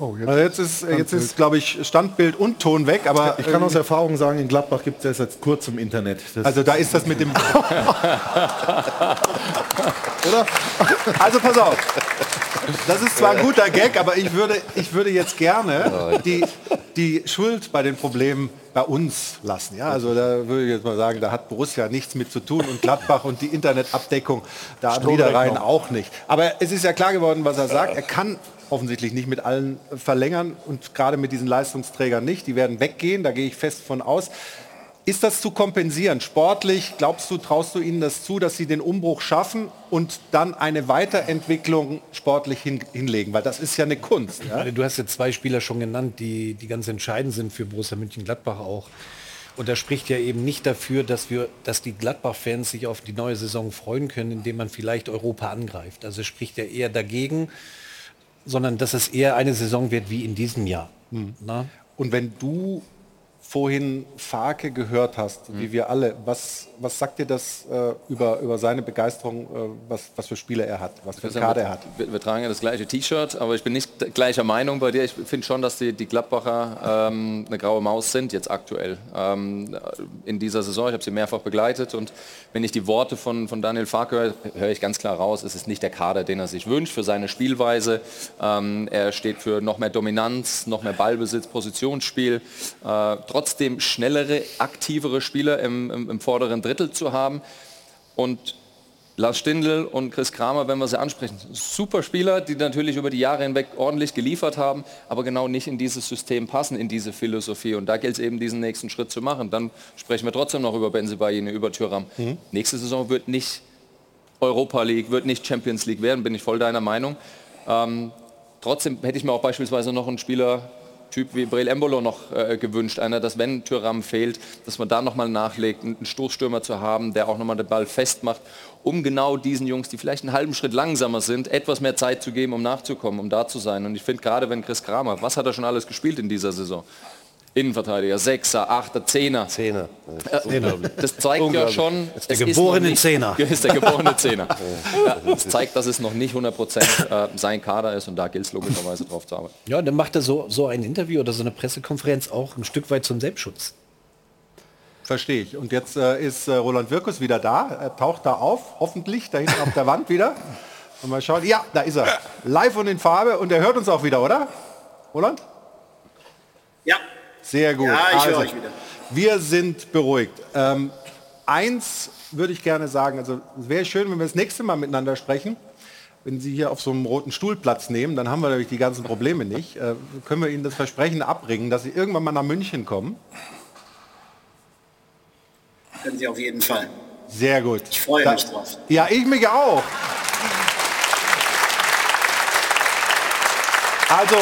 Oh, jetzt, also jetzt ist, jetzt ist glaube ich, Standbild und Ton weg, aber... Ich kann aus Erfahrung sagen, in Gladbach gibt es jetzt kurz im Internet. Das also da ist das mit dem... *laughs* Oder? Also pass auf. Das ist zwar ein guter Gag, aber ich würde, ich würde jetzt gerne die, die Schuld bei den Problemen bei uns lassen. Ja, also da würde ich jetzt mal sagen, da hat Borussia nichts mit zu tun und Gladbach und die Internetabdeckung da am Niederrhein auch nicht. Aber es ist ja klar geworden, was er sagt. Er kann offensichtlich nicht mit allen verlängern und gerade mit diesen Leistungsträgern nicht. Die werden weggehen, da gehe ich fest von aus. Ist das zu kompensieren? Sportlich, glaubst du, traust du ihnen das zu, dass sie den Umbruch schaffen und dann eine Weiterentwicklung sportlich hin, hinlegen? Weil das ist ja eine Kunst. Ja? Du hast jetzt zwei Spieler schon genannt, die, die ganz entscheidend sind für Borussia München-Gladbach auch. Und das spricht ja eben nicht dafür, dass, wir, dass die Gladbach-Fans sich auf die neue Saison freuen können, indem man vielleicht Europa angreift. Also es spricht ja eher dagegen, sondern dass es eher eine Saison wird wie in diesem Jahr. Hm. Und wenn du vorhin Farke gehört hast, mhm. wie wir alle, was, was sagt dir das äh, über, über seine Begeisterung, äh, was, was für Spiele er hat, was für einen Kader er hat? Wir, wir, tragen ja das gleiche T-Shirt, aber ich bin nicht gleicher Meinung bei dir. Ich finde schon, dass die, die Gladbacher ähm, eine graue Maus sind jetzt aktuell ähm, in dieser Saison. Ich habe sie mehrfach begleitet und wenn ich die Worte von, von Daniel Farke höre, höre ich ganz klar raus, es ist nicht der Kader, den er sich wünscht für seine Spielweise. Ähm, er steht für noch mehr Dominanz, noch mehr Ballbesitz, Positionsspiel. Äh, trotzdem schnellere, aktivere Spieler im, im, im vorderen Drittel zu haben. Und Lars Stindl und Chris Kramer, wenn wir sie ansprechen, super Spieler, die natürlich über die Jahre hinweg ordentlich geliefert haben, aber genau nicht in dieses System passen, in diese Philosophie. Und da gilt es eben, diesen nächsten Schritt zu machen. Dann sprechen wir trotzdem noch über Benzibaini, über Thüram. Mhm. Nächste Saison wird nicht Europa League, wird nicht Champions League werden, bin ich voll deiner Meinung. Ähm, trotzdem hätte ich mir auch beispielsweise noch einen Spieler Typ wie Brel Embolo noch äh, gewünscht. Einer, dass wenn Tyram fehlt, dass man da nochmal nachlegt, einen Stoßstürmer zu haben, der auch nochmal den Ball festmacht, um genau diesen Jungs, die vielleicht einen halben Schritt langsamer sind, etwas mehr Zeit zu geben, um nachzukommen, um da zu sein. Und ich finde gerade, wenn Chris Kramer, was hat er schon alles gespielt in dieser Saison? Innenverteidiger, Sechser, Achter, Zehner. Zehner. Das zeigt ja schon, *laughs* ist der geborene Zehner. Ist der geborene Zehner. Das zeigt, dass es noch nicht 100 Prozent äh, sein Kader ist und da gilt es logischerweise drauf zu arbeiten. Ja, dann macht er so, so ein Interview oder so eine Pressekonferenz auch ein Stück weit zum Selbstschutz. Verstehe ich. Und jetzt äh, ist äh, Roland Wirkus wieder da. Er taucht da auf, hoffentlich, da hinten auf der Wand wieder. Und mal schauen. Ja, da ist er. Live und in Farbe. Und er hört uns auch wieder, oder? Roland? Ja. Sehr gut. Ja, ich also, höre euch wieder. Wir sind beruhigt. Ähm, eins würde ich gerne sagen, also es wäre schön, wenn wir das nächste Mal miteinander sprechen. Wenn Sie hier auf so einem roten Stuhl Platz nehmen, dann haben wir natürlich die ganzen Probleme nicht. Äh, können wir Ihnen das Versprechen abbringen, dass Sie irgendwann mal nach München kommen? Können Sie auf jeden Fall. Sehr gut. Ich freue Da- mich drauf. Ja, ich mich auch. Also,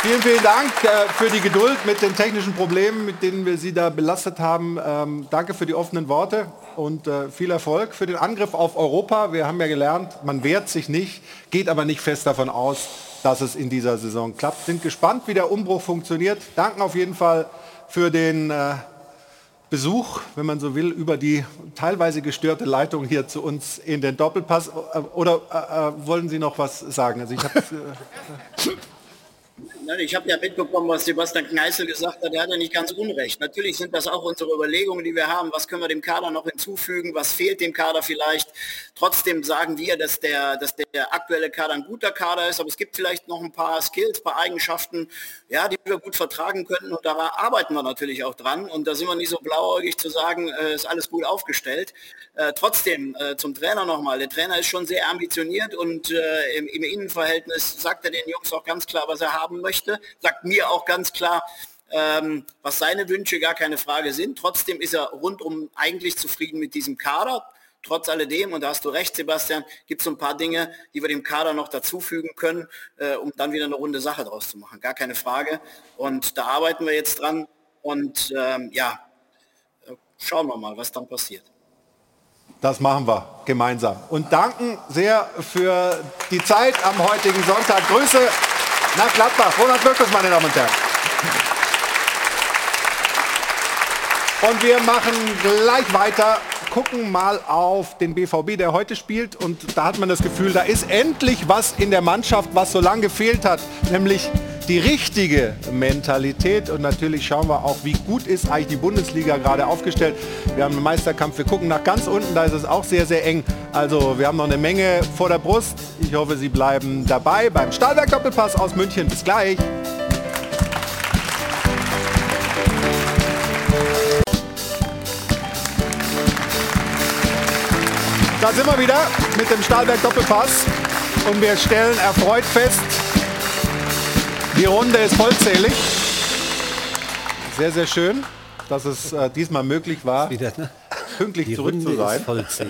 vielen, vielen Dank äh, für die Geduld mit den technischen Problemen, mit denen wir Sie da belastet haben. Ähm, danke für die offenen Worte und äh, viel Erfolg für den Angriff auf Europa. Wir haben ja gelernt, man wehrt sich nicht, geht aber nicht fest davon aus, dass es in dieser Saison klappt. Sind gespannt, wie der Umbruch funktioniert. Danken auf jeden Fall für den äh, Besuch, wenn man so will, über die teilweise gestörte Leitung hier zu uns in den Doppelpass. Oder äh, wollen Sie noch was sagen? Also ich *laughs* Ich habe ja mitbekommen, was Sebastian Kneißl gesagt hat. Er hat ja nicht ganz unrecht. Natürlich sind das auch unsere Überlegungen, die wir haben. Was können wir dem Kader noch hinzufügen? Was fehlt dem Kader vielleicht? Trotzdem sagen wir, dass der, dass der aktuelle Kader ein guter Kader ist. Aber es gibt vielleicht noch ein paar Skills, ein paar Eigenschaften, ja, die wir gut vertragen könnten. Und da arbeiten wir natürlich auch dran. Und da sind wir nicht so blauäugig zu sagen, äh, ist alles gut aufgestellt. Äh, trotzdem äh, zum Trainer nochmal. Der Trainer ist schon sehr ambitioniert und äh, im, im Innenverhältnis sagt er den Jungs auch ganz klar, was er haben möchte. Sagt mir auch ganz klar, ähm, was seine Wünsche gar keine Frage sind. Trotzdem ist er rundum eigentlich zufrieden mit diesem Kader. Trotz alledem, und da hast du recht, Sebastian, gibt es ein paar Dinge, die wir dem Kader noch dazufügen können, äh, um dann wieder eine runde Sache draus zu machen. Gar keine Frage. Und da arbeiten wir jetzt dran. Und ähm, ja, äh, schauen wir mal, was dann passiert. das machen wir gemeinsam. Und danken sehr für die Zeit am heutigen Sonntag. Grüße nach Gladbach. Ronald Wirkus, meine Damen und Herren. Und wir machen gleich weiter, gucken mal auf den BVB, der heute spielt. Und da hat man das Gefühl, da ist endlich was in der Mannschaft, was so lange gefehlt hat, nämlich die richtige Mentalität. Und natürlich schauen wir auch, wie gut ist eigentlich die Bundesliga gerade aufgestellt. Wir haben einen Meisterkampf, wir gucken nach ganz unten, da ist es auch sehr, sehr eng. Also wir haben noch eine Menge vor der Brust. Ich hoffe, Sie bleiben dabei beim Stahlwerk Doppelpass aus München. Bis gleich. Da sind wir wieder mit dem Stahlberg Doppelpass und wir stellen erfreut fest, die Runde ist vollzählig. Sehr, sehr schön. dass es äh, diesmal möglich war, Wieder, ne? pünktlich Die zurück Runde zu sein.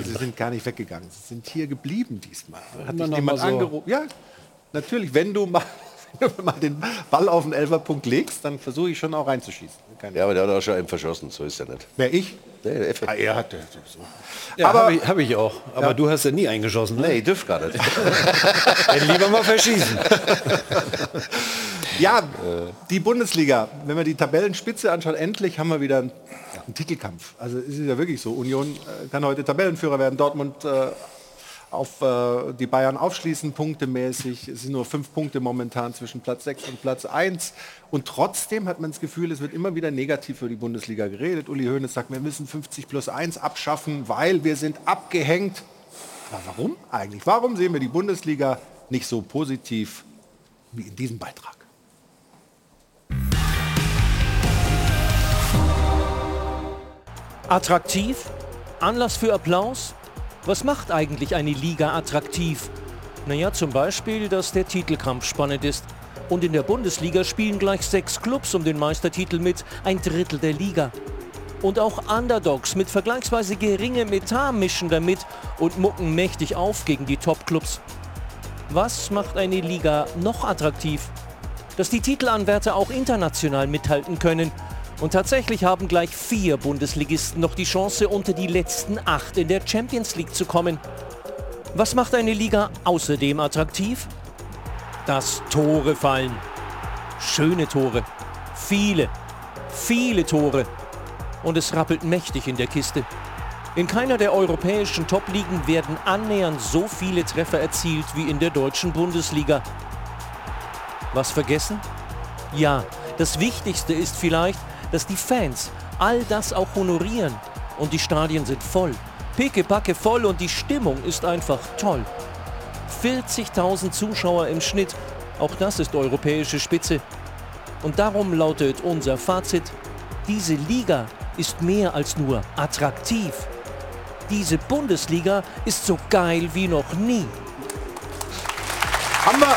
Sie sind gar nicht weggegangen. Sie sind hier geblieben diesmal. Hat dich noch jemand so- angerufen? Ja, natürlich. Wenn du mal, *laughs* wenn du mal den Ball auf den Elferpunkt legst, dann versuche ich schon auch reinzuschießen. Keine Ja, aber der hat auch schon einen verschossen, so ist er nicht. Wer ich? Nee, der Effe. Ah, er hat so. Ja, Aber- habe ich, hab ich auch. Aber Ja. du hast ja nie eingeschossen. Ne? Nee, ich dürf gar nicht. *laughs* Dann lieber mal verschießen. Ja, die Bundesliga, wenn wir die Tabellenspitze anschauen, endlich haben wir wieder einen, einen Titelkampf. Also es ist ja wirklich so, Union äh, kann heute Tabellenführer werden, Dortmund äh, auf äh, die Bayern aufschließen, punktemäßig. Es sind nur fünf Punkte momentan zwischen Platz 6 und Platz 1. Und trotzdem hat man das Gefühl, es wird immer wieder negativ für die Bundesliga geredet. Uli Hoeneß sagt, wir müssen 50 plus 1 abschaffen, weil wir sind abgehängt. Aber warum eigentlich? Warum sehen wir die Bundesliga nicht so positiv wie in diesem Beitrag? Attraktiv? Anlass für Applaus? Was macht eigentlich eine Liga attraktiv? Naja, zum Beispiel, dass der Titelkampf spannend ist. Und in der Bundesliga spielen gleich sechs Clubs um den Meistertitel mit, ein Drittel der Liga. Und auch Underdogs mit vergleichsweise geringem Etat mischen damit und mucken mächtig auf gegen die Top-Clubs. Was macht eine Liga noch attraktiv? Dass die Titelanwärter auch international mithalten können. Und tatsächlich haben gleich vier Bundesligisten noch die Chance, unter die letzten acht in der Champions League zu kommen. Was macht eine Liga außerdem attraktiv? Dass Tore fallen. Schöne Tore. Viele, viele Tore. Und es rappelt mächtig in der Kiste. In keiner der europäischen Top-Ligen werden annähernd so viele Treffer erzielt wie in der deutschen Bundesliga. Was vergessen? Ja, das Wichtigste ist vielleicht, dass die Fans all das auch honorieren. Und die Stadien sind voll. Pickepacke voll und die Stimmung ist einfach toll. 40.000 Zuschauer im Schnitt, auch das ist europäische Spitze. Und darum lautet unser Fazit, diese Liga ist mehr als nur attraktiv. Diese Bundesliga ist so geil wie noch nie. Haben wir,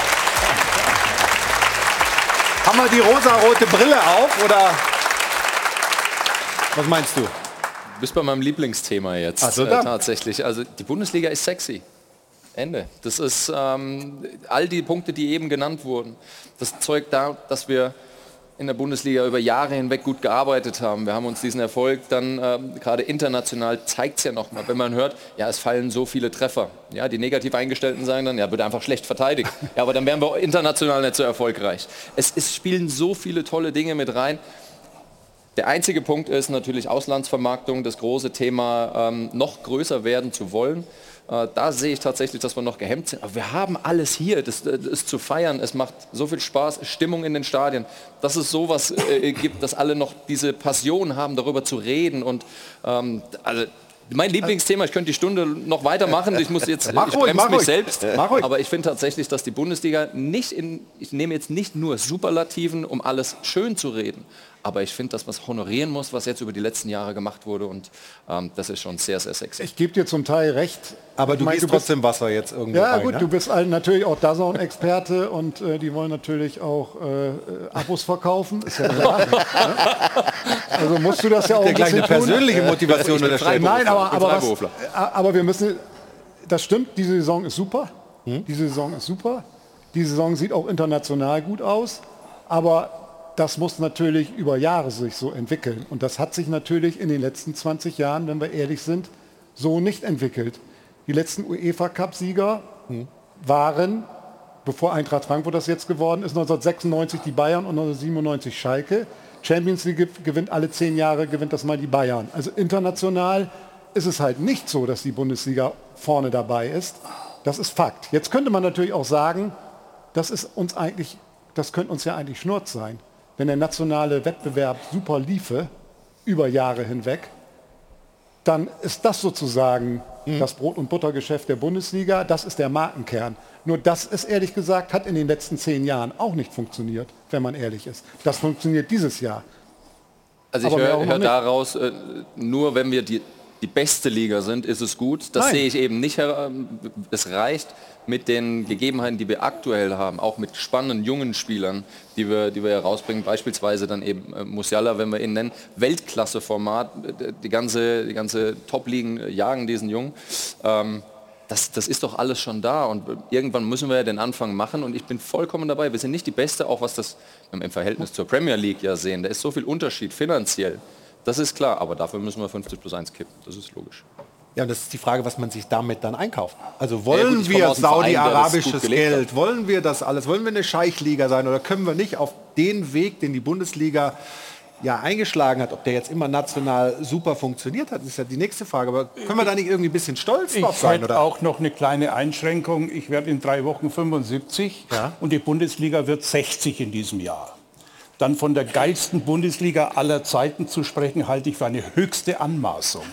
haben wir die rosarote Brille auf oder was meinst du? Du bist bei meinem Lieblingsthema jetzt Ach so, äh, tatsächlich. Also die Bundesliga ist sexy. Ende. Das ist ähm, all die Punkte, die eben genannt wurden. Das zeugt da, dass wir in der Bundesliga über Jahre hinweg gut gearbeitet haben. Wir haben uns diesen Erfolg dann ähm, gerade international zeigt es ja nochmal, wenn man hört, ja es fallen so viele Treffer. Ja, die negativ eingestellten sagen dann, ja wird einfach schlecht verteidigt. Ja, aber dann wären wir international nicht so erfolgreich. Es, es spielen so viele tolle Dinge mit rein. Der einzige Punkt ist natürlich Auslandsvermarktung, das große Thema, ähm, noch größer werden zu wollen. Äh, da sehe ich tatsächlich, dass wir noch gehemmt sind. Aber wir haben alles hier, das, das ist zu feiern. Es macht so viel Spaß, Stimmung in den Stadien. Dass es sowas äh, gibt, dass alle noch diese Passion haben, darüber zu reden. Und ähm, also, mein Lieblingsthema, ich könnte die Stunde noch weitermachen, ich muss jetzt, Mach ich ruhig, bremse mich ruhig. selbst, aber ich finde tatsächlich, dass die Bundesliga nicht in, ich nehme jetzt nicht nur Superlativen, um alles schön zu reden, aber ich finde, dass man es honorieren muss, was jetzt über die letzten Jahre gemacht wurde und ähm, das ist schon sehr, sehr sexy. Ich gebe dir zum Teil recht. Aber du meine, gehst bist- trotzdem Wasser jetzt irgendwo Ja rein, gut, ne? du bist natürlich auch DAZN-Experte und äh, die wollen natürlich auch äh, äh, Abos verkaufen, ist ja klar. ja? Also musst du das ja auch Der ein bisschen eine persönliche tun. Motivation Ich bin unterstellt. Nein, aber, aber, was, Freiberufler. aber wir müssen, das stimmt, diese Saison ist super. Diese Saison ist super. Die Saison sieht auch international gut aus, aber das muss natürlich über Jahre sich so entwickeln. Und das hat sich natürlich in den letzten 20 Jahren, wenn wir ehrlich sind, so nicht entwickelt. Die letzten UEFA-Cup-Sieger waren, bevor Eintracht Frankfurt das jetzt geworden ist, 1996 die Bayern und 1997 Schalke. Champions League gewinnt alle zehn Jahre, gewinnt das mal die Bayern. Also international ist es halt nicht so, dass die Bundesliga vorne dabei ist. Das ist Fakt. Jetzt könnte man natürlich auch sagen, das ist uns eigentlich, das könnte uns ja eigentlich Schnurz sein. Wenn der nationale Wettbewerb super liefe, über Jahre hinweg, dann ist das sozusagen das Brot- und Buttergeschäft der Bundesliga, das ist der Markenkern. Nur das ist ehrlich gesagt, hat in den letzten zehn Jahren auch nicht funktioniert, wenn man ehrlich ist. Das funktioniert dieses Jahr. Also ich höre hör daraus, äh, nur wenn wir die die beste Liga sind, ist es gut. Das Nein. sehe ich eben nicht. ähm, Es reicht mit den Gegebenheiten, die wir aktuell haben, auch mit spannenden jungen Spielern, die wir, die wir herausbringen. Beispielsweise dann eben äh, Musiala, wenn wir ihn nennen, Weltklasse-Format. äh, Die ganze, die ganze Top-Ligen äh, jagen diesen Jungen. Ähm, das, das ist doch alles schon da und irgendwann müssen wir ja den Anfang machen und ich bin vollkommen dabei. Wir sind nicht die Beste, auch was das im Verhältnis zur Premier League ja sehen. Da ist so viel Unterschied finanziell. Das ist klar, aber dafür müssen wir 50 plus 1 kippen. Das ist logisch. Ja, und das ist die Frage, was man sich damit dann einkauft. Also Ja, wollen gut, ich komme wir saudi-arabisches gelebt hat. Geld, wollen wir das alles, wollen wir eine Scheichliga sein oder können wir nicht auf den Weg, den die Bundesliga ja eingeschlagen hat, ob der jetzt immer national super funktioniert hat, ist ja die nächste Frage. Aber können wir da nicht irgendwie ein bisschen stolz drauf Ich sein? hätte Oder? auch noch eine kleine Einschränkung. Ich werde in drei Wochen 75 und die Bundesliga wird 60 in diesem Jahr. Dann von der geilsten Bundesliga aller Zeiten zu sprechen, halte ich für eine höchste Anmaßung.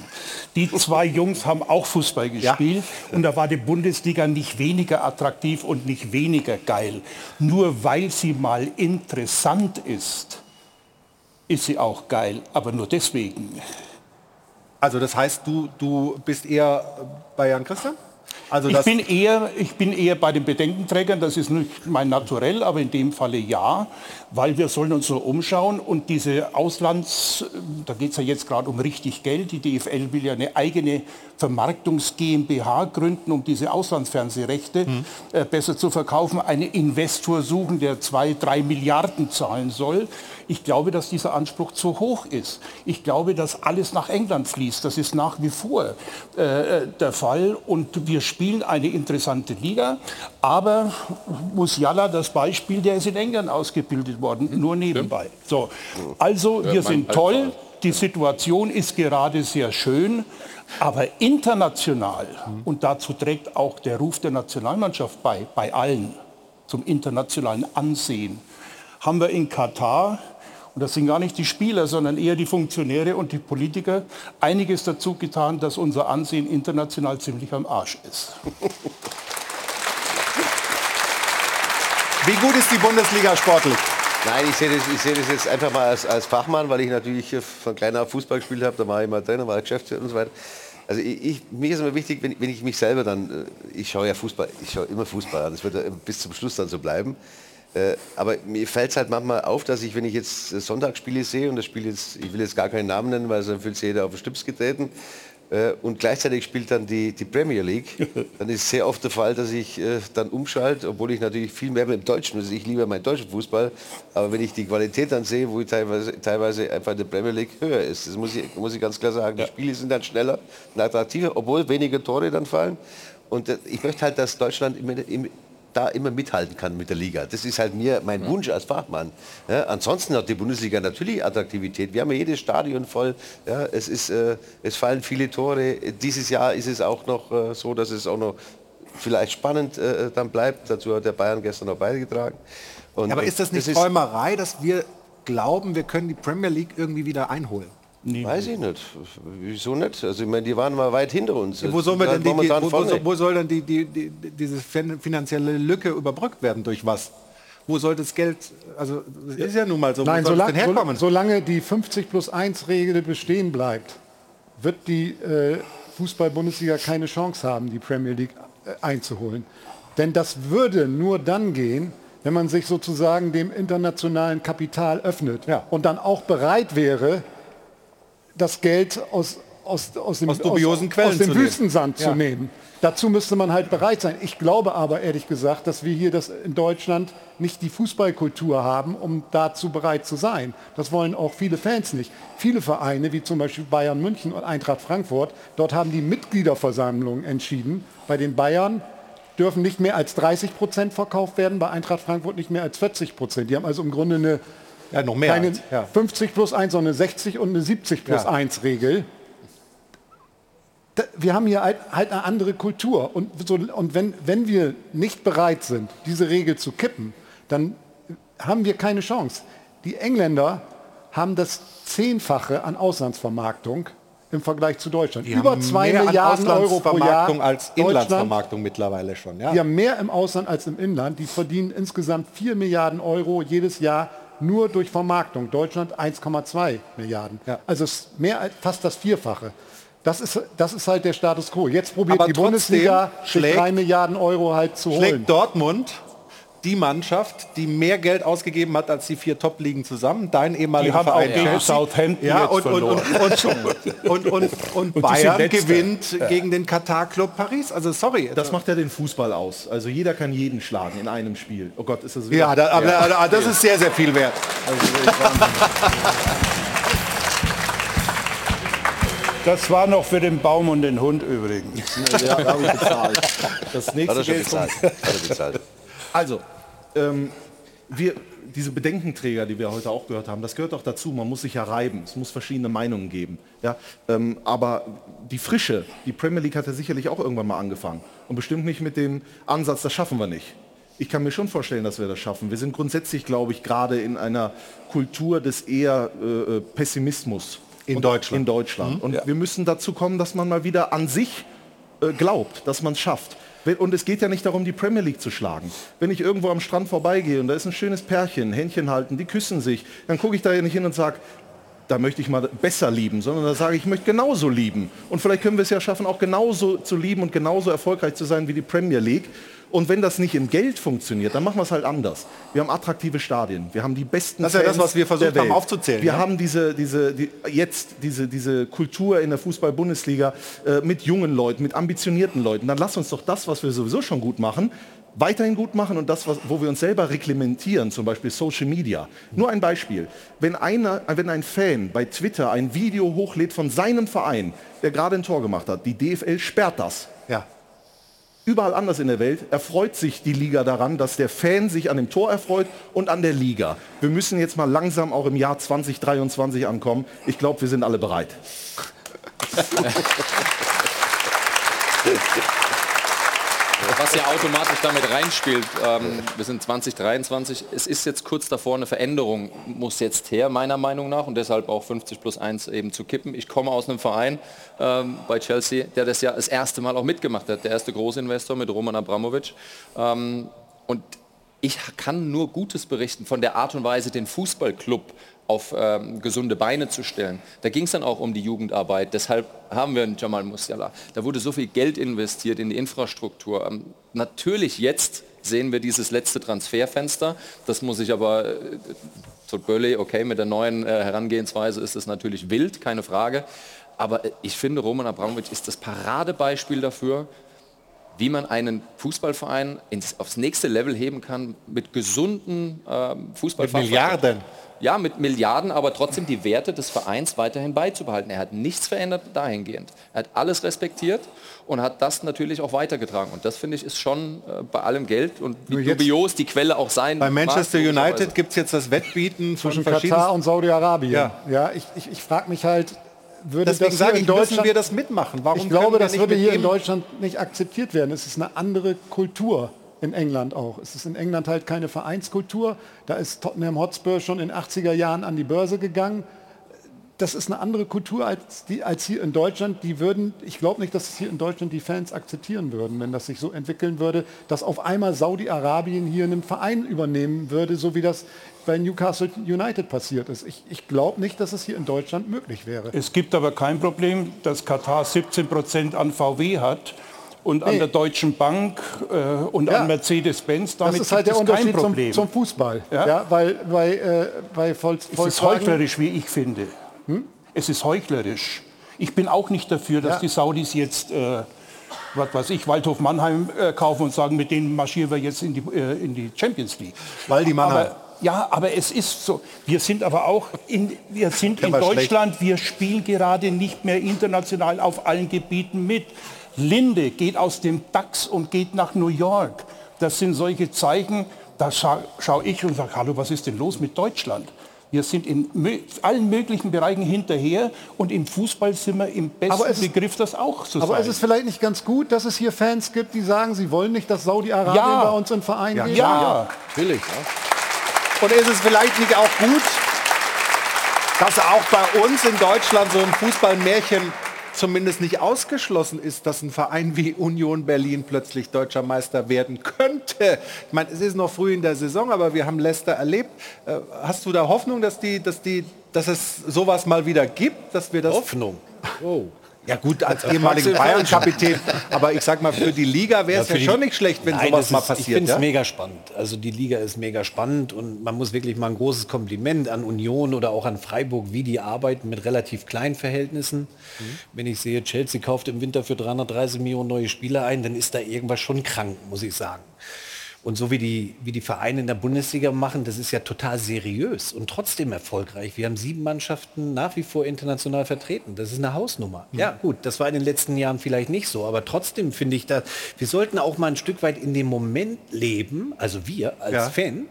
Die zwei Jungs haben auch Fußball gespielt und da war die Bundesliga nicht weniger attraktiv und nicht weniger geil. Nur weil sie mal interessant ist, ist sie auch geil, aber nur deswegen. Also das heißt, du, du bist eher bei Jan Christian? Also ich, bin eher, ich bin eher bei den Bedenkenträgern, das ist nicht mein Naturell, aber in dem Falle ja, weil wir sollen uns so umschauen und diese Auslands, da geht es ja jetzt gerade um richtig Geld, die DFL will ja eine eigene Vermarktungs GmbH gründen, um diese Auslandsfernsehrechte äh, besser zu verkaufen, einen Investor suchen, der zwei, drei Milliarden zahlen soll. Ich glaube, dass dieser Anspruch zu hoch ist. Ich glaube, dass alles nach England fließt. Das ist nach wie vor äh, der Fall. Und wir spielen eine interessante Liga. Aber Musiala, das Beispiel, der ist in England ausgebildet worden, nur nebenbei. So, also wir sind toll. Die Situation ist gerade sehr schön. Aber international, und dazu trägt auch der Ruf der Nationalmannschaft bei, bei allen, zum internationalen Ansehen, haben wir in Katar, und das sind gar nicht die Spieler, sondern eher die Funktionäre und die Politiker, einiges dazu getan, dass unser Ansehen international ziemlich am Arsch ist. Wie gut ist die Bundesliga sportlich? Nein, ich sehe das, ich sehe das jetzt einfach mal als, als Fachmann, weil ich natürlich von klein auf Fußball gespielt habe, da war ich mal Trainer, war Geschäftsführer und so weiter. Also ich, ich, mir ist immer wichtig, wenn, wenn ich mich selber dann, äh, ich schaue ja Fußball, ich schaue immer Fußball an, das wird ja bis zum Schluss dann so bleiben. Äh, aber mir fällt es halt manchmal auf, dass ich, wenn ich jetzt Sonntagsspiele sehe, und das Spiel jetzt, ich will jetzt gar keinen Namen nennen, weil sonst fühlt sich jeder auf den Stips getreten, äh, und gleichzeitig spielt dann die, die Premier League, *laughs* dann ist sehr oft der Fall, dass ich äh, dann umschalte, obwohl ich natürlich viel mehr mit dem Deutschen, also ich liebe meinen deutschen Fußball, aber wenn ich die Qualität dann sehe, wo teilweise, teilweise einfach in der Premier League höher ist, das muss ich, muss ich ganz klar sagen, die Spiele sind dann schneller und attraktiver, obwohl weniger Tore dann fallen. Und äh, ich möchte halt, dass Deutschland immer, da immer mithalten kann mit der Liga. Das ist halt mir mein Wunsch als Fachmann. Ja, ansonsten hat die Bundesliga natürlich Attraktivität. Wir haben ja jedes Stadion voll. Ja, es, ist, äh, es fallen viele Tore. Dieses Jahr ist es auch noch äh, so, dass es auch noch vielleicht spannend äh, dann bleibt. Dazu hat der Bayern gestern noch beigetragen. Und, Aber ist das nicht Träumerei, dass wir glauben, wir können die Premier League irgendwie wieder einholen? Weiß ich nicht. Wieso nicht? Also ich meine, die waren mal weit hinter uns. Wo soll, denn die, wo, wo, wo soll denn die, die, die, diese fin- finanzielle Lücke überbrückt werden? Durch was? Wo soll das Geld, also das ist ja nun mal so, Nein, wo soll es solange, denn herkommen? so, solange die 50 plus 1 Regel bestehen bleibt, wird die äh, Fußball-Bundesliga keine Chance haben, die Premier League äh, einzuholen. Denn das würde nur dann gehen, wenn man sich sozusagen dem internationalen Kapital öffnet und dann auch bereit wäre, das Geld aus, aus, aus dem, Aus dubiosen Quellen aus dem zu nehmen. Wüstensand Ja. zu nehmen. Dazu müsste man halt bereit sein. Ich glaube aber ehrlich gesagt, dass wir hier das in Deutschland nicht die Fußballkultur haben, um dazu bereit zu sein. Das wollen auch viele Fans nicht. Viele Vereine, wie zum Beispiel Bayern München und Eintracht Frankfurt, dort haben die Mitgliederversammlungen entschieden. Bei den Bayern dürfen nicht mehr als 30 Prozent verkauft werden, bei Eintracht Frankfurt nicht mehr als 40 Prozent. Die haben also im Grunde eine ja, noch mehr keine ja. 50 plus 1, sondern eine 60 und eine 70 plus Ja. 1 Regel. Da- Wir haben hier halt, halt eine andere Kultur. Und, so, und wenn, wenn wir nicht bereit sind, diese Regel zu kippen, dann haben wir keine Chance. Die Engländer haben das Zehnfache an Auslandsvermarktung im Vergleich zu Deutschland. Die Über zwei Milliarden Euro pro Jahr. Als Inlandsvermarktung mittlerweile schon. Ja? die haben mehr im Ausland als im Inland. Die verdienen insgesamt 4 Milliarden Euro jedes Jahr nur durch Vermarktung. Deutschland 1,2 Milliarden. Also es ist mehr als fast das Vierfache. Das ist, das ist halt der Status quo. Jetzt probiert Aber die Bundesliga, schlägt- drei Milliarden Euro halt zu schlägt holen. Dortmund die Mannschaft, die mehr Geld ausgegeben hat als die vier Top-Ligen zusammen. Dein ehemaliger haben auch Verein gegen Chelsea. Southampton ja, jetzt und, und, und, verloren. und, und, und, und die Bayern gewinnt Ja. gegen den Katar-Club Paris. Also sorry. Das macht ja den Fußball aus. Also jeder kann jeden schlagen in einem Spiel. Oh Gott, ist das Ja, da, aber, aber das ist sehr, sehr viel wert. Das war noch für den Baum und den Hund übrigens. Ja, habe ich bezahlt. Das nächste Hat er schon Geld bezahlt. kommt- Hat er bezahlt. Also, ähm, wir, diese Bedenkenträger, die wir heute auch gehört haben, das gehört auch dazu. Man muss sich ja reiben. Es muss verschiedene Meinungen geben. Ja? Ähm, aber die Frische, die Premier League hat ja sicherlich auch irgendwann mal angefangen. Und bestimmt nicht mit dem Ansatz, das schaffen wir nicht. Ich kann mir schon vorstellen, dass wir das schaffen. Wir sind grundsätzlich, glaube ich, gerade in einer Kultur des eher äh, äh, Pessimismus. In Und- Deutschland. In Deutschland. Mhm. Und Ja. wir müssen dazu kommen, dass man mal wieder an sich äh, glaubt, dass man es schafft. Und es geht ja nicht darum, die Premier League zu schlagen. Wenn ich irgendwo am Strand vorbeigehe und da ist ein schönes Pärchen, Händchen halten, die küssen sich, dann gucke ich da ja nicht hin und sage, da möchte ich mal besser lieben, sondern da sage ich, ich möchte genauso lieben. Und vielleicht können wir es ja schaffen, auch genauso zu lieben und genauso erfolgreich zu sein wie die Premier League. Und wenn das nicht im Geld funktioniert, dann machen wir es halt anders. Wir haben attraktive Stadien, wir haben die besten Das ist ja das, was wir versucht haben aufzuzählen, Wir ja? haben diese, diese, die, jetzt diese, diese Kultur in der Fußball-Bundesliga äh, mit jungen Leuten, mit ambitionierten Leuten. Dann lass uns doch das, was wir sowieso schon gut machen, weiterhin gut machen und das, was, wo wir uns selber reglementieren, zum Beispiel Social Media. Nur ein Beispiel. Wenn, einer, wenn ein Fan bei Twitter ein Video hochlädt von seinem Verein, der gerade ein Tor gemacht hat, die DFL sperrt das. Ja. Überall anders in der Welt erfreut sich die Liga daran, dass der Fan sich an dem Tor erfreut und an der Liga. Wir müssen jetzt mal langsam auch im Jahr 2023 ankommen. Ich glaube, wir sind alle bereit. *laughs* Was ja automatisch damit reinspielt, ähm, wir sind 2023, es ist jetzt kurz davor, eine Veränderung muss jetzt her, meiner Meinung nach, und deshalb auch 50 plus 1 eben zu kippen. Ich komme aus einem Verein ähm, bei Chelsea, der das ja das erste Mal auch mitgemacht hat, der erste Großinvestor mit Roman Abramovic. Ähm, und ich kann nur Gutes berichten von der Art und Weise, den Fußballclub auf ähm, gesunde Beine zu stellen. Da ging es dann auch um die Jugendarbeit. Deshalb haben wir einen Jamal Musiala. Da wurde so viel Geld investiert in die Infrastruktur. Ähm, natürlich jetzt sehen wir dieses letzte Transferfenster. Das muss ich aber äh, zu Bölli, okay, mit der neuen äh, Herangehensweise ist es natürlich wild, keine Frage. Aber äh, ich finde, Roman Abramovic ist das Paradebeispiel dafür, wie man einen Fußballverein ins, aufs nächste Level heben kann mit gesunden ähm, Fußball. Mit Milliarden. Ja, mit Milliarden, aber trotzdem die Werte des Vereins weiterhin beizubehalten. Er hat nichts verändert dahingehend. Er hat alles respektiert und hat das natürlich auch weitergetragen. Und das finde ich ist schon äh, bei allem Geld und wie dubios die Quelle auch sein Bei Manchester mag, United gibt es jetzt das Wettbieten zwischen. Katar und Saudi-Arabien. Ja. Ja. ich ich, ich frage mich halt, würde Deswegen das sage ich, in müssen Deutschland, wir das mitmachen. Warum ich glaube, können wir das nicht würde hier in Deutschland nicht akzeptiert werden. Es ist eine andere Kultur in England auch. Es ist in England halt keine Vereinskultur. Da ist Tottenham Hotspur schon in 80er Jahren an die Börse gegangen. Das ist eine andere Kultur als, die, als hier in Deutschland. Die würden, ich glaube nicht, dass es hier in Deutschland die Fans akzeptieren würden, wenn das sich so entwickeln würde, dass auf einmal Saudi-Arabien hier einen Verein übernehmen würde, so wie das bei Newcastle United passiert ist. Ich, ich glaube nicht, dass es hier in Deutschland möglich wäre. Es gibt aber kein Problem, dass Katar 17 Prozent an VW hat und an Nee. der Deutschen Bank äh, und Ja. an Mercedes-Benz. Das Damit ist halt der gibt es kein Unterschied zum, Problem. zum Fußball. Ja? Ja? weil bei, äh, bei Vol es ist heuchlerisch, wie ich finde. Es ist heuchlerisch. Ich bin auch nicht dafür, dass Ja. die Saudis jetzt, äh, was weiß ich, Waldhof Mannheim äh, kaufen und sagen, mit denen marschieren wir jetzt in die, äh, in die Champions League. Weil die Mannheim. Aber, ja, aber es ist so. Wir sind aber auch in, wir sind in Deutschland, wir spielen gerade nicht mehr international auf allen Gebieten mit. Linde geht aus dem DAX und geht nach New York. Das sind solche Zeichen, da scha schaue ich und sage, hallo, was ist denn los mit Deutschland? Wir sind in allen möglichen Bereichen hinterher und im Fußball sind wir im besten Aber es ist- Begriff, das auch zu Aber sein. es ist vielleicht nicht ganz gut, dass es hier Fans gibt, die sagen, sie wollen nicht, dass Saudi-Arabien Ja. bei uns in Verein Ja, geht. ja. Natürlich. Und ist es vielleicht nicht auch gut, dass auch bei uns in Deutschland so ein Fußballmärchen zumindest nicht ausgeschlossen ist, dass ein Verein wie Union Berlin plötzlich deutscher Meister werden könnte. Ich meine, es ist noch früh in der Saison, aber wir haben Leicester erlebt. Äh, Hast du da Hoffnung, dass, die, dass, die, dass es sowas mal wieder gibt, dass wir das... Hoffnung. Oh. Ja gut, als ehemaligen Bayern-Kapitän, aber ich sag mal, für die Liga wäre es ja, ja, schon nicht schlecht, wenn Nein, sowas mal ist, passiert. Ich finde es ja? mega spannend. Also die Liga ist mega spannend und man muss wirklich mal ein großes Kompliment an Union oder auch an Freiburg, wie die arbeiten mit relativ kleinen Verhältnissen. Mhm. Wenn ich sehe, Chelsea kauft im Winter für 330 Millionen neue Spieler ein, dann ist da irgendwas schon krank, muss ich sagen. Und so wie die, wie die Vereine in der Bundesliga machen, das ist ja total seriös und trotzdem erfolgreich. Wir haben sieben Mannschaften nach wie vor international vertreten. Das ist eine Hausnummer. Mhm. Ja gut, das war in den letzten Jahren vielleicht nicht so, aber trotzdem finde ich, dass wir sollten auch mal ein Stück weit in dem Moment leben, also wir als ja. Fan,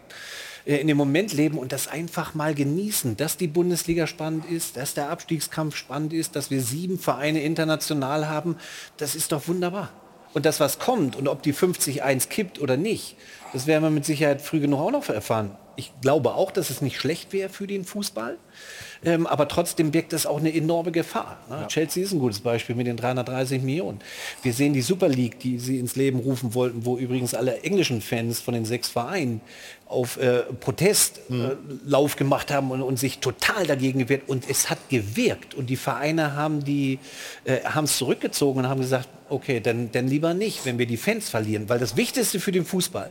äh, in dem Moment leben und das einfach mal genießen, dass die Bundesliga spannend ist, dass der Abstiegskampf spannend ist, dass wir sieben Vereine international haben. Das ist doch wunderbar. Und das, was kommt und ob die 50-1 kippt oder nicht, das werden wir mit Sicherheit früh genug auch noch erfahren. Ich glaube auch, dass es nicht schlecht wäre für den Fußball. Ähm, aber trotzdem birgt das auch eine enorme Gefahr. Ne? Ja. Chelsea ist ein gutes Beispiel mit den 330 Millionen. Wir sehen die Super League, die sie ins Leben rufen wollten, wo übrigens alle englischen Fans von den sechs Vereinen auf äh, Protestlauf mhm. äh, gemacht haben und, und, sich total dagegen gewehrt. Und es hat gewirkt. Und die Vereine haben die äh, es zurückgezogen und haben gesagt, okay, dann, dann lieber nicht, wenn wir die Fans verlieren. Weil das Wichtigste für den Fußball,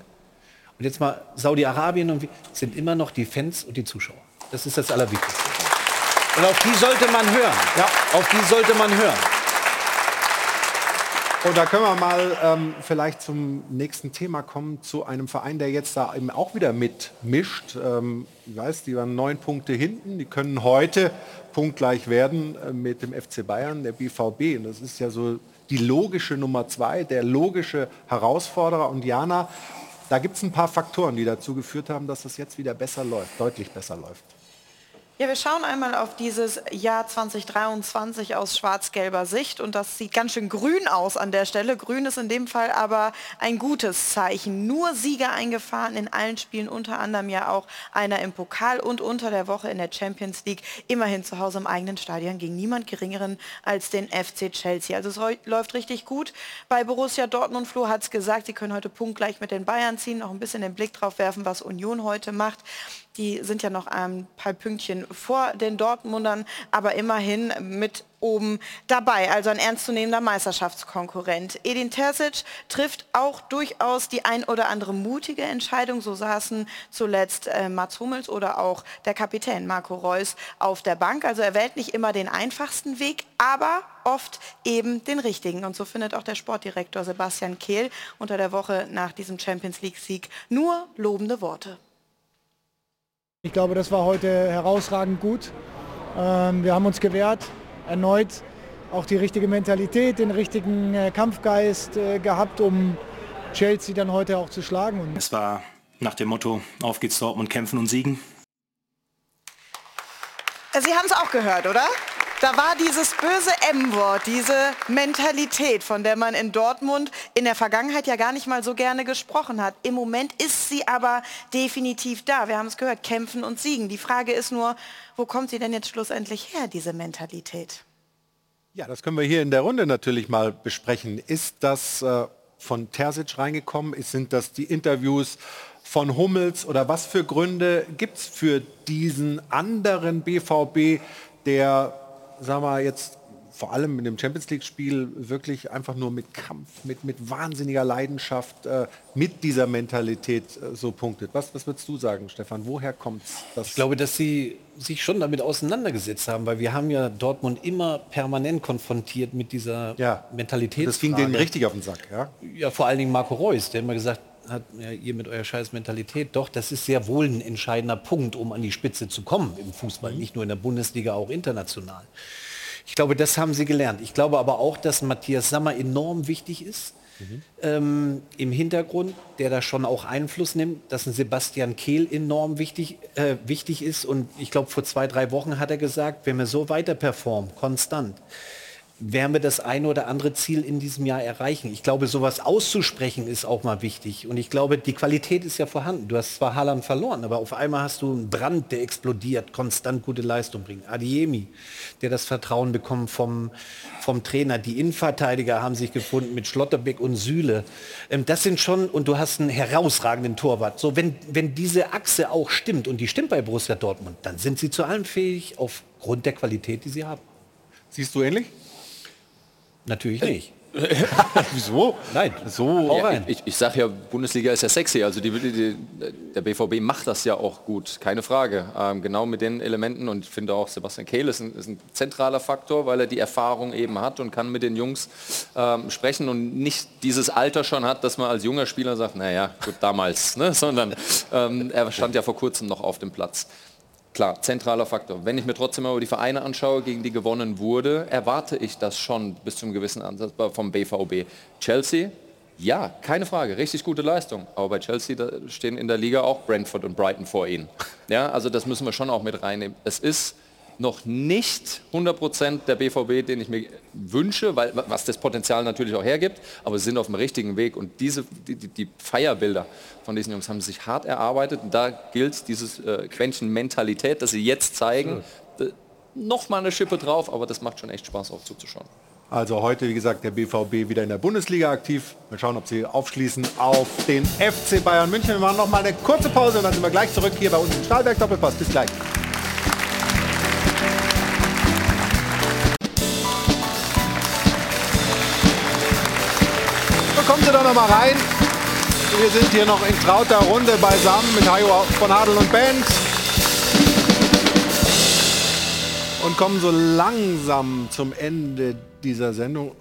und jetzt mal Saudi-Arabien und sind immer noch die Fans und die Zuschauer. Das ist das Allerwichtigste. Und auf die sollte man hören. Ja. Auf die sollte man hören. Und da können wir mal ähm, vielleicht zum nächsten Thema kommen, zu einem Verein, der jetzt da eben auch wieder mitmischt. Ähm, ich weiß, die waren neun Punkte hinten, die können heute punktgleich werden äh, mit dem FC Bayern, der BVB. Und das ist ja so die logische Nummer zwei, der logische Herausforderer. Und Jana, da gibt es ein paar Faktoren, die dazu geführt haben, dass das jetzt wieder besser läuft, deutlich besser läuft. Ja, wir schauen einmal auf dieses Jahr 2023 aus schwarz-gelber Sicht und das sieht ganz schön grün aus an der Stelle. Grün ist in dem Fall aber ein gutes Zeichen. Nur Sieger eingefahren in allen Spielen, unter anderem ja auch einer im Pokal und unter der Woche in der Champions League. Immerhin zu Hause im eigenen Stadion gegen niemand geringeren als den FC Chelsea. Also es läuft richtig gut. Bei Borussia Dortmund, Flo hat es gesagt, sie können heute punktgleich mit den Bayern ziehen, noch ein bisschen den Blick drauf werfen, was Union heute macht. Die sind ja noch ein paar Pünktchen vor den Dortmundern, aber immerhin mit oben dabei. Also ein ernstzunehmender Meisterschaftskonkurrent. Edin Terzic trifft auch durchaus die ein oder andere mutige Entscheidung. So saßen zuletzt äh, Mats Hummels oder auch der Kapitän Marco Reus auf der Bank. Also er wählt nicht immer den einfachsten Weg, aber oft eben den richtigen. Und so findet auch der Sportdirektor Sebastian Kehl unter der Woche nach diesem Champions League-Sieg nur lobende Worte. Ich glaube, das war heute herausragend gut. Ähm, wir haben uns gewehrt, erneut auch die richtige Mentalität, den richtigen äh, Kampfgeist äh, gehabt, um Chelsea dann heute auch zu schlagen. es war nach dem Motto, auf geht's Dortmund, kämpfen und siegen. Sie haben es auch gehört, oder? Da war dieses böse M-Wort, diese Mentalität, von der man in Dortmund in der Vergangenheit ja gar nicht mal so gerne gesprochen hat. Im Moment ist sie aber definitiv da. Wir haben es gehört, kämpfen und siegen. Die Frage ist nur, wo kommt sie denn jetzt schlussendlich her, diese Mentalität? Ja, das können wir hier in der Runde natürlich mal besprechen. Ist das äh, von Terzic reingekommen? Sind das die Interviews von Hummels oder was für Gründe gibt es für diesen anderen BVB, der sagen wir jetzt vor allem in dem Champions League-Spiel wirklich einfach nur mit Kampf, mit, mit wahnsinniger Leidenschaft, äh, mit dieser Mentalität äh, so punktet. Was, was würdest du sagen, Stefan? Woher kommt das? Ich glaube, dass sie sich schon damit auseinandergesetzt haben, weil wir haben ja Dortmund immer permanent konfrontiert mit dieser ja, Mentalität. Das ging denen richtig auf den Sack, ja? Ja, vor allen Dingen Marco Reus, der immer gesagt hat, ja, ihr mit eurer scheiß Mentalität, doch, das ist sehr wohl ein entscheidender Punkt, um an die Spitze zu kommen im Fußball, mhm. nicht nur in der Bundesliga, auch international. Ich glaube, das haben sie gelernt. Ich glaube aber auch, dass Matthias Sammer enorm wichtig ist. Mhm. Ähm, im Hintergrund, der da schon auch Einfluss nimmt, dass ein Sebastian Kehl enorm wichtig, äh, wichtig ist. Und ich glaube, vor zwei, drei Wochen hat er gesagt, wenn wir so weiter performen, konstant, werden wir das eine oder andere Ziel in diesem Jahr erreichen. Ich glaube, sowas auszusprechen ist auch mal wichtig. Und ich glaube, die Qualität ist ja vorhanden. Du hast zwar Haaland verloren, aber auf einmal hast du einen Brand, der explodiert, konstant gute Leistung bringt. Adiemi, der das Vertrauen bekommt vom, vom Trainer. Die Innenverteidiger haben sich gefunden mit Schlotterbeck und Süle. Ähm, das sind schon, und du hast einen herausragenden Torwart. So, wenn, wenn diese Achse auch stimmt, und die stimmt bei Borussia Dortmund, dann sind sie zu allem fähig aufgrund der Qualität, die sie haben. Siehst du ähnlich? Natürlich nicht. *laughs* Wieso? Nein. So. Ja, ich ich sage ja, Bundesliga ist ja sexy. Also die, die, der BVB macht das ja auch gut, keine Frage. Ähm, genau mit den Elementen und ich finde auch Sebastian Kehl ist ein, ist ein, zentraler Faktor, weil er die Erfahrung eben hat und kann mit den Jungs ähm, sprechen und nicht dieses Alter schon hat, dass man als junger Spieler sagt, naja, gut, damals, ne? *laughs* sondern ähm, er stand ja vor kurzem noch auf dem Platz. Klar, zentraler Faktor. Wenn ich mir trotzdem mal die Vereine anschaue, gegen die gewonnen wurde, erwarte ich das schon bis zum gewissen Ansatz vom BVB. Chelsea, ja, keine Frage, richtig gute Leistung. Aber bei Chelsea stehen in der Liga auch Brentford und Brighton vor ihnen. Ja, also das müssen wir schon auch mit reinnehmen. Es ist noch nicht 100% der BVB, den ich mir wünsche, weil, was das Potenzial natürlich auch hergibt, aber sie sind auf dem richtigen Weg und diese, die, die, die Feierbilder von diesen Jungs haben sich hart erarbeitet und da gilt dieses äh, Quäntchen Mentalität, dass sie jetzt zeigen, äh, noch mal eine Schippe drauf, aber das macht schon echt Spaß auch zuzuschauen. Also heute, wie gesagt, der BVB wieder in der Bundesliga aktiv. Mal schauen, ob sie aufschließen auf den FC Bayern München. Wir machen noch mal eine kurze Pause und dann sind wir gleich zurück hier bei uns im Stahlberg Doppelpass. Bis gleich. Noch mal rein. Wir sind hier noch in trauter Runde beisammen mit Hajo von Hadel und Band. Und kommen so langsam zum Ende dieser Sendung.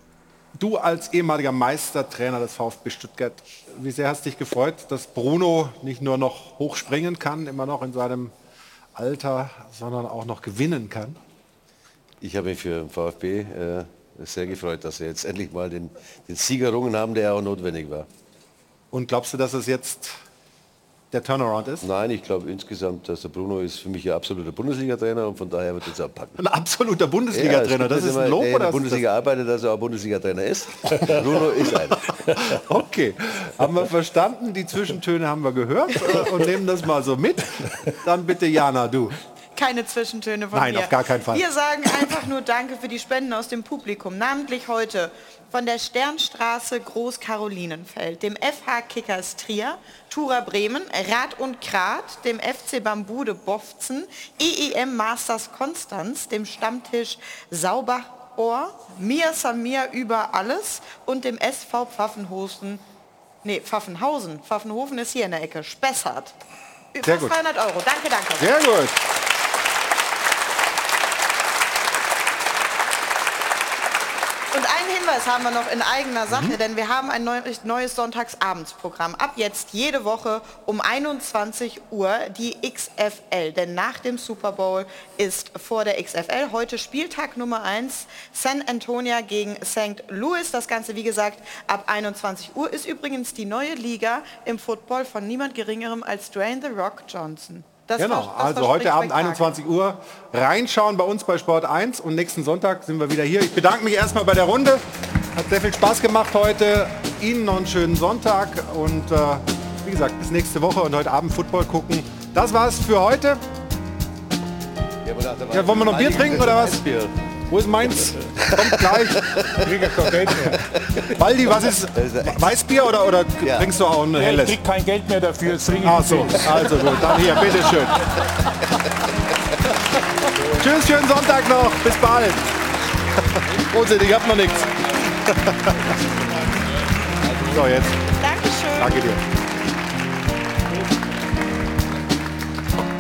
Du als ehemaliger Meistertrainer des VfB Stuttgart, wie sehr hast dich gefreut, dass Bruno nicht nur noch hochspringen kann, immer noch in seinem Alter, sondern auch noch gewinnen kann? Ich habe mich für den VfB äh, sehr gefreut, dass wir jetzt endlich mal den, den Sieg errungen haben, der auch notwendig war. Und glaubst du, dass es jetzt der Turnaround ist? Nein, ich glaube insgesamt, dass der Bruno ist für mich ein absoluter Bundesliga-Trainer und von daher wird es auch packen. Ein absoluter Bundesliga-Trainer, Ja, das ist ein Lob oder der Bundesliga arbeitet, dass er auch Bundesliga-Trainer ist. *laughs* Bruno ist einer. *laughs* Okay, haben wir verstanden, die Zwischentöne haben wir gehört äh, und nehmen das mal so mit. Dann bitte Jana, du. Keine Zwischentöne von Nein, mir. auf gar keinen Fall. Wir sagen einfach nur Danke für die Spenden aus dem Publikum. Namentlich heute von der Sternstraße Groß-Karolinenfeld, dem FH Kickers Trier, Tura Bremen, Rad und Krat, dem FC Bambude Bofzen, EEM Masters Konstanz, dem Stammtisch Saubachohr, Mia Samir über alles und dem SV Pfaffenhofen, nee, Pfaffenhausen, Pfaffenhofen ist hier in der Ecke, Spessart. Gut. 300 Euro, danke, danke. Sehr gut. Und einen Hinweis haben wir noch in eigener Sache, Mhm. denn wir haben ein neu, neues Sonntagsabendsprogramm. Ab jetzt jede Woche um 21 Uhr die XFL. Denn nach dem Super Bowl ist vor der XFL heute Spieltag Nummer 1 San Antonio gegen St. Louis. Das Ganze, wie gesagt, ab 21 Uhr ist übrigens die neue Liga im Football von niemand Geringerem als Dwayne The Rock Johnson. Das genau, vers- das also heute Abend Spektakel. 21 Uhr reinschauen bei uns bei Sport 1 und nächsten Sonntag sind wir wieder hier. Ich bedanke mich erstmal bei der Runde. Hat sehr viel Spaß gemacht heute. Ihnen noch einen schönen Sonntag und äh, wie gesagt, bis nächste Woche und heute Abend Football gucken. Das war's für heute. Ja, wollen wir noch Bier trinken oder was? Wo ist meins? Kommt gleich. Waldi, was ist Weißbier oder, oder trinkst du auch ein Nee, ich helles? krieg kein Geld mehr dafür. Ich Ach so, also gut, dann hier, bitteschön. Tschüss, schönen Sonntag noch, bis bald. Prosit, ich hab noch nichts. So, jetzt. Dankeschön. Danke dir.